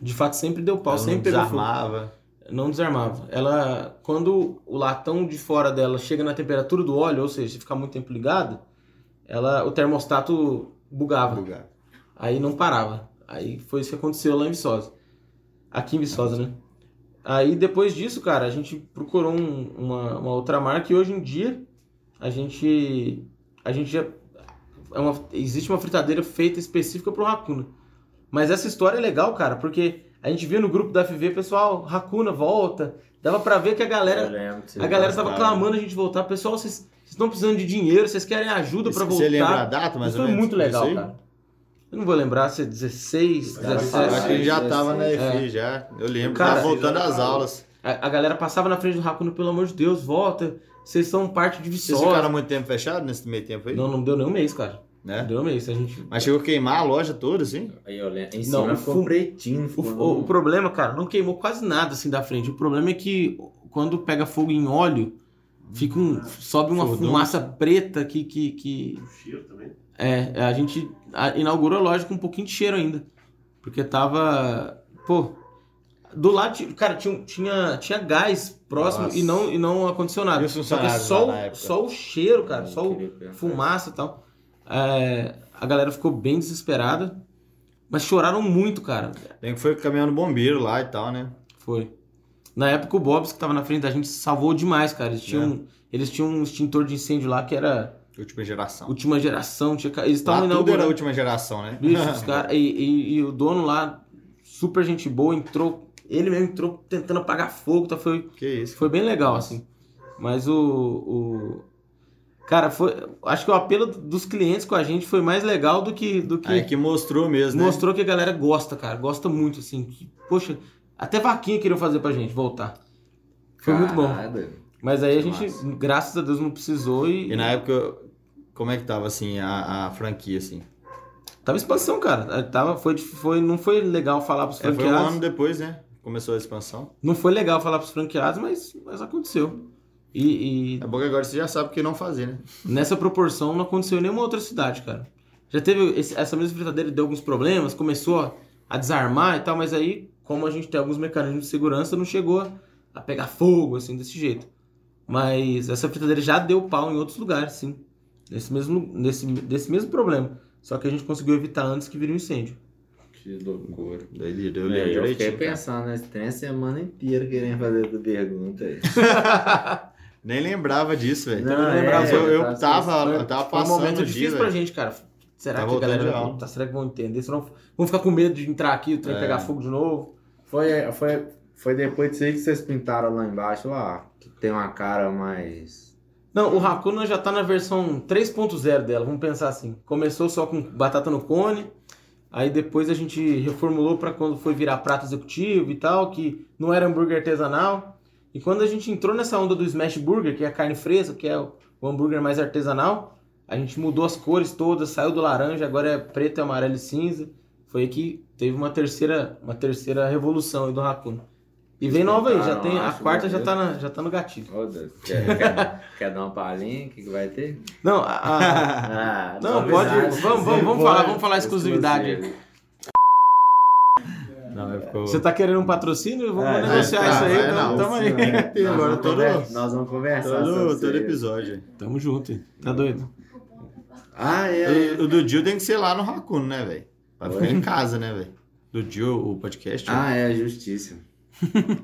de fato sempre deu pau, Ela sempre não desarmava. não desarmava. Ela, quando o latão de fora dela chega na temperatura do óleo, ou seja, se ficar muito tempo ligado, ela, o termostato bugava. Bugado. Aí não parava. Aí foi isso que aconteceu lá em Viçosa. Aqui em Viçosa, né? Aí depois disso, cara, a gente procurou um- uma, uma outra marca e hoje em dia a gente a gente já é uma, existe uma fritadeira feita específica pro Hakuna. Mas essa história é legal, cara, porque a gente via no grupo da FV, pessoal, Hakuna volta. Dava pra ver que a galera lembro a galera tava clamando a gente voltar. Pessoal, vocês vocês estão precisando de dinheiro, vocês querem ajuda pra voltar. Você lembra a data, mais Isso foi muito legal, cara. Eu não vou lembrar se é 16, Cara, Eu 17. acho que gente já tava na É. EFI, já. Eu lembro. Cara, tava voltando às aulas. A, a galera passava na frente do Hakuna, pelo amor de Deus, volta. Vocês são parte de Vocês Viçosa. ficaram muito tempo fechados nesse meio tempo aí? Não, não deu nem um mês, cara. Não Né? deu um mês. A gente... Mas chegou a queimar a loja toda, assim? Aí eu lembro. Em Não, cima o ficou fu- pretinho. O, Ficou o- o problema, cara, não queimou quase nada assim da frente. O problema é que quando pega fogo em óleo, fica um, sobe uma Furdunço. fumaça preta que, que, que O cheiro também. É, a gente inaugurou a loja com um pouquinho de cheiro ainda. Porque tava. Pô, Do lado, cara, tinha, tinha, tinha gás próximo Nossa. e não, e não ar-condicionado. Só que só, o- só o cheiro, cara, só o fumaça e tal. É, a galera ficou bem desesperada, mas choraram muito, cara. Tem que foi caminhando bombeiro lá e tal, né? Foi. Na época o Bobs, que tava na frente da gente, salvou demais, cara. Eles tinham, eles tinham um extintor de incêndio lá que era Última geração. última geração. Tinha, eles estavam tudo era a inaugurando. última geração, né? Bicho, os cara, e, e- e o dono lá, super gente boa, entrou. Ele mesmo entrou tentando apagar fogo, tá? Foi, Que isso. foi bem legal, assim. Mas o. o... Cara, foi. Acho que o apelo dos clientes com a gente foi mais legal do que. Do que Aí que mostrou mesmo, né? mostrou que a galera gosta, cara. Gosta muito, assim. que, poxa, até vaquinha queriam fazer pra gente voltar. Foi muito bom. Mas aí a gente, graças a Deus, não precisou e. E na época, como é que tava, assim, a, a franquia, assim? Tava em expansão, cara. Tava, foi, foi, não foi legal falar pros É, foi um franqueados. ano depois, né? Começou a expansão. Não foi legal falar pros franqueados, mas, mas aconteceu. E, e É bom que agora você já sabe o que não fazer, né? nessa proporção não aconteceu em nenhuma outra cidade, cara. Já teve esse- essa mesma fritadeira deu alguns problemas, começou a, desarmar e tal, mas aí, como a gente tem alguns mecanismos de segurança, não chegou a, a pegar fogo, assim, desse jeito. Mas essa fritadeira já deu pau em outros lugares, sim. Nesse mesmo, nesse, desse mesmo problema. Só que a gente conseguiu evitar antes que vire um incêndio. Que loucura. Daí eu É, lembro eu fiquei cara. pensando nesse trem a semana inteira querendo fazer essa pergunta aí. Nem lembrava disso, velho. Não, não lembrava, eu, eu tá- tava, Foi- eu tava Foi um passando momento o difícil dia, pra gente, cara. Será Tá que a galera aula. tá, será que vão entender? Senão vão ficar com medo de entrar aqui, o trem É. pegar fogo de novo. Foi, foi, foi depois disso aí que vocês pintaram lá embaixo, lá, que tem uma cara mais... Não, o Hakuna já tá na versão 3.0 dela, vamos pensar assim. Começou só com batata no cone, aí depois a gente reformulou pra quando foi virar prato executivo e tal, que não era hambúrguer artesanal. E quando a gente entrou nessa onda do Smash Burger, que é a carne fresca, que é o hambúrguer mais artesanal, a gente mudou as cores todas, saiu do laranja, agora é preto, amarelo e cinza. Foi que teve uma terceira, uma terceira revolução do Hakuna. E vem nova aí, já tem, a quarta já tá, na- já tá no gatilho. Ô, Deus, quer, quer, quer dar uma palhinha? O que, que vai ter? Não, a- a, Ah, Não, pode. Vamos, vamos, vamos falar, vamos falar exclusividade. Não, é ficou... Você tá querendo um patrocínio? Vamos É, negociar é, isso aí, é, então não, tamo aí. Nós agora todo, Nós vamos conversar todo, todo aí. episódio. Tamo junto, hein? tá doido? Ah, é. O, o do Dio tem que ser lá no Raccoon, né, velho? Vai ficar em casa, né, velho? Do Dio, o podcast. Ah, é, justíssimo.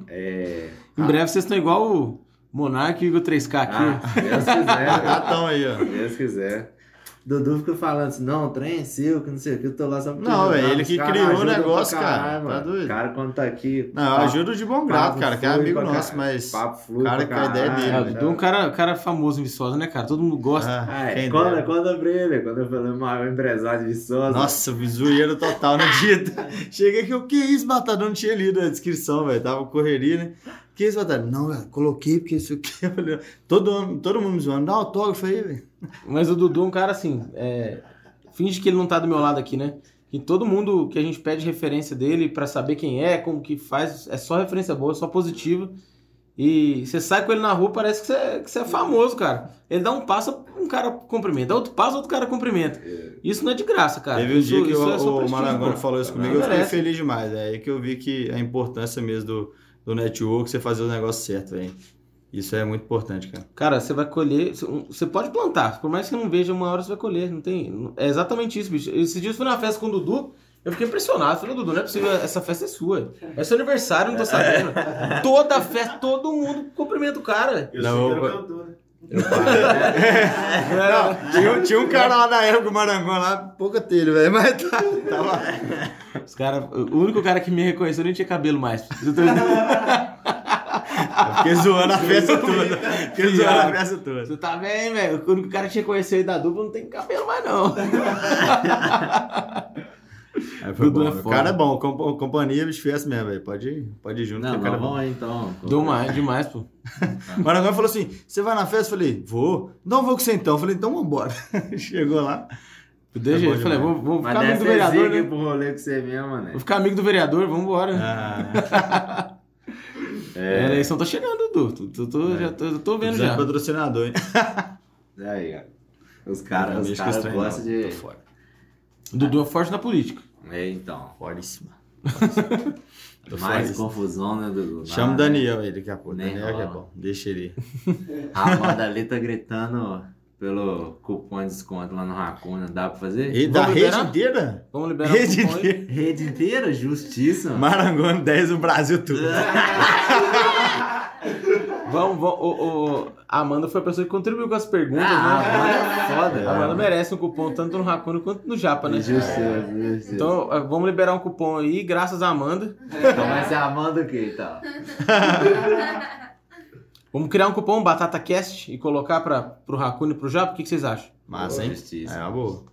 É. Em breve vocês estão igual o Monark e o Igor 3K aqui. Ah, se Deus quiser. Gatão aí, ó. Se Deus quiser. Dudu fica falando assim, não, o trem é seu, que não sei o que, eu tô lá só pra te Não, velho, ele que criou o negócio, cara, caralho, tá doido? O cara quando tá aqui... Não, eu papo- ajudo de bom grado, cara, que é amigo nosso, caralho, mas. Papo flui cara, que a ideia caralho, dele, É, o velho. Dudu é um cara, cara famoso em Viçosa, né, cara? Todo mundo gosta. Ah, Ah, é, quem conta, conta pra ele, quando eu falei maior empresário de Viçosa. Nossa, zoeiro total no dia. Cheguei aqui, o que é isso? Eu não tinha lido a descrição, velho. Tava correria, né? Que isso, Batata? Não, velho, coloquei porque isso aqui. Todo, todo mundo me zoando, dá autógrafo aí, velho. Mas o Dudu é um cara assim, é, finge que ele não tá do meu lado aqui, né? E todo mundo que a gente pede referência dele pra saber quem é, como que faz, é só referência boa, só positiva. E você sai com ele na rua, parece que você, que você é famoso, cara. Ele dá um passo, um cara cumprimenta. Dá outro passo, outro cara cumprimenta. Isso não é de graça, cara. Teve um Isso- dia que isso o, é o Marangoni falou isso comigo, Não eu fiquei merece. feliz demais. É aí que eu vi que a importância mesmo do, do network, você fazer o negócio certo, velho. Isso é muito importante, cara. Cara, você vai colher. Você pode plantar, por mais que você não veja, uma hora você vai colher. Não tem. É exatamente isso, bicho. Esses dias eu fui na festa com o Dudu. Eu fiquei impressionado. Falei, Dudu, não é possível, essa festa é sua. É seu aniversário, não tô sabendo. Toda festa, todo mundo cumprimenta o cara. Eu Não, sei que eu- era cantor, né? Não, tinha, tinha um cara lá na época, o lá, pouca telha, velho, mas tá, tava... Os cara, o único cara que me reconheceu nem tinha cabelo mais. Eu Eu fiquei zoando a festa toda. Fiquei zoando a festa toda. Você tá bem, velho? O único cara que te reconheceu aí da dupla não tem cabelo mais, não. Aí foi Dudu bom. é o cara é bom, comp- companhia, bicho, festa mesmo, velho. Pode ir, pode ir junto, Não, o cara é mas bom. aí então. Deu mais, demais, pô. O Marangoni falou assim: você vai na festa? Eu falei, vou. Não vou com você então. Eu falei, então vambora. Chegou lá. É jeito. falei, demais. vou, vou Mas ficar amigo do vereador, né? pro rolê com você mesmo, né? Vou ficar amigo do vereador, vambora. Ah, É, a eleição tá chegando, Dudu. Tu, tu, tu- já tô, eu tô vendo já. de patrocinador, hein? Aí, ó. Os caras Não os deixa que caras gostam não. de. Tô fora. Dudu é forte na política. É, então. Foríssima. Mais confusão, né, Dudu? Chama o. Daniel aí daqui a pouco. Nem Daniel que é bom. Deixa ele. A ali tá gritando pelo cupom de desconto lá no Racuna. Dá pra fazer? E da rede liberar? inteira? Vamos liberar Rede o cupom inteira. Rede inteira? Justiça. Marangoni 10, o Brasil tudo. Vamos, vamos. O, o- a Amanda foi a pessoa que contribuiu com as perguntas, Ah, né? Amanda é foda. A Amanda merece um cupom tanto no Raccoon quanto no Japa, né? Justiça, justiça. Então, eh, vamos liberar um cupom aí, graças a Amanda. Então vai ser a Amanda o quê, então? Vamos criar um cupom BatataCast e colocar para pro Raccoon e pro Japa. O que, que vocês acham? Massa, hein? Justiça. É uma boa.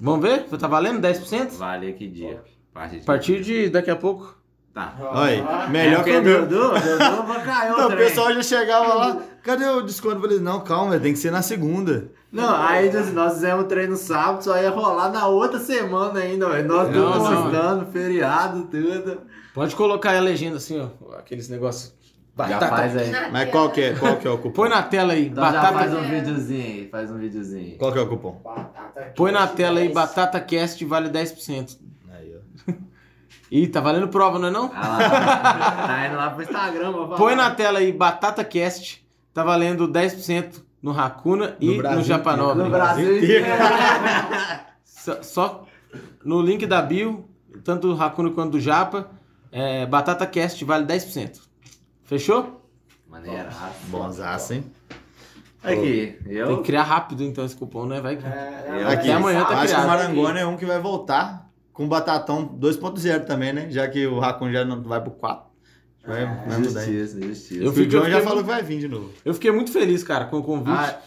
Vamos ver? Tá valendo 10%? Vale que dia? A partir de daqui a pouco. Tá. Olha aí, melhor que é o meu. Dudu, Dudu bacalhou Então, o também. pessoal já chegava lá, cadê o desconto? Eu falei, não, calma, tem que ser na segunda. Não, aí nós- nós fizemos o treino sábado, só ia rolar na outra semana ainda. Nós não. postando, feriado, tudo. Pode colocar aí a legenda assim, ó. Aqueles negócios. Já Batata. faz aí. Mas qual que é, qual que é o cupom? Põe na tela aí. Então já batata. faz um videozinho aí, faz um videozinho. Qual que é o cupom? Batata Põe na tela aí, 10. BatataCast vale 10%. Ih, tá valendo prova, não é não? Ah lá, tá indo lá pro Instagram, pra falar. Põe na tela aí, BatataCast. Tá valendo 10% no Racuna e no, Brasil Japanobre. No Brasil inteiro. Só, só no link da bio, tanto do Racuna quanto do Japa, é, BatataCast vale 10%. Fechou? Maneiraço. Bonzaço, hein? Aqui, Tem eu... que criar rápido então esse cupom, né? Vai que... É, Eu- Aqui, amanhã tá acho que criado. o Marangoni é um que vai voltar com o Batatão 2.0 também, né? Já que o Raccoon já não vai pro 4. Vai, vai? Justiça, justiça. Eu O fico- John já fiquei falou muito- que vai vir de novo. Eu fiquei muito feliz, cara, com o convite. Ah,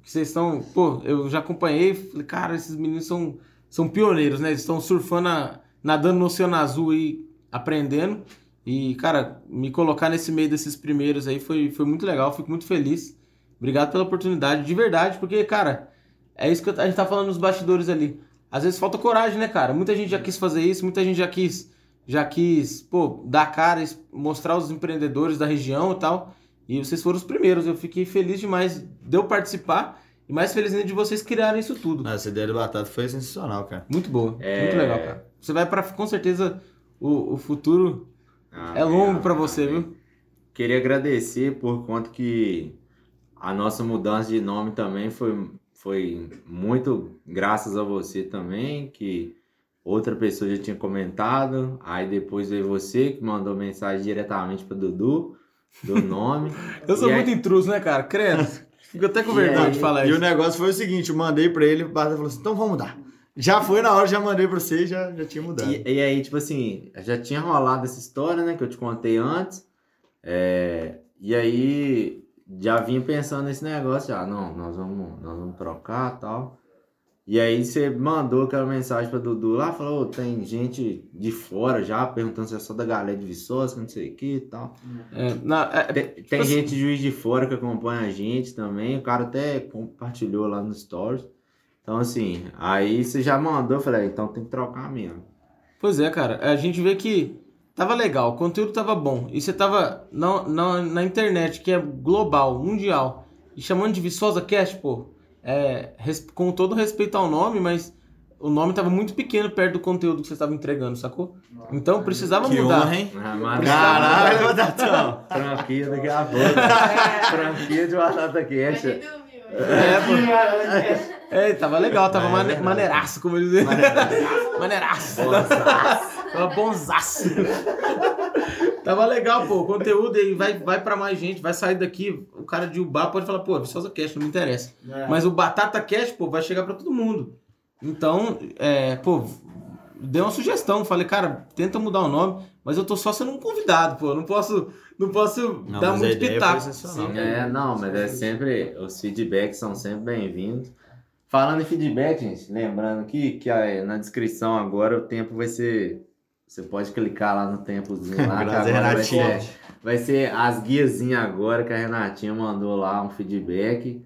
que vocês estão. Pô, eu já acompanhei. Falei, cara, esses meninos são, são pioneiros, né? Eles estão surfando, a- nadando no Oceano Azul aí, aprendendo. E, cara, me colocar nesse meio desses primeiros aí foi, foi muito legal. Fico muito feliz. Obrigado pela oportunidade, de verdade, porque, cara, é isso que a gente tá falando nos bastidores ali. Às vezes falta coragem, né, cara? Muita gente já quis fazer isso, muita gente já quis, já quis, pô, dar cara, mostrar os empreendedores da região e tal. E vocês foram os primeiros. Eu fiquei feliz demais de eu participar e mais feliz ainda de vocês criarem isso tudo. Essa ideia do Batata foi sensacional, cara. Muito boa, É. muito legal, cara. Você vai para com certeza o, o futuro ah, é longo ah, pra ah, você, ah, viu? Queria agradecer por conta que a nossa mudança de nome também foi, foi muito graças a você também, que outra pessoa já tinha comentado, aí depois veio você que mandou mensagem diretamente para Dudu do nome. Eu sou E aí- muito intruso, né, cara? Credo. Fico até com vergonha aí- de falar E o isso. negócio foi o seguinte, eu mandei pra ele, o Batata falou assim, então vamos mudar. Já foi na hora, já mandei pra você e já, já tinha mudado. E, e aí, tipo assim, já tinha rolado essa história, né, que eu te contei antes. É, e aí, já vinha pensando nesse negócio, já, não, nós vamos, nós vamos trocar e tal. E aí você mandou aquela mensagem pra Dudu lá, falou, "Ô, tem gente de fora já perguntando se é só da galera de Viçosa, não sei o que e tal. É, na- é, Tem, tem assim- gente de Juiz de Fora que acompanha a gente também. O cara até compartilhou lá no Stories. Então, assim, aí você já mandou. Eu falei, "Ah, então tem que trocar mesmo. Pois é, cara. A gente vê que tava legal, o conteúdo tava bom. E você tava na, na, na internet, que é global, mundial, e chamando de Viçosa Cast, pô, é, res- com todo respeito ao nome, mas o nome tava muito pequeno perto do conteúdo que você estava entregando, sacou? Então precisava Que mudar. honra, hein? Ah, mas- Caralho, Batatão. Franquia daqui a pouco. Franquia de batata. Ele dormiu. É, pô. É, tava legal, tava É verdade. maneiraço, como eles dizem. Maneiraço. Tava bonzaço. tava legal, pô. O conteúdo aí vai, vai pra mais gente, vai sair daqui. O cara de Ubá pode falar, pô, Viçosa Cash, não me interessa. É. Mas o Batata Cash, pô, vai chegar pra todo mundo. Então, é, pô, dei uma sugestão. Falei, cara, tenta mudar o nome, mas eu tô só sendo um convidado, pô. Não posso, não posso Não, dar muito ideia pitaco. É, não, mas é sempre. Os feedbacks são sempre bem-vindos. Falando em feedback, gente, lembrando aqui que na descrição agora o tempo vai ser. Você pode clicar lá no tempozinho lá. que Graças a agora vai Renatinha. ser, vai ser as guiazinhas agora que a Renatinha mandou lá um feedback.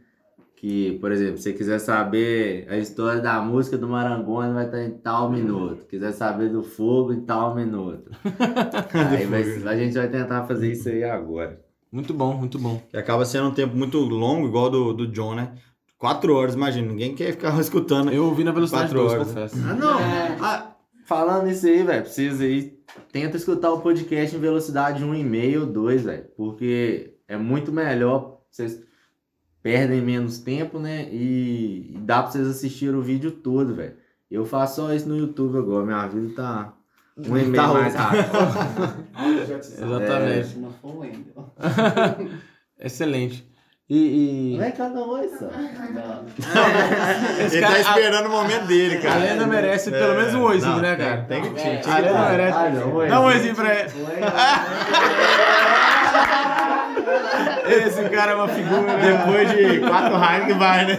Que, por exemplo, se você quiser saber a história da música do Marangoni, vai estar em tal minuto. Quiser saber do fogo, em tal minuto. Aí vai- a gente vai tentar fazer isso aí agora. Muito bom, muito bom. Que acaba sendo um tempo muito longo, igual do, do John, né? Quatro horas, imagina. Ninguém quer ficar escutando. Eu ouvi na velocidade Quatro 2, horas, confesso. Ah, não. É. Ah, Falando isso aí, velho, precisa aí. Tenta escutar o podcast em velocidade 1,5 ou 2, velho. Porque é muito melhor. Vocês perdem menos tempo, né? E, e dá pra vocês assistirem o vídeo todo, velho. Eu faço só isso no YouTube agora. Minha vida tá um e-mail Tá mais rápido. Exatamente. Não for ainda. Excelente. E. e... Não é cada um só. Ele tá esperando o momento dele, cara. A Lena merece pelo menos um oizinho, Não, né, cara? Tem que é. A Lena merece. Ah, não, Dá um oizinho pra ele. Esse cara é uma figura. Depois de quatro Heineken vai, né?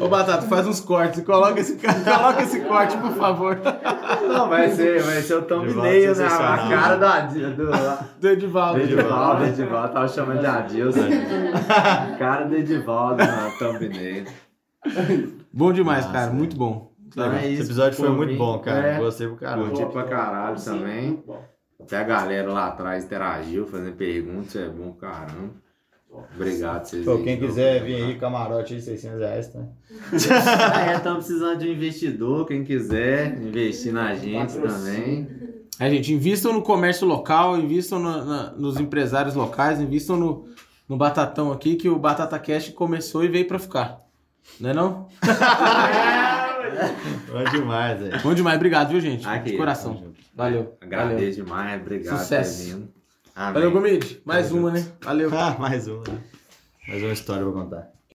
Ô, Batata, faz uns cortes e coloca esse, ca- coloca esse corte, por favor. Não, vai ser, vai ser o thumbnail, né? A cara do do, Do Edivaldo. do Edivaldo, Edivaldo, tava chamando de Adilson. cara do Edivaldo na thumbnail. Bom demais, Nossa, cara. Muito bom. Então é Esse isso, episódio foi por muito mim. bom, cara. É, Gostei pro caramba. Curti pra caralho também. bom. Até a galera lá atrás interagiu, fazendo perguntas, é bom pra caramba. Obrigado, vocês Pô, quem quiser vir aí, camarote de 600 reais, tá? É, estamos precisando de um investidor, quem quiser investir na gente também. É, gente, invistam no comércio local, invistam no- na- nos empresários locais, invistam no, no Batatão aqui, que o Batata Cash começou e veio pra ficar. Não é não? Bom demais, velho. Bom demais. Obrigado, viu, gente? Aqui, De coração. Valeu. Agradeço Valeu. demais, obrigado Sucesso. por vindo. Amém. Valeu, Gomide. Mais Tamo uma, né? Valeu. Ah, mais um, né? Mais uma história pra contar.